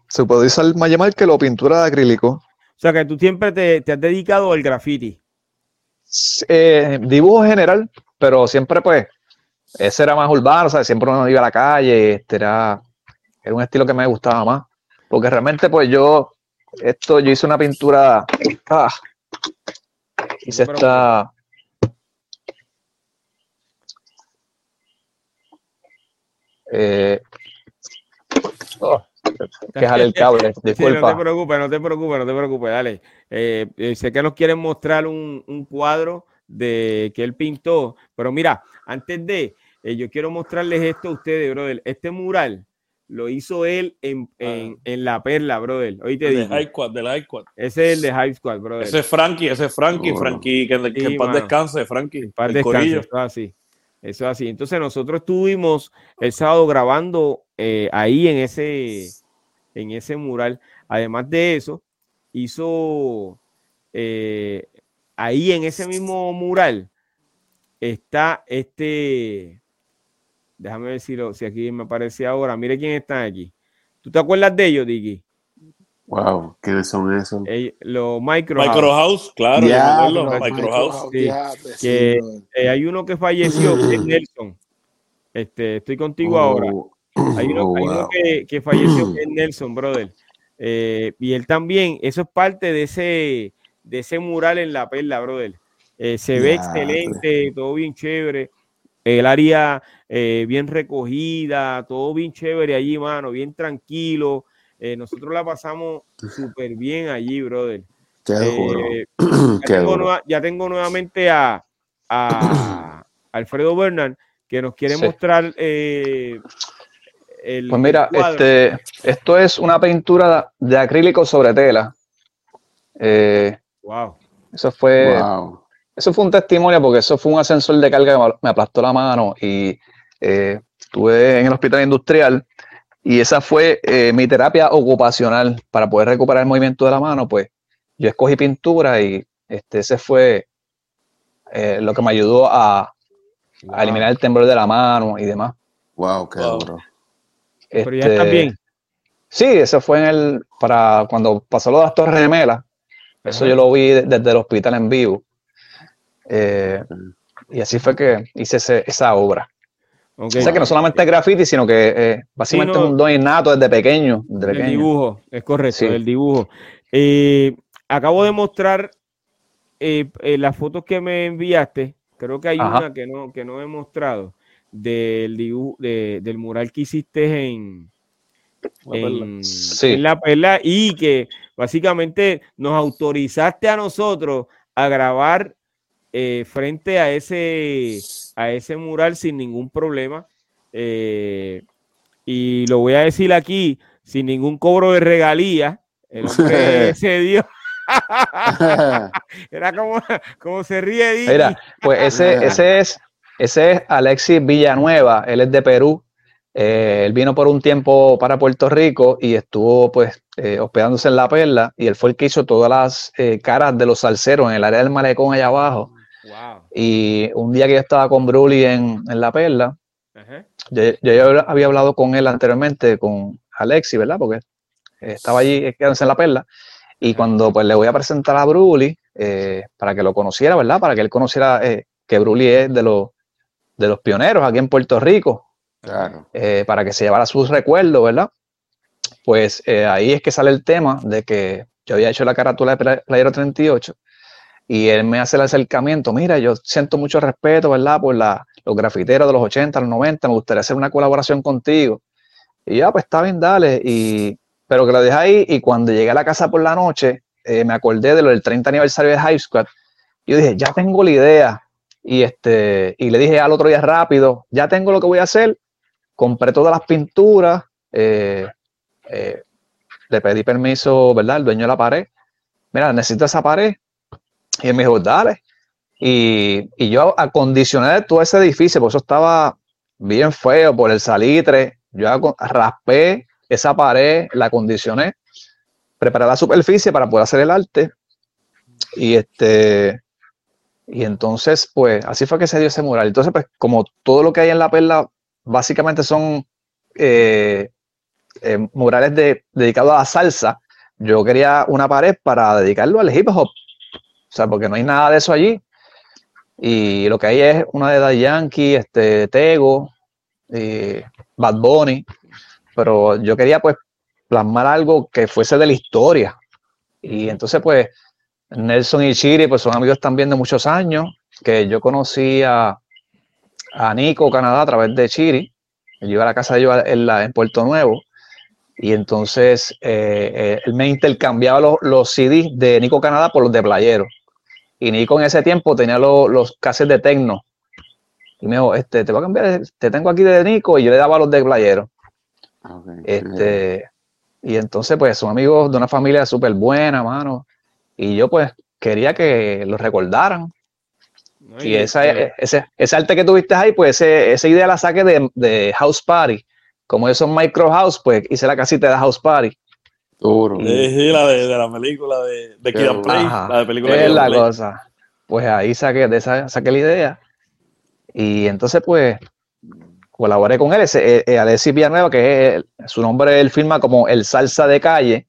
se puede usar Magimar que lo pintura de acrílico.
O sea que tú siempre te, has dedicado al graffiti.
Eh, dibujo general, pero siempre pues, ese era más urbano, o sea, siempre uno iba a la calle, este era, era un estilo que me gustaba más. Porque realmente pues yo, esto, yo hice una pintura, ah, hice esta... Eh, oh, que jale el cable, [laughs] disculpa.
no te preocupes, no te preocupes, no te preocupes, dale. Eh, eh, sé que nos quieren mostrar un, un, cuadro de que él pintó, pero mira, antes de, eh, yo quiero mostrarles esto a ustedes, brother. Este mural lo hizo él en, en, en La Perla, brother. Hoy te
digo. High Squad, del High Squad.
Ese es el de High Squad, brother.
Ese es Frankie, ese es Frankie, oh. Frankie, que, que sí, en paz descanse, Frankie. En
paz descanse, así. Eso así. Entonces nosotros estuvimos el sábado grabando eh, ahí en ese, en ese mural. Además de eso, hizo eh, ahí en ese mismo mural está este Déjame ver si, aquí me aparece ahora. Mire quién está aquí. ¿Tú te acuerdas de ellos, Dicky?
Wow, ¿quiénes son esos?
los Micro,
Micro House, claro, yeah, los Micro, House.
Sí, que, eh, hay uno que falleció, que es [clears throat] Nelson. Este, estoy contigo
Oh,
ahora. Hay uno,
oh,
hay uno
wow.
que, que falleció, que es [clears throat] Nelson, brother. Eh, y él también, eso es parte de ese, de ese mural en la perla, brother. Eh, se ve excelente, todo bien chévere. El área eh, bien recogida, todo bien chévere allí, mano, bien tranquilo. Eh, nosotros la pasamos súper bien allí, brother.
Qué duro.
Eh, ya, [clears throat]
Qué
tengo
duro.
nueva- ya tengo nuevamente a, a [clears throat] Alfredo Bernal que nos quiere
Sí.
mostrar eh, el,
Pues mira, este, esto es una pintura de acrílico sobre tela. Eh,
Wow.
eso fue,
Wow.
eso fue un testimonio porque eso fue un ascensor de carga que me- me aplastó la mano y eh, estuve en el hospital industrial y esa fue eh, mi terapia ocupacional para poder recuperar el movimiento de la mano. Pues yo escogí pintura y este, ese fue eh, lo que me ayudó a, a eliminar el temblor de la mano y demás.
Wow, qué
Wow.
duro.
Pero ya
Este,
está bien.
Sí, eso fue en el, para cuando pasó lo de las Torres Gemelas. Eso
Ajá.
yo lo vi de- desde el hospital en vivo. Eh, y así fue que hice ese- esa obra. O sea que no solamente es graffiti, sino que eh, básicamente
Sí, no.
es un don innato desde pequeño. Desde
El
pequeño.
dibujo, es correcto,
Sí.
el dibujo. Eh, acabo de mostrar eh, eh, las fotos que me enviaste. Creo que hay
Ajá.
una que no, que no he mostrado del dibujo, de- del mural que hiciste en, en,
Sí.
en la perla y que básicamente nos autorizaste a nosotros a grabar eh, frente a ese, a ese mural sin ningún problema. Eh, y lo voy a decir aquí, sin ningún cobro de regalía. El hombre [laughs] se dio. [laughs] Era como, como se ríe. Dicky.
Mira, pues ese, ese es, ese es Alexis Villanueva, él es de Perú. Eh, él vino por un tiempo para Puerto Rico y estuvo pues eh, hospedándose en La Perla y él fue el que hizo todas las eh, caras de los salseros en el área del malecón allá abajo.
Wow.
Y un día que yo estaba con Bruli en, en La Perla, yo, yo había hablado con él anteriormente, con Alexis, ¿verdad? Porque estaba allí quedándose en La Perla. Y cuando pues le voy a presentar a Bruli, eh, para que lo conociera, ¿verdad? Para que él conociera eh, que Bruli es de los, de los pioneros aquí en Puerto Rico,
Claro.
eh, para que se llevara sus recuerdos, ¿verdad? Pues ahí es que sale el tema de que yo había hecho la carátula de Pla- Playero 38 y él me hace el acercamiento, mira, yo siento mucho respeto, ¿verdad? Por la, los grafiteros de los 80, los 90, me gustaría hacer una colaboración contigo. Y ya, pues está bien, dale. Y, pero que lo dejé ahí y cuando llegué a la casa por la noche, eh, me acordé de lo del 30 aniversario de High Squad. Yo dije, ya tengo la idea. Y, este, y le dije al otro día rápido, ya tengo lo que voy a hacer. Compré todas las pinturas, eh, eh, le pedí permiso, ¿verdad? El dueño de la pared. Mira, necesito esa pared. Y él me dijo, dale. Y, y yo acondicioné todo ese edificio, porque eso estaba bien feo por el salitre. Yo raspé esa pared, la acondicioné, preparé la superficie para poder hacer el arte. Y este, y entonces, pues, así fue que se dio ese mural. Entonces, pues, como todo lo que hay en la perla, básicamente son eh, eh, murales de, dedicados a la salsa, yo quería una pared para dedicarlo al hip hop. O sea, porque no hay nada de eso allí. Y lo que hay es una de Daddy Yankee, este, Tego, Bad Bunny. Pero yo quería, pues, plasmar algo que fuese de la historia. Y entonces, pues, Nelson y Chiri, pues, son amigos también de muchos años, que yo conocí a, Nico, Canadá, a través de Chiri. Yo iba a la casa de ellos en Puerto Nuevo y entonces eh, eh, él me intercambiaba los, los CDs de Nico Canadá por los de Playero. Y Nico en ese tiempo tenía los, los cassettes de Tecno. Y me dijo, este, te voy a cambiar, te tengo aquí de Nico y yo le daba los de Playero. Este, y entonces, pues, son amigos de una familia súper buena, mano. Y yo, pues, quería que los recordaran. y esa, ese, ese, arte que tuviste ahí, pues, esa idea la saqué de, de House Party como esos micro house, pues hice la casita de house party.
Duro. Sí, la de, la película de, de Kid Play. La de película
es la cosa. Pues ahí saqué, de esa, saqué la idea. Y entonces, pues, colaboré con él. Ese, eh, eh, Alexis Villanueva, que es su nombre, él firma como el salsa de calle,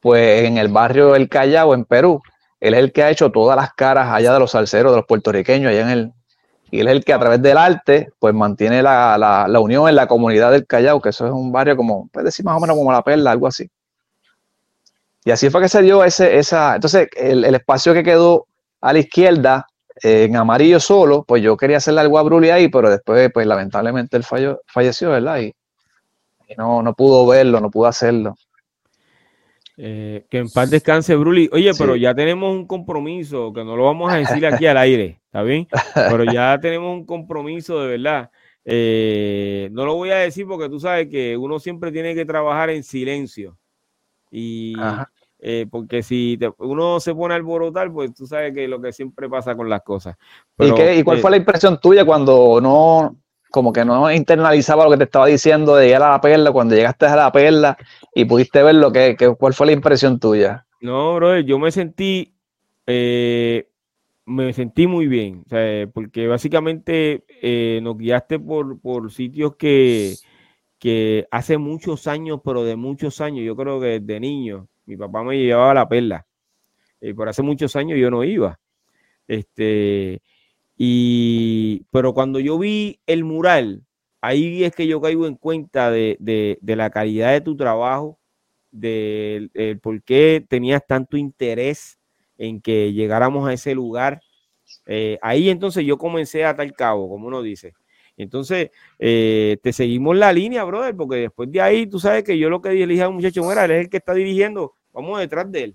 pues en el barrio El Callao, en Perú. Él es el que ha hecho todas las caras allá de los salseros, de los puertorriqueños, allá en el, y él es el que a través del arte pues mantiene la, unión en la comunidad del Callao, que eso es un barrio como, puedes decir más o menos como La Perla, algo así. Y así fue que se dio ese, esa, entonces el, espacio que quedó a la izquierda en amarillo solo, pues yo quería hacerle algo a Bruli ahí, pero después pues lamentablemente él falleció, ¿verdad? Y, no, no pudo verlo, no pudo hacerlo.
Eh, que en paz descanse, Bruli. Oye, pero ya tenemos un compromiso, que no lo vamos a decir aquí al aire, ¿está bien? Pero ya [laughs] tenemos un compromiso de verdad. Eh, no lo voy a decir porque tú sabes que uno siempre tiene que trabajar en silencio. Y eh, porque si uno se pone a alborotar, pues tú sabes que lo que siempre pasa con las cosas.
¿Y, qué, ¿Y cuál fue la impresión tuya cuando no, como que no internalizaba lo que te estaba diciendo de llegar a la perla, cuando llegaste a la perla y pudiste ver lo que, cuál fue la impresión tuya.
No, bro, yo me sentí, eh, me sentí muy bien, porque básicamente eh, nos guiaste por, por sitios que, que hace muchos años, pero de muchos años, yo creo que desde niño, mi papá me llevaba a la perla, y por hace muchos años yo no iba. Este, y, pero cuando yo vi el mural, ahí es que yo caigo en cuenta de, la calidad de tu trabajo, de, por qué tenías tanto interés en que llegáramos a ese lugar. Eh, ahí entonces yo comencé a tal cabo, como uno dice. Entonces, eh, te seguimos la línea, brother, porque después de ahí, tú sabes que yo lo que dije al muchacho, era, él es el que está dirigiendo, vamos detrás de él.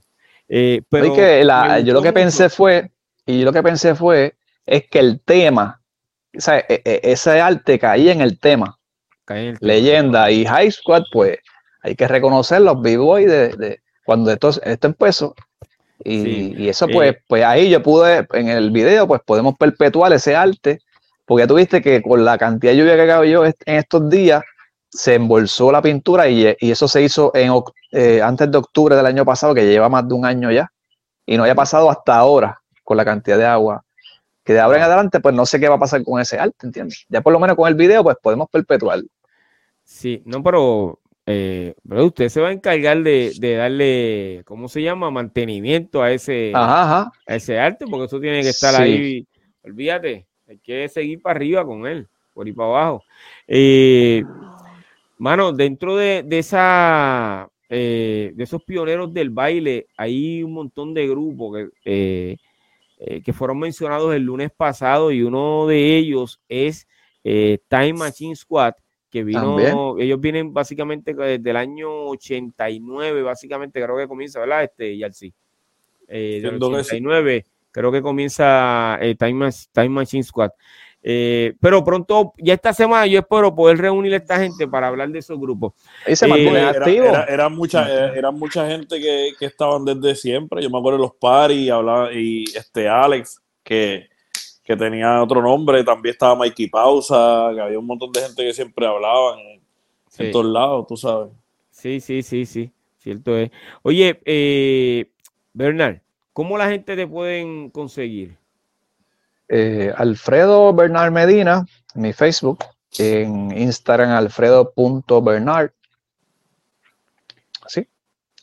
Eh, pero que yo lo que pensé fue, y yo lo que pensé fue, es que el tema, e, e, ese arte caía en el tema. Leyenda y High Squad, pues hay que reconocer los b-boys de, cuando esto, esto empezó. Y, eso, pues, eh, pues ahí yo pude, en el video, pues podemos perpetuar ese arte, porque ya tuviste que con la cantidad de lluvia que cayó en estos días, se embolsó la pintura y, eso se hizo en, eh, antes de octubre del año pasado, que lleva más de un año ya, y no haya pasado hasta ahora con la cantidad de agua que de ahora en adelante, pues no sé qué va a pasar con ese arte, ¿entiendes? Ya por lo menos con el video, pues podemos perpetuarlo.
Sí, no, pero, eh, pero usted se va a encargar de, darle, ¿cómo se llama? Mantenimiento a ese, A ese arte, porque eso tiene que estar ahí. Olvídate, hay que seguir para arriba con él, por ir para abajo. Eh, mano, dentro de, esa, eh, de esos pioneros del baile, hay un montón de grupos que eh, que fueron mencionados el lunes pasado y uno de ellos es eh, Time Machine Squad, que vino, ellos vienen básicamente desde el año 89, básicamente creo que comienza, ¿verdad? Este, ya sí. Eh, 89 creo que comienza eh, Time, Time Machine Squad. Eh, pero pronto, ya esta semana, yo espero poder reunir a esta gente para hablar de esos grupos.
Eh, era, era, mucha, era, mucha gente que, que, estaban desde siempre. Yo me acuerdo de los paris hablaba, y este Alex, que, que, tenía otro nombre. También estaba Mikey Pausa, que había un montón de gente que siempre hablaban en, todos lados, tú sabes.
Sí, sí, sí, sí. Cierto es. Oye, eh, Bernard, ¿cómo la gente te pueden conseguir?
Eh, Alfredo Bernard Medina, mi Facebook, en Instagram alfredo.bernard.
¿Sí?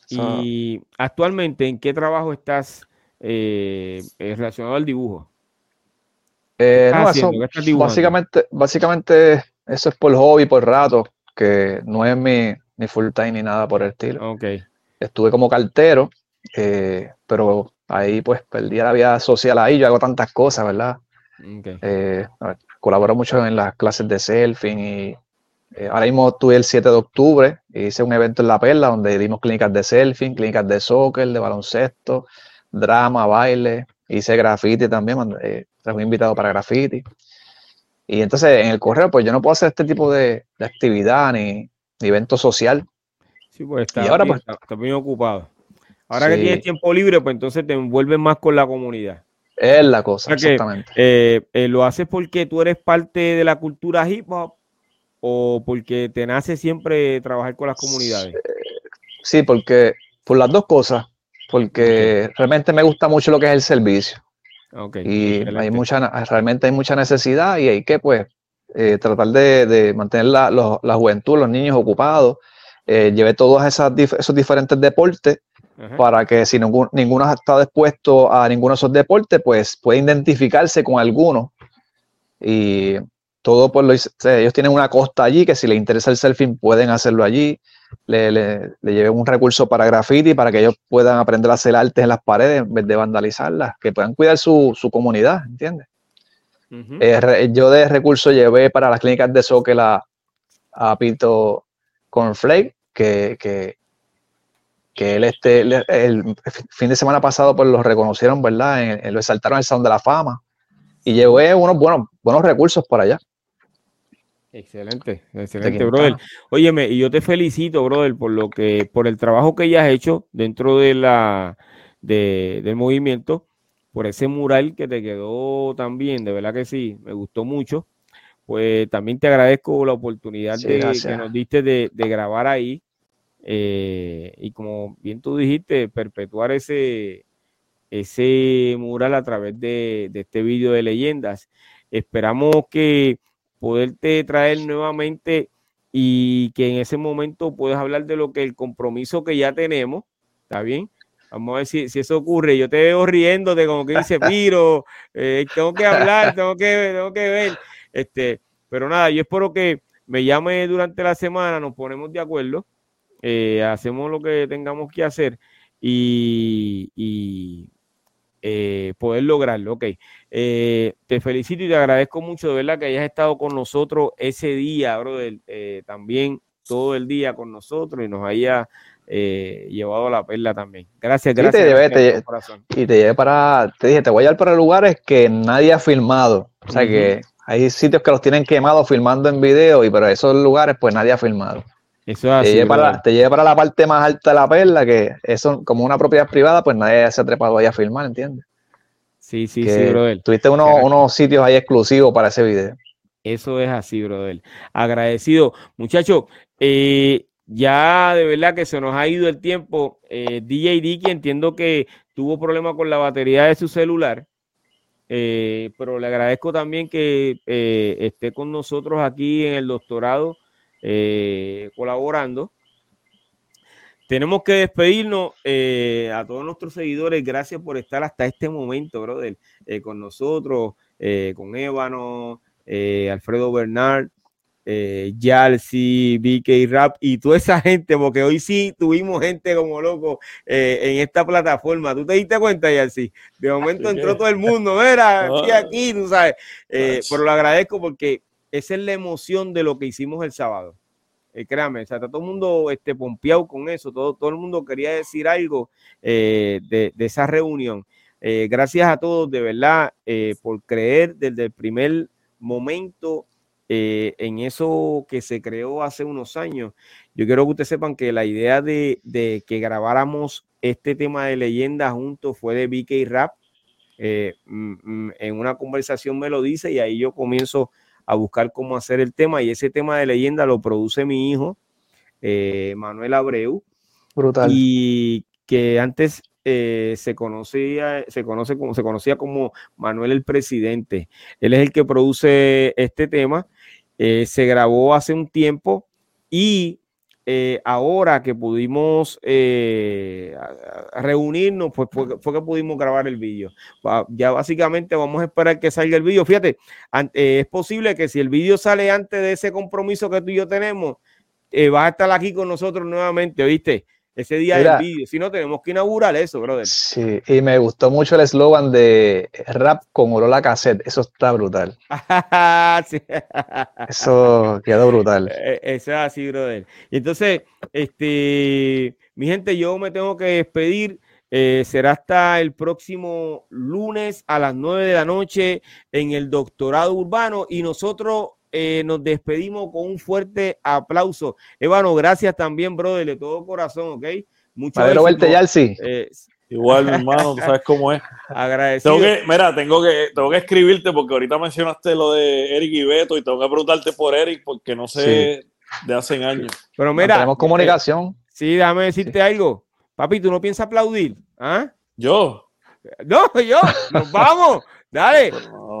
Y actualmente, ¿en qué trabajo estás eh, eh, relacionado al dibujo?
básicamente, básicamente eso es por hobby, por rato, que no es mi, mi full time ni nada por el estilo.
Okay.
Estuve como cartero, pero ahí pues perdí la vida social ahí, yo hago tantas cosas, ¿verdad? Eh, colaboro mucho en las clases de selfing y Eh, ahora mismo estuve el 7 de octubre, hice un evento en La Perla donde dimos clínicas de selfie, clínicas de soccer, de baloncesto, drama, baile, hice graffiti también, eh, un invitado para graffiti. Y entonces en el correo, pues yo no puedo hacer este tipo de, actividad ni, evento social.
Sí, pues está, y ahora, pues, está, bien ocupado. Ahora que tienes tiempo libre, pues entonces te envuelves más con la comunidad.
Es la cosa, exactamente.
Eh, eh, ¿Lo haces porque tú eres parte de la cultura hip hop o porque te nace siempre trabajar con las comunidades?
Sí, porque por las dos cosas, porque realmente me gusta mucho lo que es el servicio. y hay mucha, realmente hay mucha necesidad y hay que pues eh, tratar de, mantener la, la, juventud, los niños ocupados. lleve todos esas, esos diferentes deportes para que si ninguno, está dispuesto a ninguno de esos deportes, pues puede identificarse con alguno. Y todo por lo ellos tienen una costa allí que si les interesa el surfing pueden hacerlo allí. Le, le, lleven un recurso para graffiti para que ellos puedan aprender a hacer arte en las paredes en vez de vandalizarlas, que puedan cuidar su, comunidad, ¿entiendes? Eh, yo de recurso llevé para las clínicas de soccer a, a Pito Cornflake, que, que que él este, el fin de semana pasado pues lo reconocieron, ¿verdad? lo exaltaron al Salón de la Fama y llevé unos buenos, buenos recursos por allá.
Excelente, excelente, brother. Óyeme, y yo te felicito, brother, por lo que, por el trabajo que ya has hecho dentro de la del movimiento, por ese mural que te quedó también, de verdad que sí, me gustó mucho. Pues también te agradezco la oportunidad de, que nos diste de, de grabar ahí eh, y como bien tú dijiste, perpetuar ese, ese mural a través de, este vídeo de leyendas. Esperamos que poderte traer nuevamente y que en ese momento puedas hablar de lo que el compromiso que ya tenemos, ¿está bien? Vamos a ver si, eso ocurre. Yo te veo riéndote como que dice, Piro, eh, tengo que hablar, tengo que, tengo que ver. Este, pero nada, yo espero que me llame durante la semana, nos ponemos de acuerdo eh, hacemos lo que tengamos que hacer y, eh, poder lograrlo. Ok, eh, te felicito y te agradezco mucho de verdad que hayas estado con nosotros ese día, brother, también todo el día con nosotros y nos haya llevado a la perla también. Gracias, gracias.
y te llevé para, te dije, te voy a llevar para lugares que nadie ha filmado. O sea que hay sitios que los tienen quemados filmando en video y para esos lugares pues nadie ha filmado. Eso es así, te, lleva para, te, lleva para, la parte más alta de la perla, que eso, como una propiedad privada, pues nadie se ha trepado ahí a filmar, ¿entiendes?
Sí, sí, sí, brother.
Tuviste unos, sitios ahí exclusivos para ese video.
Eso es así, brother. Agradecido. Muchachos, eh, ya de verdad que se nos ha ido el tiempo. Eh, DJ Dicky entiendo que tuvo problemas con la batería de su celular. Eh, pero le agradezco también que eh, esté con nosotros aquí en el doctorado eh, colaborando. Tenemos que despedirnos eh, a todos nuestros seguidores. Gracias por estar hasta este momento, brother, eh, con nosotros, con Ébano, Alfredo Bernard, eh, Yalsi, BK Rap y toda esa gente, porque hoy sí tuvimos gente como loco en esta plataforma. ¿Tú te diste cuenta, Yalsi? De momento entró todo el mundo, mira, [laughs] aquí, aquí, tú sabes. pero lo agradezco porque esa es la emoción de lo que hicimos el sábado. Eh, créame, está todo el mundo este, pompeado con eso, todo, todo el mundo quería decir algo eh, de, esa reunión. Eh, gracias a todos, de verdad, por creer desde el primer momento en eso que se creó hace unos años. Yo quiero que ustedes sepan que la idea de, de que grabáramos este tema de leyenda juntos fue de BK Rap. Mm, mm, en una conversación me lo dice y ahí yo comienzo a buscar cómo hacer el tema y ese tema de leyenda lo produce mi hijo, eh, Manuel Abreu.
Brutal.
Y que antes eh, se conocía, se conoce como, se conocía como Manuel el Presidente. Él es el que produce este tema. Eh, se grabó hace un tiempo y eh, ahora que pudimos eh, reunirnos, pues fue, que pudimos grabar el vídeo. Ya básicamente vamos a esperar que salga el vídeo. Fíjate, eh, es posible que si el vídeo sale antes de ese compromiso que tú y yo tenemos, vas a estar aquí con nosotros nuevamente, ¿viste? Ese día del vídeo. Si no, tenemos que inaugurar eso, brother.
Sí, y me gustó mucho el eslogan de rap con Olola cassette. Eso está brutal. [laughs] Eso quedó brutal. [laughs]
E, eso es así, brother. Y entonces, este, mi gente, yo me tengo que despedir. Eh, será hasta el próximo lunes a las 9 de la noche en el Doctorado Urbano y nosotros eh, nos despedimos con un fuerte aplauso. Evano, gracias también, brother, de todo corazón, ¿ok?
Mucho Yalsi.
Eh, Igual, mi [laughs] hermano, tú sabes cómo es.
Agradecido.
Tengo que, mira, tengo que, tengo que escribirte porque ahorita mencionaste lo de Eric y Beto y tengo que preguntarte por Eric porque no sé de hace años.
Pero mira.
tenemos comunicación.
sí, déjame decirte algo. Papi, ¿tú no piensas aplaudir? ¿Ah?
¿Yo?
No, yo. Nos vamos. Dale.
No,